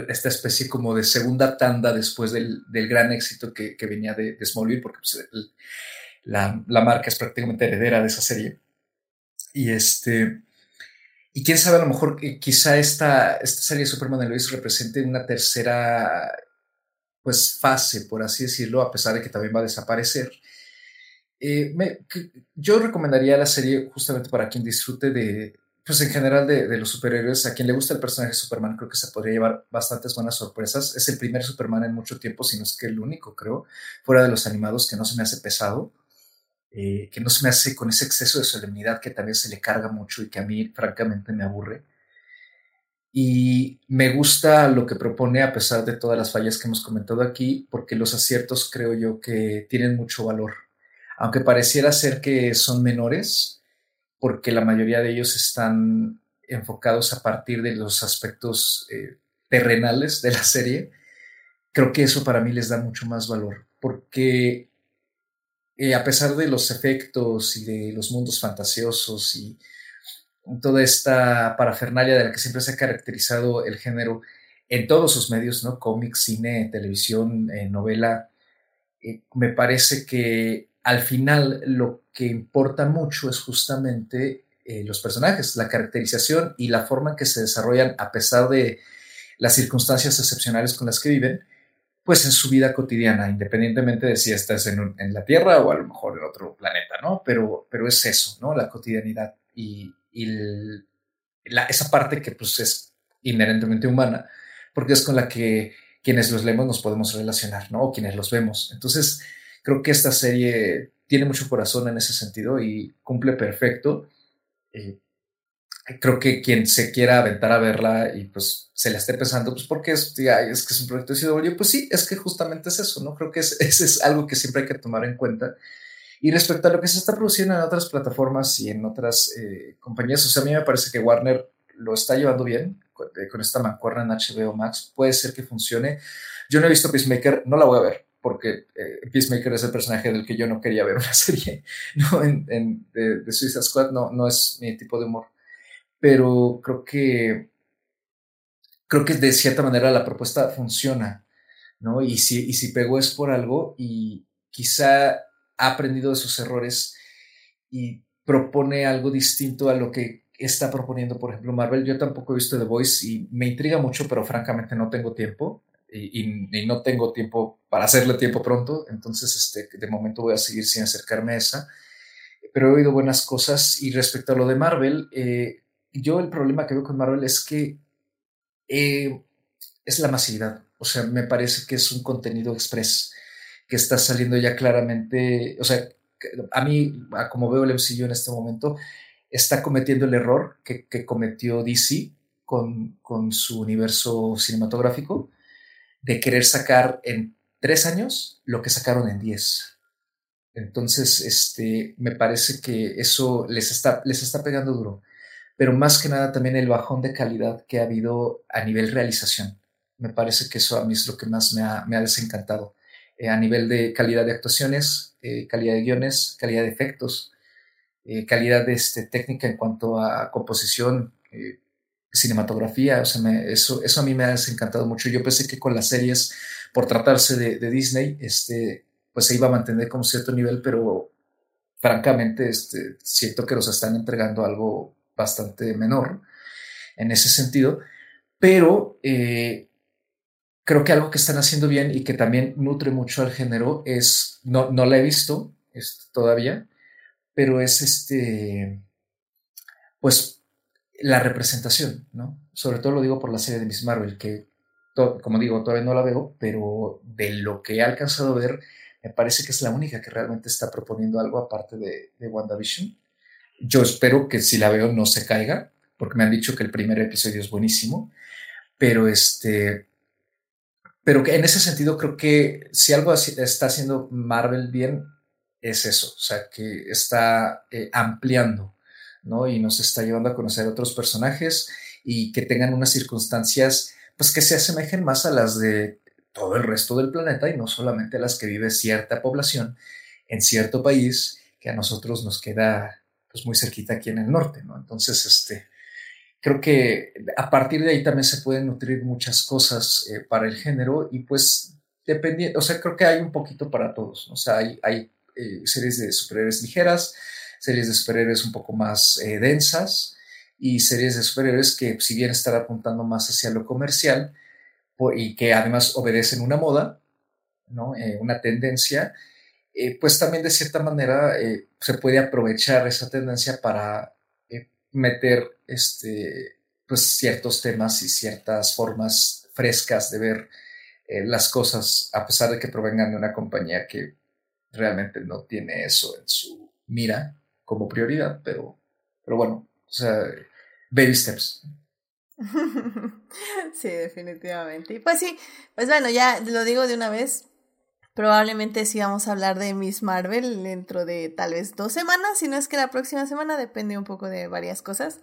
S2: Esta especie como de segunda tanda después del, del gran éxito que, que venía de, de, porque pues, la, la marca es prácticamente heredera de esa serie. Y este, y quién sabe, a lo mejor quizá esta, esta serie de Superman de Lois represente una tercera pues fase, por así decirlo, a pesar de que también va a desaparecer. Eh, yo recomendaría la serie justamente para quien disfrute de, pues en general de, de, los superhéroes, a quien le gusta el personaje de Superman, creo que se podría llevar bastantes buenas sorpresas. Es el primer Superman en mucho tiempo, si no es que el único, creo, fuera de los animados, que no se me hace pesado eh, que no se me hace con ese exceso de solemnidad que vez se le carga mucho y que a mí francamente me aburre. Y me gusta lo que propone a pesar de todas las fallas que hemos comentado aquí, porque los aciertos creo yo que tienen mucho valor. Aunque pareciera ser que son menores, porque la mayoría de ellos están enfocados a partir de los aspectos eh, terrenales de la serie, creo que eso para mí les da mucho más valor, porque eh, a pesar de los efectos y de los mundos fantasiosos y toda esta parafernalia de la que siempre se ha caracterizado el género en todos sus medios, ¿no? Cómics, cine, televisión, eh, novela, eh, me parece que al final lo que importa mucho es justamente los personajes, la caracterización y la forma en que se desarrollan a pesar de las circunstancias excepcionales con las que viven pues en su vida cotidiana, independientemente de si estás en, en, la Tierra o a lo mejor en otro planeta, ¿no? Pero, pero es eso, ¿no? La cotidianidad y, y la, esa parte que pues es inherentemente humana, porque es con la que quienes los leemos nos podemos relacionar, ¿no? O quienes los vemos. Entonces, creo que esta serie tiene mucho corazón en ese sentido y cumple perfecto. Eh, creo que quien se quiera aventar a verla y pues se la esté pensando, pues porque es, es que es un proyecto de CW, pues sí, es que justamente es eso, ¿no? Creo que es, *laughs* es algo que siempre hay que tomar en cuenta. Y respecto a lo que se está produciendo en otras plataformas y en otras eh, compañías, o sea, a mí me parece que Warner lo está llevando bien con, eh, esta mancuerna en HBO Max, puede ser que funcione. Yo no he visto Peacemaker, no la voy a ver, porque eh, Peacemaker es el personaje del que yo no quería ver una *laughs* serie, ¿no? En, en de, de Suicide Squad no, no es mi tipo de humor pero creo que creo que de cierta manera la propuesta funciona, ¿no? Y si, y si pegó es por algo y quizá ha aprendido de sus errores y propone algo distinto a lo que está proponiendo, por ejemplo, Marvel. Yo tampoco he visto The Voice y me intriga mucho, pero francamente no tengo tiempo y, no tengo tiempo para hacerle tiempo pronto, entonces este, de momento voy a seguir sin acercarme a esa. Pero he oído buenas cosas y respecto a lo de Marvel, eh, yo el problema que veo con Marvel es que eh, es la masividad. O sea, me parece que es un contenido express que está saliendo ya claramente. O sea, a mí, como veo el MCU en este momento, está cometiendo el error que, que cometió DC con, con, su universo cinematográfico de querer sacar en tres años lo que sacaron en diez. Entonces, este, me parece que eso les está, les está pegando duro pero más que nada también el bajón de calidad que ha habido a nivel realización. Me parece que eso a mí es lo que más me ha, me ha desencantado. Eh, a nivel de calidad de actuaciones, eh, calidad de guiones, calidad de efectos, eh, calidad de este, técnica en cuanto a composición, cinematografía, eso, eso a mí me ha desencantado mucho. Yo pensé que con las series, por tratarse de, Disney, este, pues se iba a mantener con cierto nivel, pero francamente este, siento que nos están entregando algo bastante menor en ese sentido, pero eh, creo que algo que están haciendo bien y que también nutre mucho al género es, no, no la he visto todavía, pero es este, pues la representación, ¿no? Sobre todo lo digo por la serie de Miss Marvel, que como digo, todavía no la veo, pero de lo que he alcanzado a ver, me parece que es la única que realmente está proponiendo algo aparte de, de WandaVision. Yo espero que si la veo no se caiga, porque me han dicho que el primer episodio es buenísimo, pero este, pero que en ese sentido creo que si algo está haciendo Marvel bien es eso, o sea, que está eh, ampliando, ¿no? Y nos está llevando a conocer otros personajes y que tengan unas circunstancias pues que se asemejen más a las de todo el resto del planeta y no solamente a las que vive cierta población en cierto país que a nosotros nos queda pues muy cerquita aquí en el norte, ¿no? Entonces, este, creo que a partir de ahí también se pueden nutrir muchas cosas eh, para el género y pues dependiendo, o sea, creo que hay un poquito para todos, o sea, hay, eh, series de superhéroes ligeras, series de superhéroes un poco más eh, densas y series de superhéroes que si bien están apuntando más hacia lo comercial y que además obedecen una moda, ¿no? una tendencia, pues también de cierta manera se puede aprovechar esa tendencia para meter este, pues, ciertos temas y ciertas formas frescas de ver eh, las cosas, a pesar de que provengan de una compañía que realmente no tiene eso en su mira como prioridad, pero, pero bueno, o sea, baby steps. *laughs*
S1: sí, definitivamente. Y pues sí, pues bueno, ya lo digo de una vez, Probablemente sí vamos a hablar de Miss Marvel dentro de tal vez dos semanas, si no es que la próxima semana, depende un poco de varias cosas.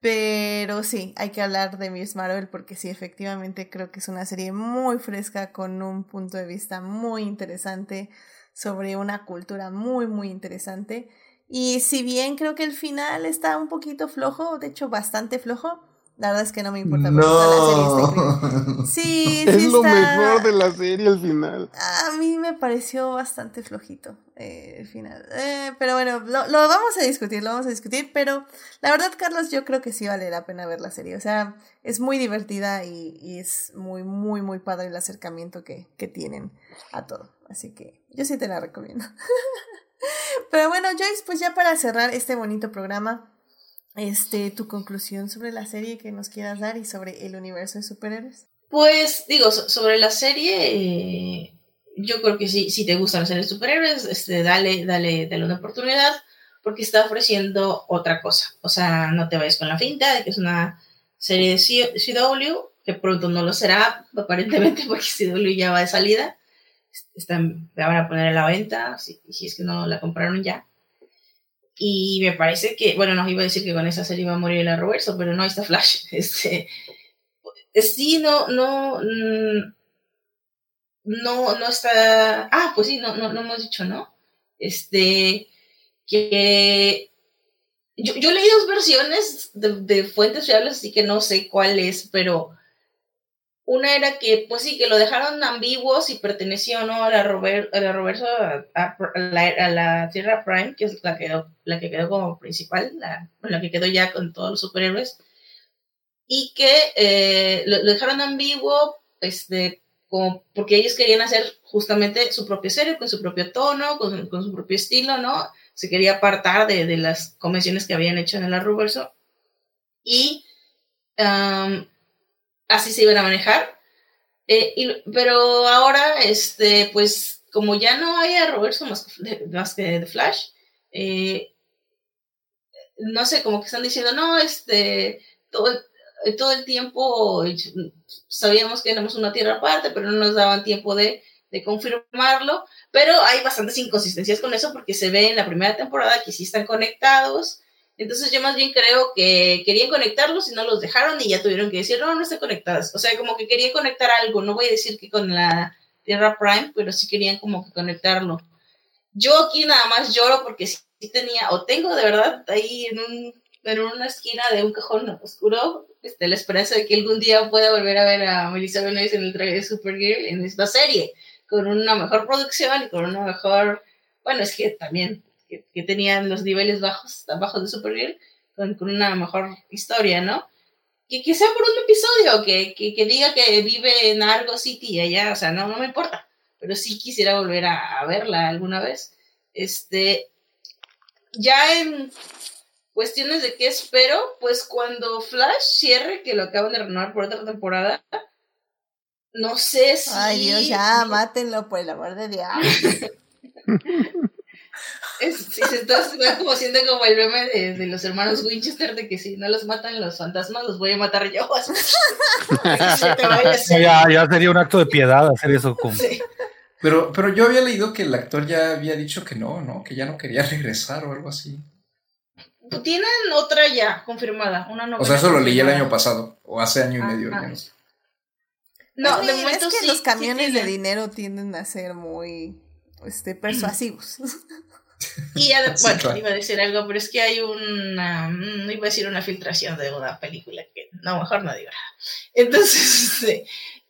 S1: Pero sí, hay que hablar de Miss Marvel porque sí, efectivamente creo que es una serie muy fresca con un punto de vista muy interesante sobre una cultura muy, muy interesante. Y si bien creo que el final está un poquito flojo, de hecho bastante flojo, la verdad es que no me importa porque la serie *laughs* Sí,
S3: es lo mejor de la serie al final.
S1: A mí me pareció bastante flojito eh, el final. Eh, pero bueno, lo, lo, vamos a discutir, lo vamos a discutir. Pero la verdad, Carlos, yo creo que sí vale la pena ver la serie. O sea, es muy divertida y, y es muy, muy, muy padre el acercamiento que, que tienen a todo. Así que yo sí te la recomiendo. *laughs* pero bueno, Joyce, pues ya para cerrar este bonito programa este, tu conclusión sobre la serie que nos quieras dar y sobre el universo de superhéroes.
S4: Pues digo, sobre la serie, yo creo que sí, si te gustan las series de superhéroes, este, dale, dale, dale una oportunidad porque está ofreciendo otra cosa. O sea, no te vayas con la finta de que es una serie de CW, que pronto no lo será, *laughs* aparentemente, porque CW ya va de salida. Están, la van a poner a la venta, si, si es que no la compraron ya. Y me parece que, bueno, nos iba a decir que con esa serie iba a morir el Roberto, pero no, ahí está Flash. *laughs* Este, sí, no, no, mm, no, no está, ah, pues sí, no, no, no hemos dicho, ¿no? Este, que yo, yo leí dos versiones de fuentes fiables, así que no sé cuál es, pero una era que, pues sí, que lo dejaron ambiguo si pertenecía o no a la, Robert, a la Roberto, a, la, Tierra Prime, que es la que la que quedó como principal, la, la que quedó ya con todos los superhéroes, y que eh, lo, dejaron ambiguo, este, como porque ellos querían hacer justamente su propia serie, con su propio tono, con, con su propio estilo, ¿no? Se quería apartar de, de, las convenciones que habían hecho en el Arrowverso. Y así se iban a manejar. Eh, pero ahora, este, pues, como ya no hay a Roberto más, más que de Flash, eh, no sé, como que están diciendo, no, este, todo todo el tiempo sabíamos que éramos una tierra aparte, pero no nos daban tiempo de, de confirmarlo. Pero hay bastantes inconsistencias con eso porque se ve en la primera temporada que sí están conectados entonces yo más bien creo que querían conectarlos y no los dejaron y ya tuvieron que decir, no, no están conectadas. O sea, como que querían conectar algo. No voy a decir que con la Tierra Prime, pero sí querían como que conectarlo. Yo aquí nada más lloro porque sí tenía, o tengo de verdad ahí en, un, en una esquina de un cajón oscuro, este, la esperanza de que algún día pueda volver a ver a Melissa Benoist en el traje de Supergirl en esta serie, con una mejor producción y con una mejor, bueno, es que también que, tenían los niveles bajos, bajos de Supergirl, con, con una mejor historia, ¿no? Que, que sea por un episodio, que, que, que, diga que vive en Argo City allá, o sea, no, no me importa, pero sí quisiera volver a, a verla alguna vez. Este, ya en cuestiones de qué espero, pues cuando Flash cierre, que lo acaban de renovar por otra temporada, no sé si.
S1: Ay, Dios, ya, mátenlo por el amor de Dios. *laughs*
S4: Es, sí, se está, como siendo como el meme de, los hermanos Winchester de que si no los matan los fantasmas, los voy a matar yo. *laughs*
S6: ya, ya sería un acto de piedad hacer eso. Como...
S2: Pero, pero yo había leído que el actor ya había dicho que no, ¿no? Que ya no quería *laughs* regresar o algo así.
S4: Tienen otra ya confirmada, una
S2: O sea, eso lo leí el año pasado, o hace año y medio.
S4: No,
S1: Pues
S4: de
S1: mira,
S4: momento
S1: es que
S4: sí,
S1: los
S4: sí
S1: camiones de dinero tienden a ser muy este, persuasivos. *laughs* *laughs*
S4: Y ya,
S8: Sí,
S4: bueno,
S8: claro.
S4: iba a decir algo, pero es que hay una, mm, iba a decir una filtración de una película que, no, mejor no digo nada. Entonces, *laughs* este,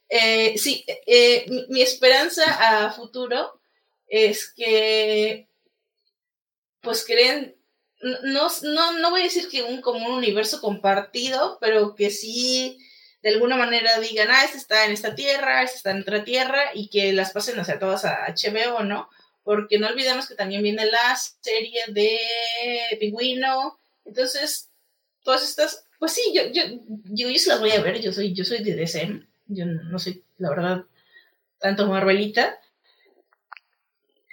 S4: eh, sí, eh, mi, mi esperanza a futuro es que, pues creen, no, no, no voy a decir que un, como un universo compartido, pero que sí, de alguna manera digan, ah, este está en esta tierra, este está en otra tierra, y que las pasen, o sea, todas a HBO, ¿no? Porque no olvidemos que también viene la serie de Pingüino. Entonces, todas estas, pues sí, yo, yo, yo, yo las voy a ver, yo soy, yo soy de DC, yo no, soy, la verdad, tanto Marvelita.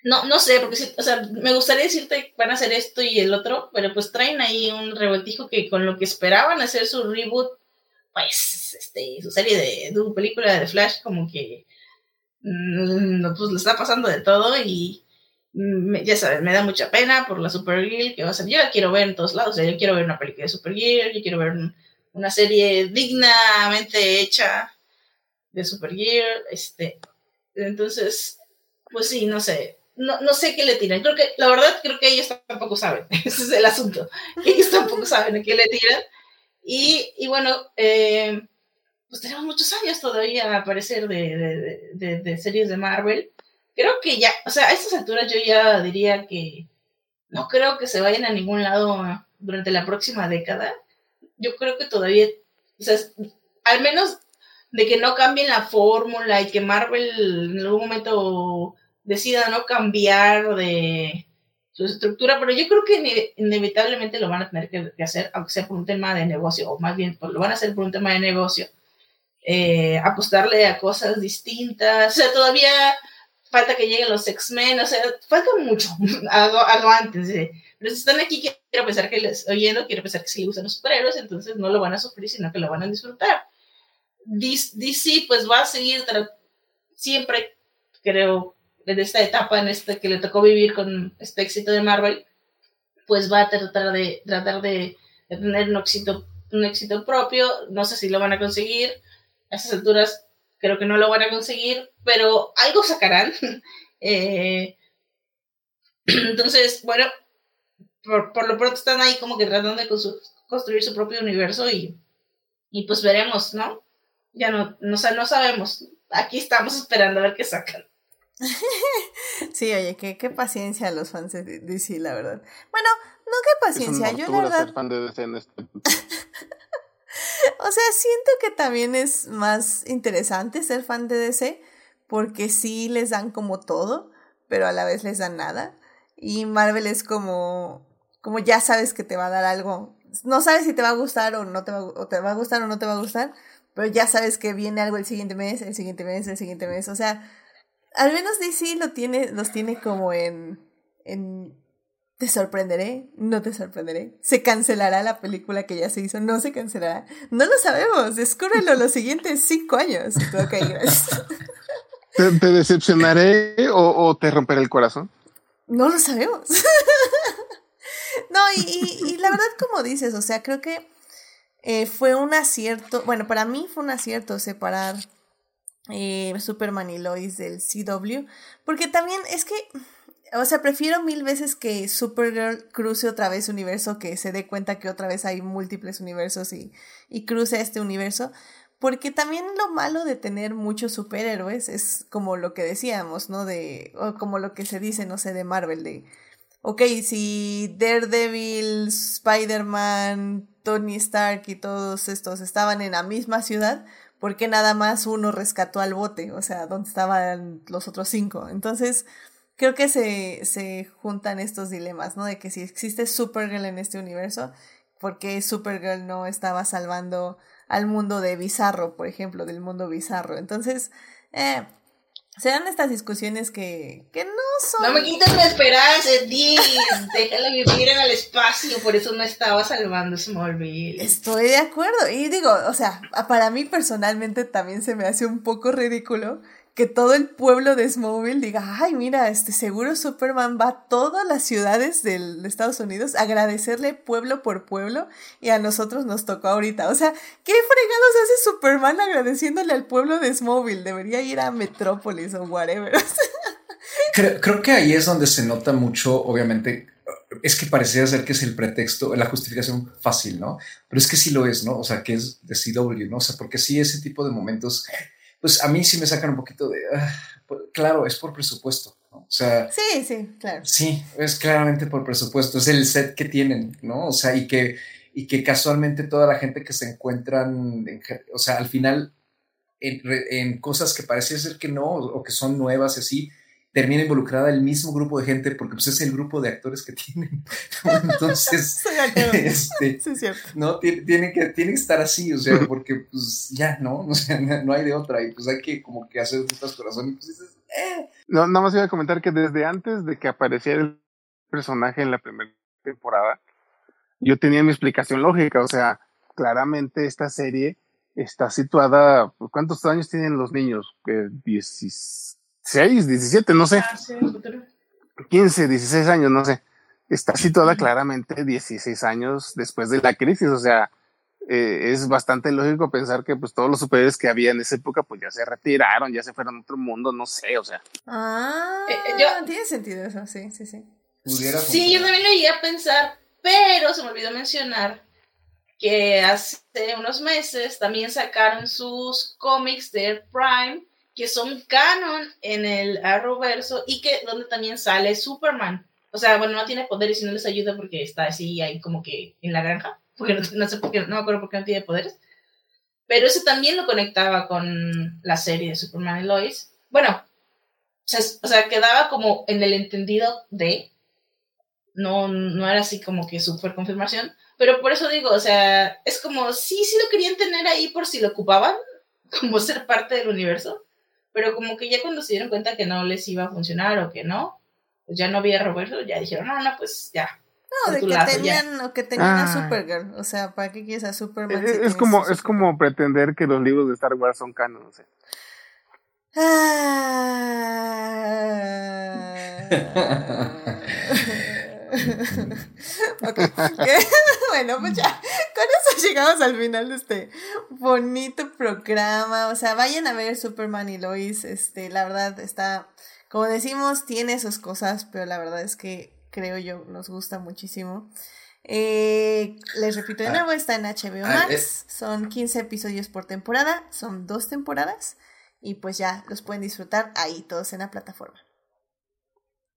S4: No, no sé, porque sí, o sea, me gustaría decirte que van a hacer esto y el otro, pero pues traen ahí un revoltijo que con lo que esperaban hacer su reboot, pues, este, su serie de, de película de Flash, como que pues le está pasando de todo y mm, ya sabes, me da mucha pena por la Supergirl que va a ser. Yo la quiero ver en todos lados. O sea, yo quiero ver una película de Supergirl, yo quiero ver un, una serie dignamente hecha de Supergirl. Este, entonces, pues sí, no sé. No, no sé qué le tiran. Creo que, la verdad, creo que ellos tampoco saben. *laughs* Ese es el asunto. Ellos tampoco saben a qué le tiran. Y, y bueno, eh, pues tenemos muchos años todavía a aparecer de, de, de, de, series de Marvel. Creo que ya, o sea, a estas alturas yo ya diría que no creo que se vayan a ningún lado durante la próxima década. Yo creo que todavía, o sea, al menos de que no cambien la fórmula y que Marvel en algún momento decida no cambiar de su estructura, pero yo creo que inevitablemente lo van a tener que hacer, aunque sea por un tema de negocio, o más bien pues, lo van a hacer por un tema de negocio eh, apostarle a cosas distintas. O sea, todavía falta que lleguen los X-Men, o sea, falta mucho, *laughs* algo, antes. Pero si están aquí, quiero pensar que les oyendo, quiero pensar que sí les gustan los superhéroes, entonces no lo van a sufrir, sino que lo van a disfrutar. DC, pues va a seguir siempre, creo, en esta etapa, en esta que le tocó vivir con este éxito de Marvel, pues va a tratar de, tratar de tener un éxito, un éxito propio. No sé si lo van a conseguir a estas alturas creo que no lo van a conseguir, pero algo sacarán. *laughs* eh, *clears throat* entonces, bueno, por, por, lo pronto están ahí como que tratando de construir su propio universo y, y pues veremos, ¿no? Ya no, no, no sabemos. Aquí estamos esperando a ver qué sacan. *laughs*
S1: sí, oye, qué, qué paciencia los fans de DC, la verdad. Bueno, no qué paciencia, yo la verdad...
S3: Ser fan de DC en este... *laughs* *laughs*
S1: O sea, siento que también es más interesante ser fan de DC porque sí les dan como todo, pero a la vez les dan nada. Y Marvel es como, como ya sabes que te va a dar algo. No sabes si te va a gustar o no te va, o te va a gustar o no te va a gustar, pero ya sabes que viene algo el siguiente mes, el siguiente mes, el siguiente mes. O sea, al menos DC lo tiene, los tiene como en, en te sorprenderé, no te sorprenderé. ¿Se cancelará la película que ya se hizo? ¿No se cancelará? No lo sabemos. Descúbrelo los siguientes cinco años. Ok, gracias. *laughs*
S3: ¿Te, te decepcionaré o, o, te romperé el corazón?
S1: No lo sabemos. *laughs* no, y, y, y, la verdad, como dices, o sea, creo que eh, fue un acierto. Bueno, para mí fue un acierto separar eh, Superman y Lois del CW. Porque también es que o sea, prefiero mil veces que Supergirl cruce otra vez universo, que se dé cuenta que otra vez hay múltiples universos y, y cruce este universo. Porque también lo malo de tener muchos superhéroes es como lo que decíamos, ¿no? De, o como lo que se dice, no sé, de Marvel, de, ok, si Daredevil, Spider-Man, Tony Stark y todos estos estaban en la misma ciudad, ¿por qué nada más uno rescató al bote? O sea, ¿dónde estaban los otros cinco? Entonces, creo que se, se juntan estos dilemas, ¿no? De que si existe Supergirl en este universo, ¿por qué Supergirl no estaba salvando al mundo de Bizarro, por ejemplo, del mundo Bizarro? Entonces, eh, serán estas discusiones que, que no son...
S4: No me quites la esperanza, Diz, *laughs* déjala vivir en el espacio, por eso no estaba salvando Smallville.
S1: Estoy de acuerdo, y digo, o sea, para mí personalmente también se me hace un poco ridículo que todo el pueblo de Smallville diga, ay, mira, este seguro Superman va a todas las ciudades de Estados Unidos a agradecerle pueblo por pueblo y a nosotros nos tocó ahorita. O sea, ¿qué fregados hace Superman agradeciéndole al pueblo de Smallville? Debería ir a Metrópolis o whatever. *laughs*
S2: creo, creo que ahí es donde se nota mucho, obviamente, es que parecía ser que es el pretexto, la justificación fácil, ¿no? Pero es que sí lo es, ¿no? O sea, que es de CW, ¿no? O sea, porque sí, ese tipo de momentos pues a mí sí me sacan un poquito de, ah, pues, claro, es por presupuesto, ¿no? O sea...
S1: Sí, sí, claro.
S2: Sí, es claramente por presupuesto, es el set que tienen, ¿no? O sea, y que, y que casualmente toda la gente que se encuentran, o sea, al final, en, en, cosas que parecía ser que no, o que son nuevas y así, termina involucrada el mismo grupo de gente porque pues es el grupo de actores que *laughs* tienen. Entonces, *laughs* este, sí, no tiene, que tiene que estar así, o sea, porque pues ya, ¿no? O sea, no hay de otra y pues hay que como que hacer estas corazones y pues dices, eh.
S3: No, nada más iba a comentar que desde antes de que apareciera el personaje en la primera temporada, yo tenía mi explicación lógica, o sea, claramente esta serie está situada, ¿cuántos años tienen los niños? Que 16 6, 17, no sé. 15, 16 años, no sé. Está situada claramente 16 años después de la crisis, o sea, eh, es bastante lógico pensar que pues todos los superhéroes que había en esa época pues ya se retiraron, ya se fueron a otro mundo, no sé, o sea.
S1: Ah, eh, eh, yo, tiene sentido eso, sí, sí, sí.
S4: sí, yo también lo llegué a pensar, pero se me olvidó mencionar que hace unos meses también sacaron sus cómics de Prime que son canon en el Arrowverso y que donde también sale Superman. O sea, bueno, no tiene poderes y no les ayuda porque está así ahí como que en la granja, *laughs* porque no, sé por qué, no me acuerdo por qué no tiene poderes. Pero eso también lo conectaba con la serie de Superman y Lois. Bueno, o sea, quedaba como en el entendido de, no, no era así como que súper confirmación, pero por eso digo, o sea, es como, sí, sí lo querían tener ahí por si lo ocupaban, *laughs* como ser parte del universo, pero como que ya cuando se dieron cuenta que no les iba a funcionar o que no, pues ya no había Roberto, ya dijeron, no, no, pues ya.
S1: No, de que tenían, o que tenían a ah. Supergirl, o sea, ¿para qué quieres a Superman?
S3: Es, es como, es como pretender que los libros de Star Wars son canon, no *laughs* *laughs* sé. *laughs*
S1: bueno, pues ya, con eso llegamos al final de este bonito programa. O sea, vayan a ver Superman y Lois. Este, la verdad está, como decimos, tiene sus cosas, pero la verdad es que creo yo nos gusta muchísimo. Eh, les repito de ah. nuevo, está en HBO ah, Max. Son 15 episodios por temporada, son dos temporadas. Y pues ya los pueden disfrutar ahí todos en la plataforma.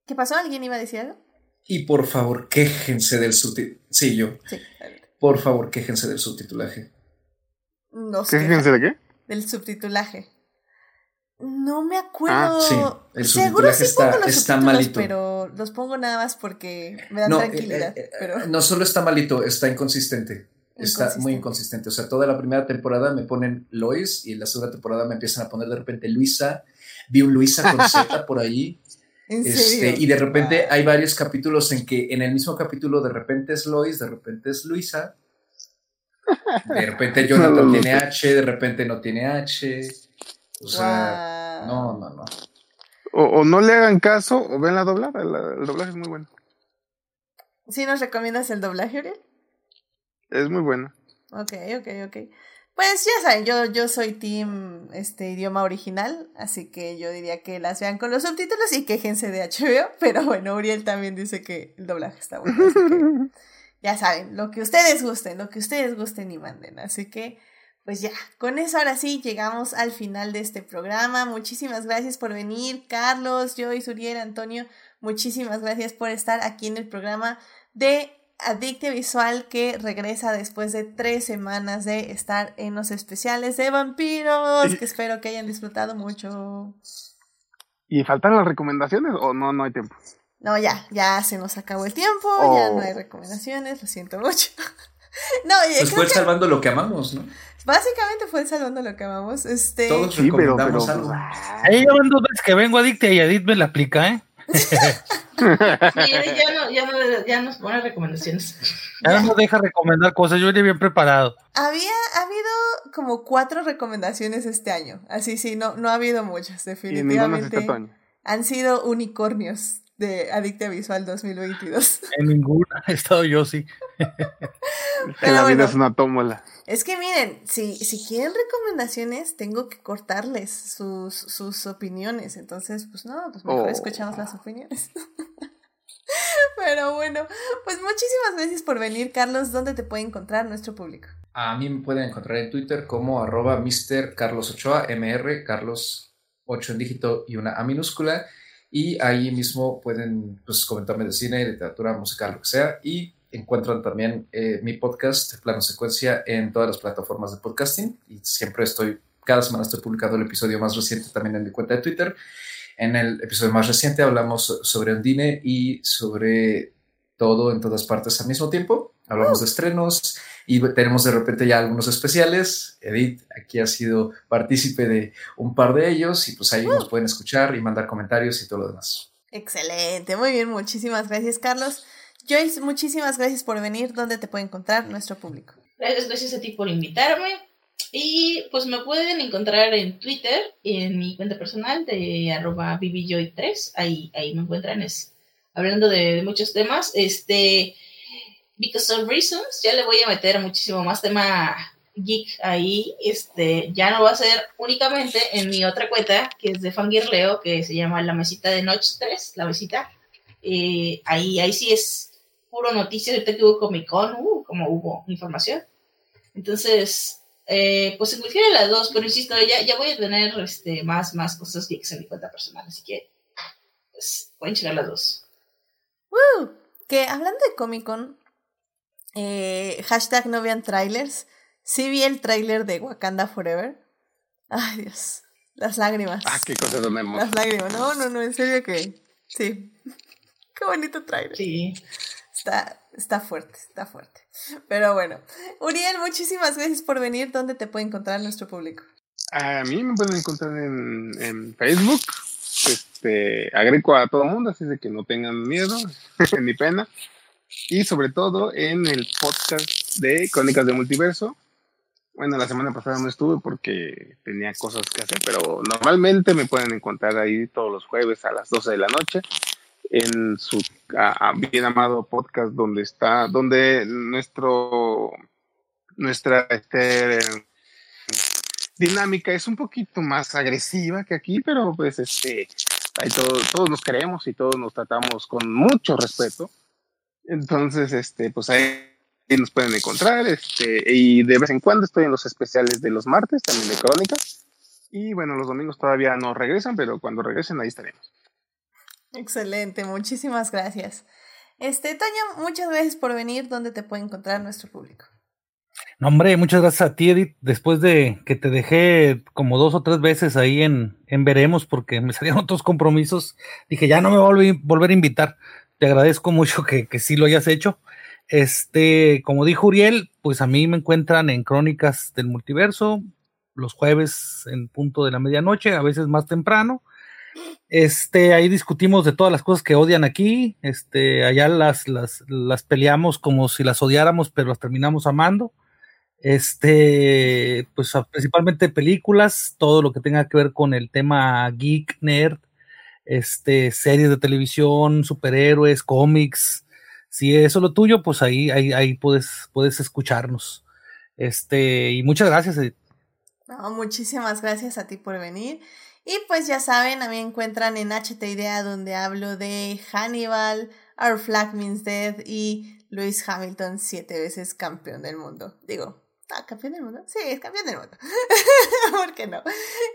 S1: ¿Qué pasó? ¿Alguien iba a decir algo?
S2: Y por favor, quéjense del subtitulaje. Sí, yo. Sí. Por favor, quéjense del subtitulaje.
S1: No
S3: sé. ¿Quéjense de qué?
S1: Del subtitulaje. No me acuerdo. Ah,
S2: sí, el subtitulaje está, está malito.
S1: Pero los pongo nada más porque me dan tranquilidad. Eh, eh,
S2: no solo está malito, está inconsistente. Está muy inconsistente. O sea, toda la primera temporada me ponen Lois y en la segunda temporada me empiezan a poner de repente Luisa. Vi un Luisa con Z por ahí. *laughs* Este, y de repente hay varios capítulos en que en el mismo capítulo de repente es Lois, de repente es Luisa, de repente *laughs* Jonathan tiene H, de repente no tiene H. O sea, no, no, no.
S3: O, no le hagan caso o ven la doblada, el, doblaje es muy bueno.
S1: ¿Sí nos recomiendas el doblaje, Ariel?
S3: Es muy bueno.
S1: Ok, ok, ok. Pues ya saben, yo, yo soy team este idioma original, así que yo diría que las vean con los subtítulos y quejense de HBO, *laughs* pero bueno, Uriel también dice que el doblaje está bueno, así que *laughs* ya saben, lo que ustedes gusten, lo que ustedes gusten y manden, así que pues ya, con eso ahora sí llegamos al final de este programa. Muchísimas gracias por venir, Carlos, yo y Suriel, Antonio, muchísimas gracias por estar aquí en el programa de Adicte Visual que regresa después de tres semanas de estar en los especiales de vampiros, que espero que hayan disfrutado mucho.
S3: ¿Y faltan las recomendaciones o no, no hay tiempo?
S1: No, ya, ya se nos acabó el tiempo, ya no hay oh. recomendaciones, lo siento mucho. *laughs*
S2: no, pues fue salvando lo que amamos, ¿no?
S1: Básicamente fue salvando lo que amamos. Este...
S2: Todos recomendamos algo.
S6: Ahí llevan dos veces que vengo Adicte y Adit me la aplica, ¿eh?
S4: Ya, no, ya, no, ya nos pone recomendaciones.
S6: Ya no nos deja recomendar cosas, yo iría bien preparado.
S1: Había ha habido como cuatro recomendaciones este año. Así sí, no, no ha habido muchas, definitivamente. Han sido unicornios de Adicta Visual 2022.
S6: En ninguna *laughs* he estado yo, sí.
S3: la vida es una tómola.
S1: Es que miren, si, si quieren recomendaciones, tengo que cortarles sus, sus opiniones. Entonces, pues no, pues mejor oh. escuchamos las opiniones. *laughs* Pero bueno, pues muchísimas gracias por venir, Carlos. ¿Dónde te puede encontrar nuestro público?
S10: A mí me pueden encontrar en Twitter como arroba Mr. Carlos Ochoa, MR, Carlos 8 en dígito y una A minúscula. Y ahí mismo pueden pues, comentarme de cine, literatura, música, lo que sea. Y encuentran también eh, mi podcast, Plano Secuencia, en todas las plataformas de podcasting. Y siempre estoy, cada semana estoy publicando el episodio más reciente también en mi cuenta de Twitter. En el episodio más reciente hablamos sobre Ondine y sobre todo en todas partes al mismo tiempo. Hablamos de estrenos y tenemos de repente ya algunos especiales. Edith aquí ha sido partícipe de un par de ellos y pues ahí nos pueden escuchar y mandar comentarios y todo lo demás.
S1: Excelente, muy bien, muchísimas gracias Carlos. Joyce, muchísimas gracias por venir. ¿Dónde te puede encontrar nuestro público?
S4: Gracias, gracias a ti por invitarme. Y pues me pueden encontrar en Twitter, en mi cuenta personal de arroba 3 Ahí, ahí me encuentran es, hablando de, muchos temas. Este, because of reasons, ya le voy a meter muchísimo más tema geek ahí. Este, ya no va a ser únicamente en mi otra cuenta, que es de Fangirleo, que se llama La Mesita de Noche 3, la mesita. Eh, ahí, ahí sí es puro noticias, ahorita que hubo Comic Con, uh, como hubo información. Entonces, eh, pues en cualquiera de las dos, pero insisto, ya, ya voy a tener este, más, más cosas geeks en mi cuenta personal, así que pues pueden checar las dos.
S1: Uh, que hablando de Comic Con, eh, hashtag no vean trailers. Sí vi el trailer de Wakanda Forever. Ay, Dios. Las lágrimas.
S3: Ah, qué cosa de
S1: Las lágrimas. No, no, no, en serio que. Sí. *laughs* Qué bonito trailer.
S4: Sí.
S1: Está, está fuerte, está fuerte. Pero bueno, Uriel, muchísimas gracias por venir. ¿Dónde te puede encontrar nuestro público?
S3: A mí me pueden encontrar en, Facebook. Este, agrego a todo el mundo, así de que no tengan miedo *laughs* ni pena. Y sobre todo en el podcast de Crónicas de Multiverso. Bueno, la semana pasada no estuve porque tenía cosas que hacer, pero normalmente me pueden encontrar ahí todos los jueves a las 12 de la noche en su bien amado podcast donde está, donde nuestro, nuestra este, dinámica es un poquito más agresiva que aquí, pero pues este, ahí todos nos queremos y todos nos tratamos con mucho respeto. Entonces, este, pues ahí nos pueden encontrar, este, y de vez en cuando estoy en los especiales de los martes, también de crónicas. Y bueno, los domingos todavía no regresan, pero cuando regresen ahí estaremos.
S1: Excelente, muchísimas gracias. Este, Toño, muchas gracias por venir. ¿Dónde te puede encontrar nuestro público?
S6: No, hombre, muchas gracias a ti, Edith. Después de que te dejé como dos o tres veces ahí en, en Veremos, porque me salían *laughs* otros compromisos, dije, ya no me voy a volver a invitar. Te agradezco mucho que, que sí lo hayas hecho. Este, como dijo Uriel, pues a mí me encuentran en Crónicas del Multiverso los jueves en punto de la medianoche, a veces más temprano. Este, ahí discutimos de todas las cosas que odian aquí. Este, allá las, las, las peleamos como si las odiáramos, pero las terminamos amando. Este, pues principalmente películas, todo lo que tenga que ver con el tema geek, nerd, este, series de televisión, superhéroes, cómics. Si eso es lo tuyo, pues ahí, ahí, ahí puedes, puedes escucharnos. Este, y muchas gracias.
S1: No, muchísimas gracias a ti por venir. Y pues ya saben, a mí me encuentran en HT Idea donde hablo de Hannibal, Our Flag Means Dead y Lewis Hamilton, siete veces campeón del mundo. Digo, ¿Ah, campeón del mundo? Sí, es campeón del mundo. *laughs* ¿Por qué no?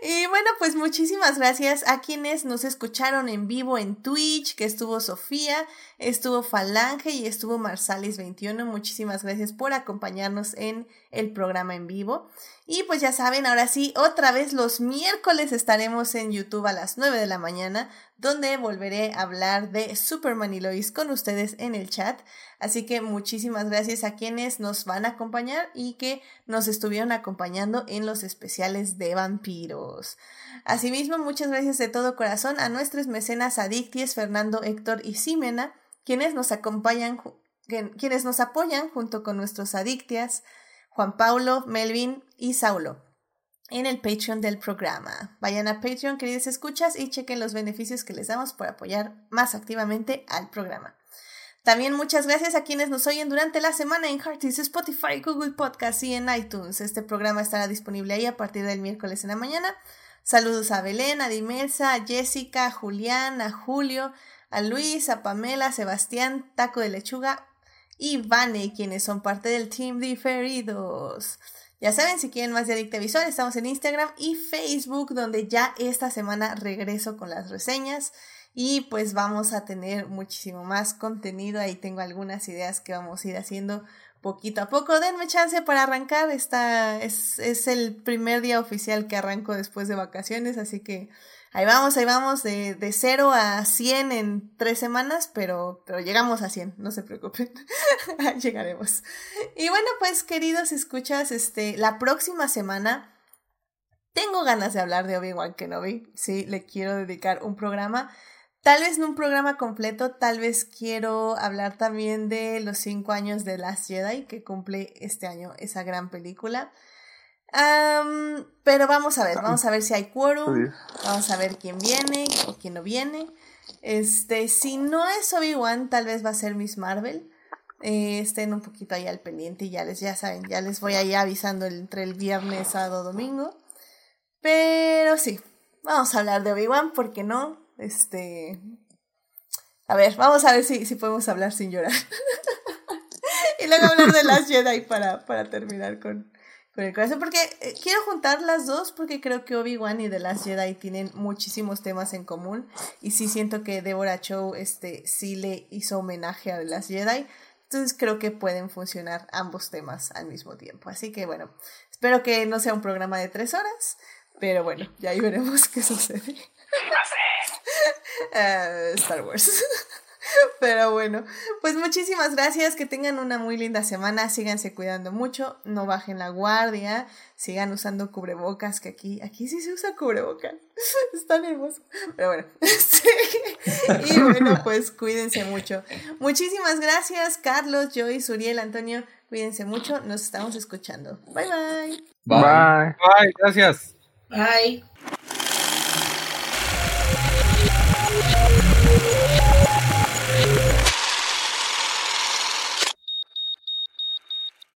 S1: Y bueno, pues muchísimas gracias a quienes nos escucharon en vivo en Twitch, que estuvo Sofía, estuvo Falange y estuvo Marsalis21. Muchísimas gracias por acompañarnos en el programa en vivo. Y pues ya saben, ahora sí, otra vez los miércoles estaremos en YouTube a las 9 de la mañana, donde volveré a hablar de Superman y Lois con ustedes en el chat. Así que muchísimas gracias a quienes nos van a acompañar y que nos estuvieron acompañando en los especiales de vampiros. Asimismo, muchas gracias de todo corazón a nuestros mecenas Adicties, Fernando, Héctor y Simena quienes nos acompañan, quienes nos apoyan junto con nuestros adictias, Juan Paulo, Melvin y Saulo en el Patreon del programa. Vayan a Patreon, queridos escuchas, y chequen los beneficios que les damos por apoyar más activamente al programa. También muchas gracias a quienes nos oyen durante la semana en Hearties, Spotify, Google Podcast y en iTunes. Este programa estará disponible ahí a partir del miércoles en la mañana. Saludos a Belén, a Dimelsa, a Jessica, a Julián, a Julio, a Luis, a Pamela, a Sebastián, Taco de Lechuga y Vane, quienes son parte del Team Diferidos. Ya saben, si quieren más de Adicta Visual, estamos en Instagram y Facebook, donde ya esta semana regreso con las reseñas y pues vamos a tener muchísimo más contenido. Ahí tengo algunas ideas que vamos a ir haciendo poquito a poco. Denme chance para arrancar. Esta es, es el primer día oficial que arranco después de vacaciones, así que ahí vamos, ahí vamos, de, de 0 a 100 en tres semanas, pero, pero llegamos a 100, no se preocupen, *laughs* llegaremos. Y bueno, pues queridos escuchas, este, la próxima semana tengo ganas de hablar de Obi-Wan Kenobi, sí, le quiero dedicar un programa. Tal vez no un programa completo, tal vez quiero hablar también de los cinco años de Last Jedi que cumple este año esa gran película pero vamos a ver, vamos a ver si hay quórum, vamos a ver quién viene o quién no viene. Este, si no es Obi-Wan, tal vez va a ser Miss Marvel. Eh, estén un poquito ahí al pendiente y ya les, ya saben, ya les voy ahí avisando entre el viernes, sábado, domingo. Pero sí, vamos a hablar de Obi-Wan, ¿por qué no? Este. A ver, vamos a ver si, si podemos hablar sin llorar. *laughs* y luego hablar de las Jedi para, para terminar con, con el corazón, porque eh, quiero juntar las dos porque creo que Obi-Wan y The Last Jedi tienen muchísimos temas en común y sí siento que Deborah Chow este, sí le hizo homenaje a The Last Jedi, entonces creo que pueden funcionar ambos temas al mismo tiempo. Así que bueno, espero que no sea un programa de tres horas, pero bueno, ya ahí veremos *laughs* qué sucede. *laughs* uh, *laughs* Star Wars. *laughs* Pero bueno, pues muchísimas gracias, que tengan una muy linda semana, síganse cuidando mucho, no bajen la guardia, sigan usando cubrebocas, que aquí, aquí sí se usa cubrebocas, *laughs* están hermoso. Pero bueno, *laughs* y bueno, pues cuídense mucho. Muchísimas gracias, Carlos, Joyce, Uriel, Antonio, cuídense mucho, nos estamos escuchando. Bye bye.
S6: Bye. Bye, gracias.
S4: Bye.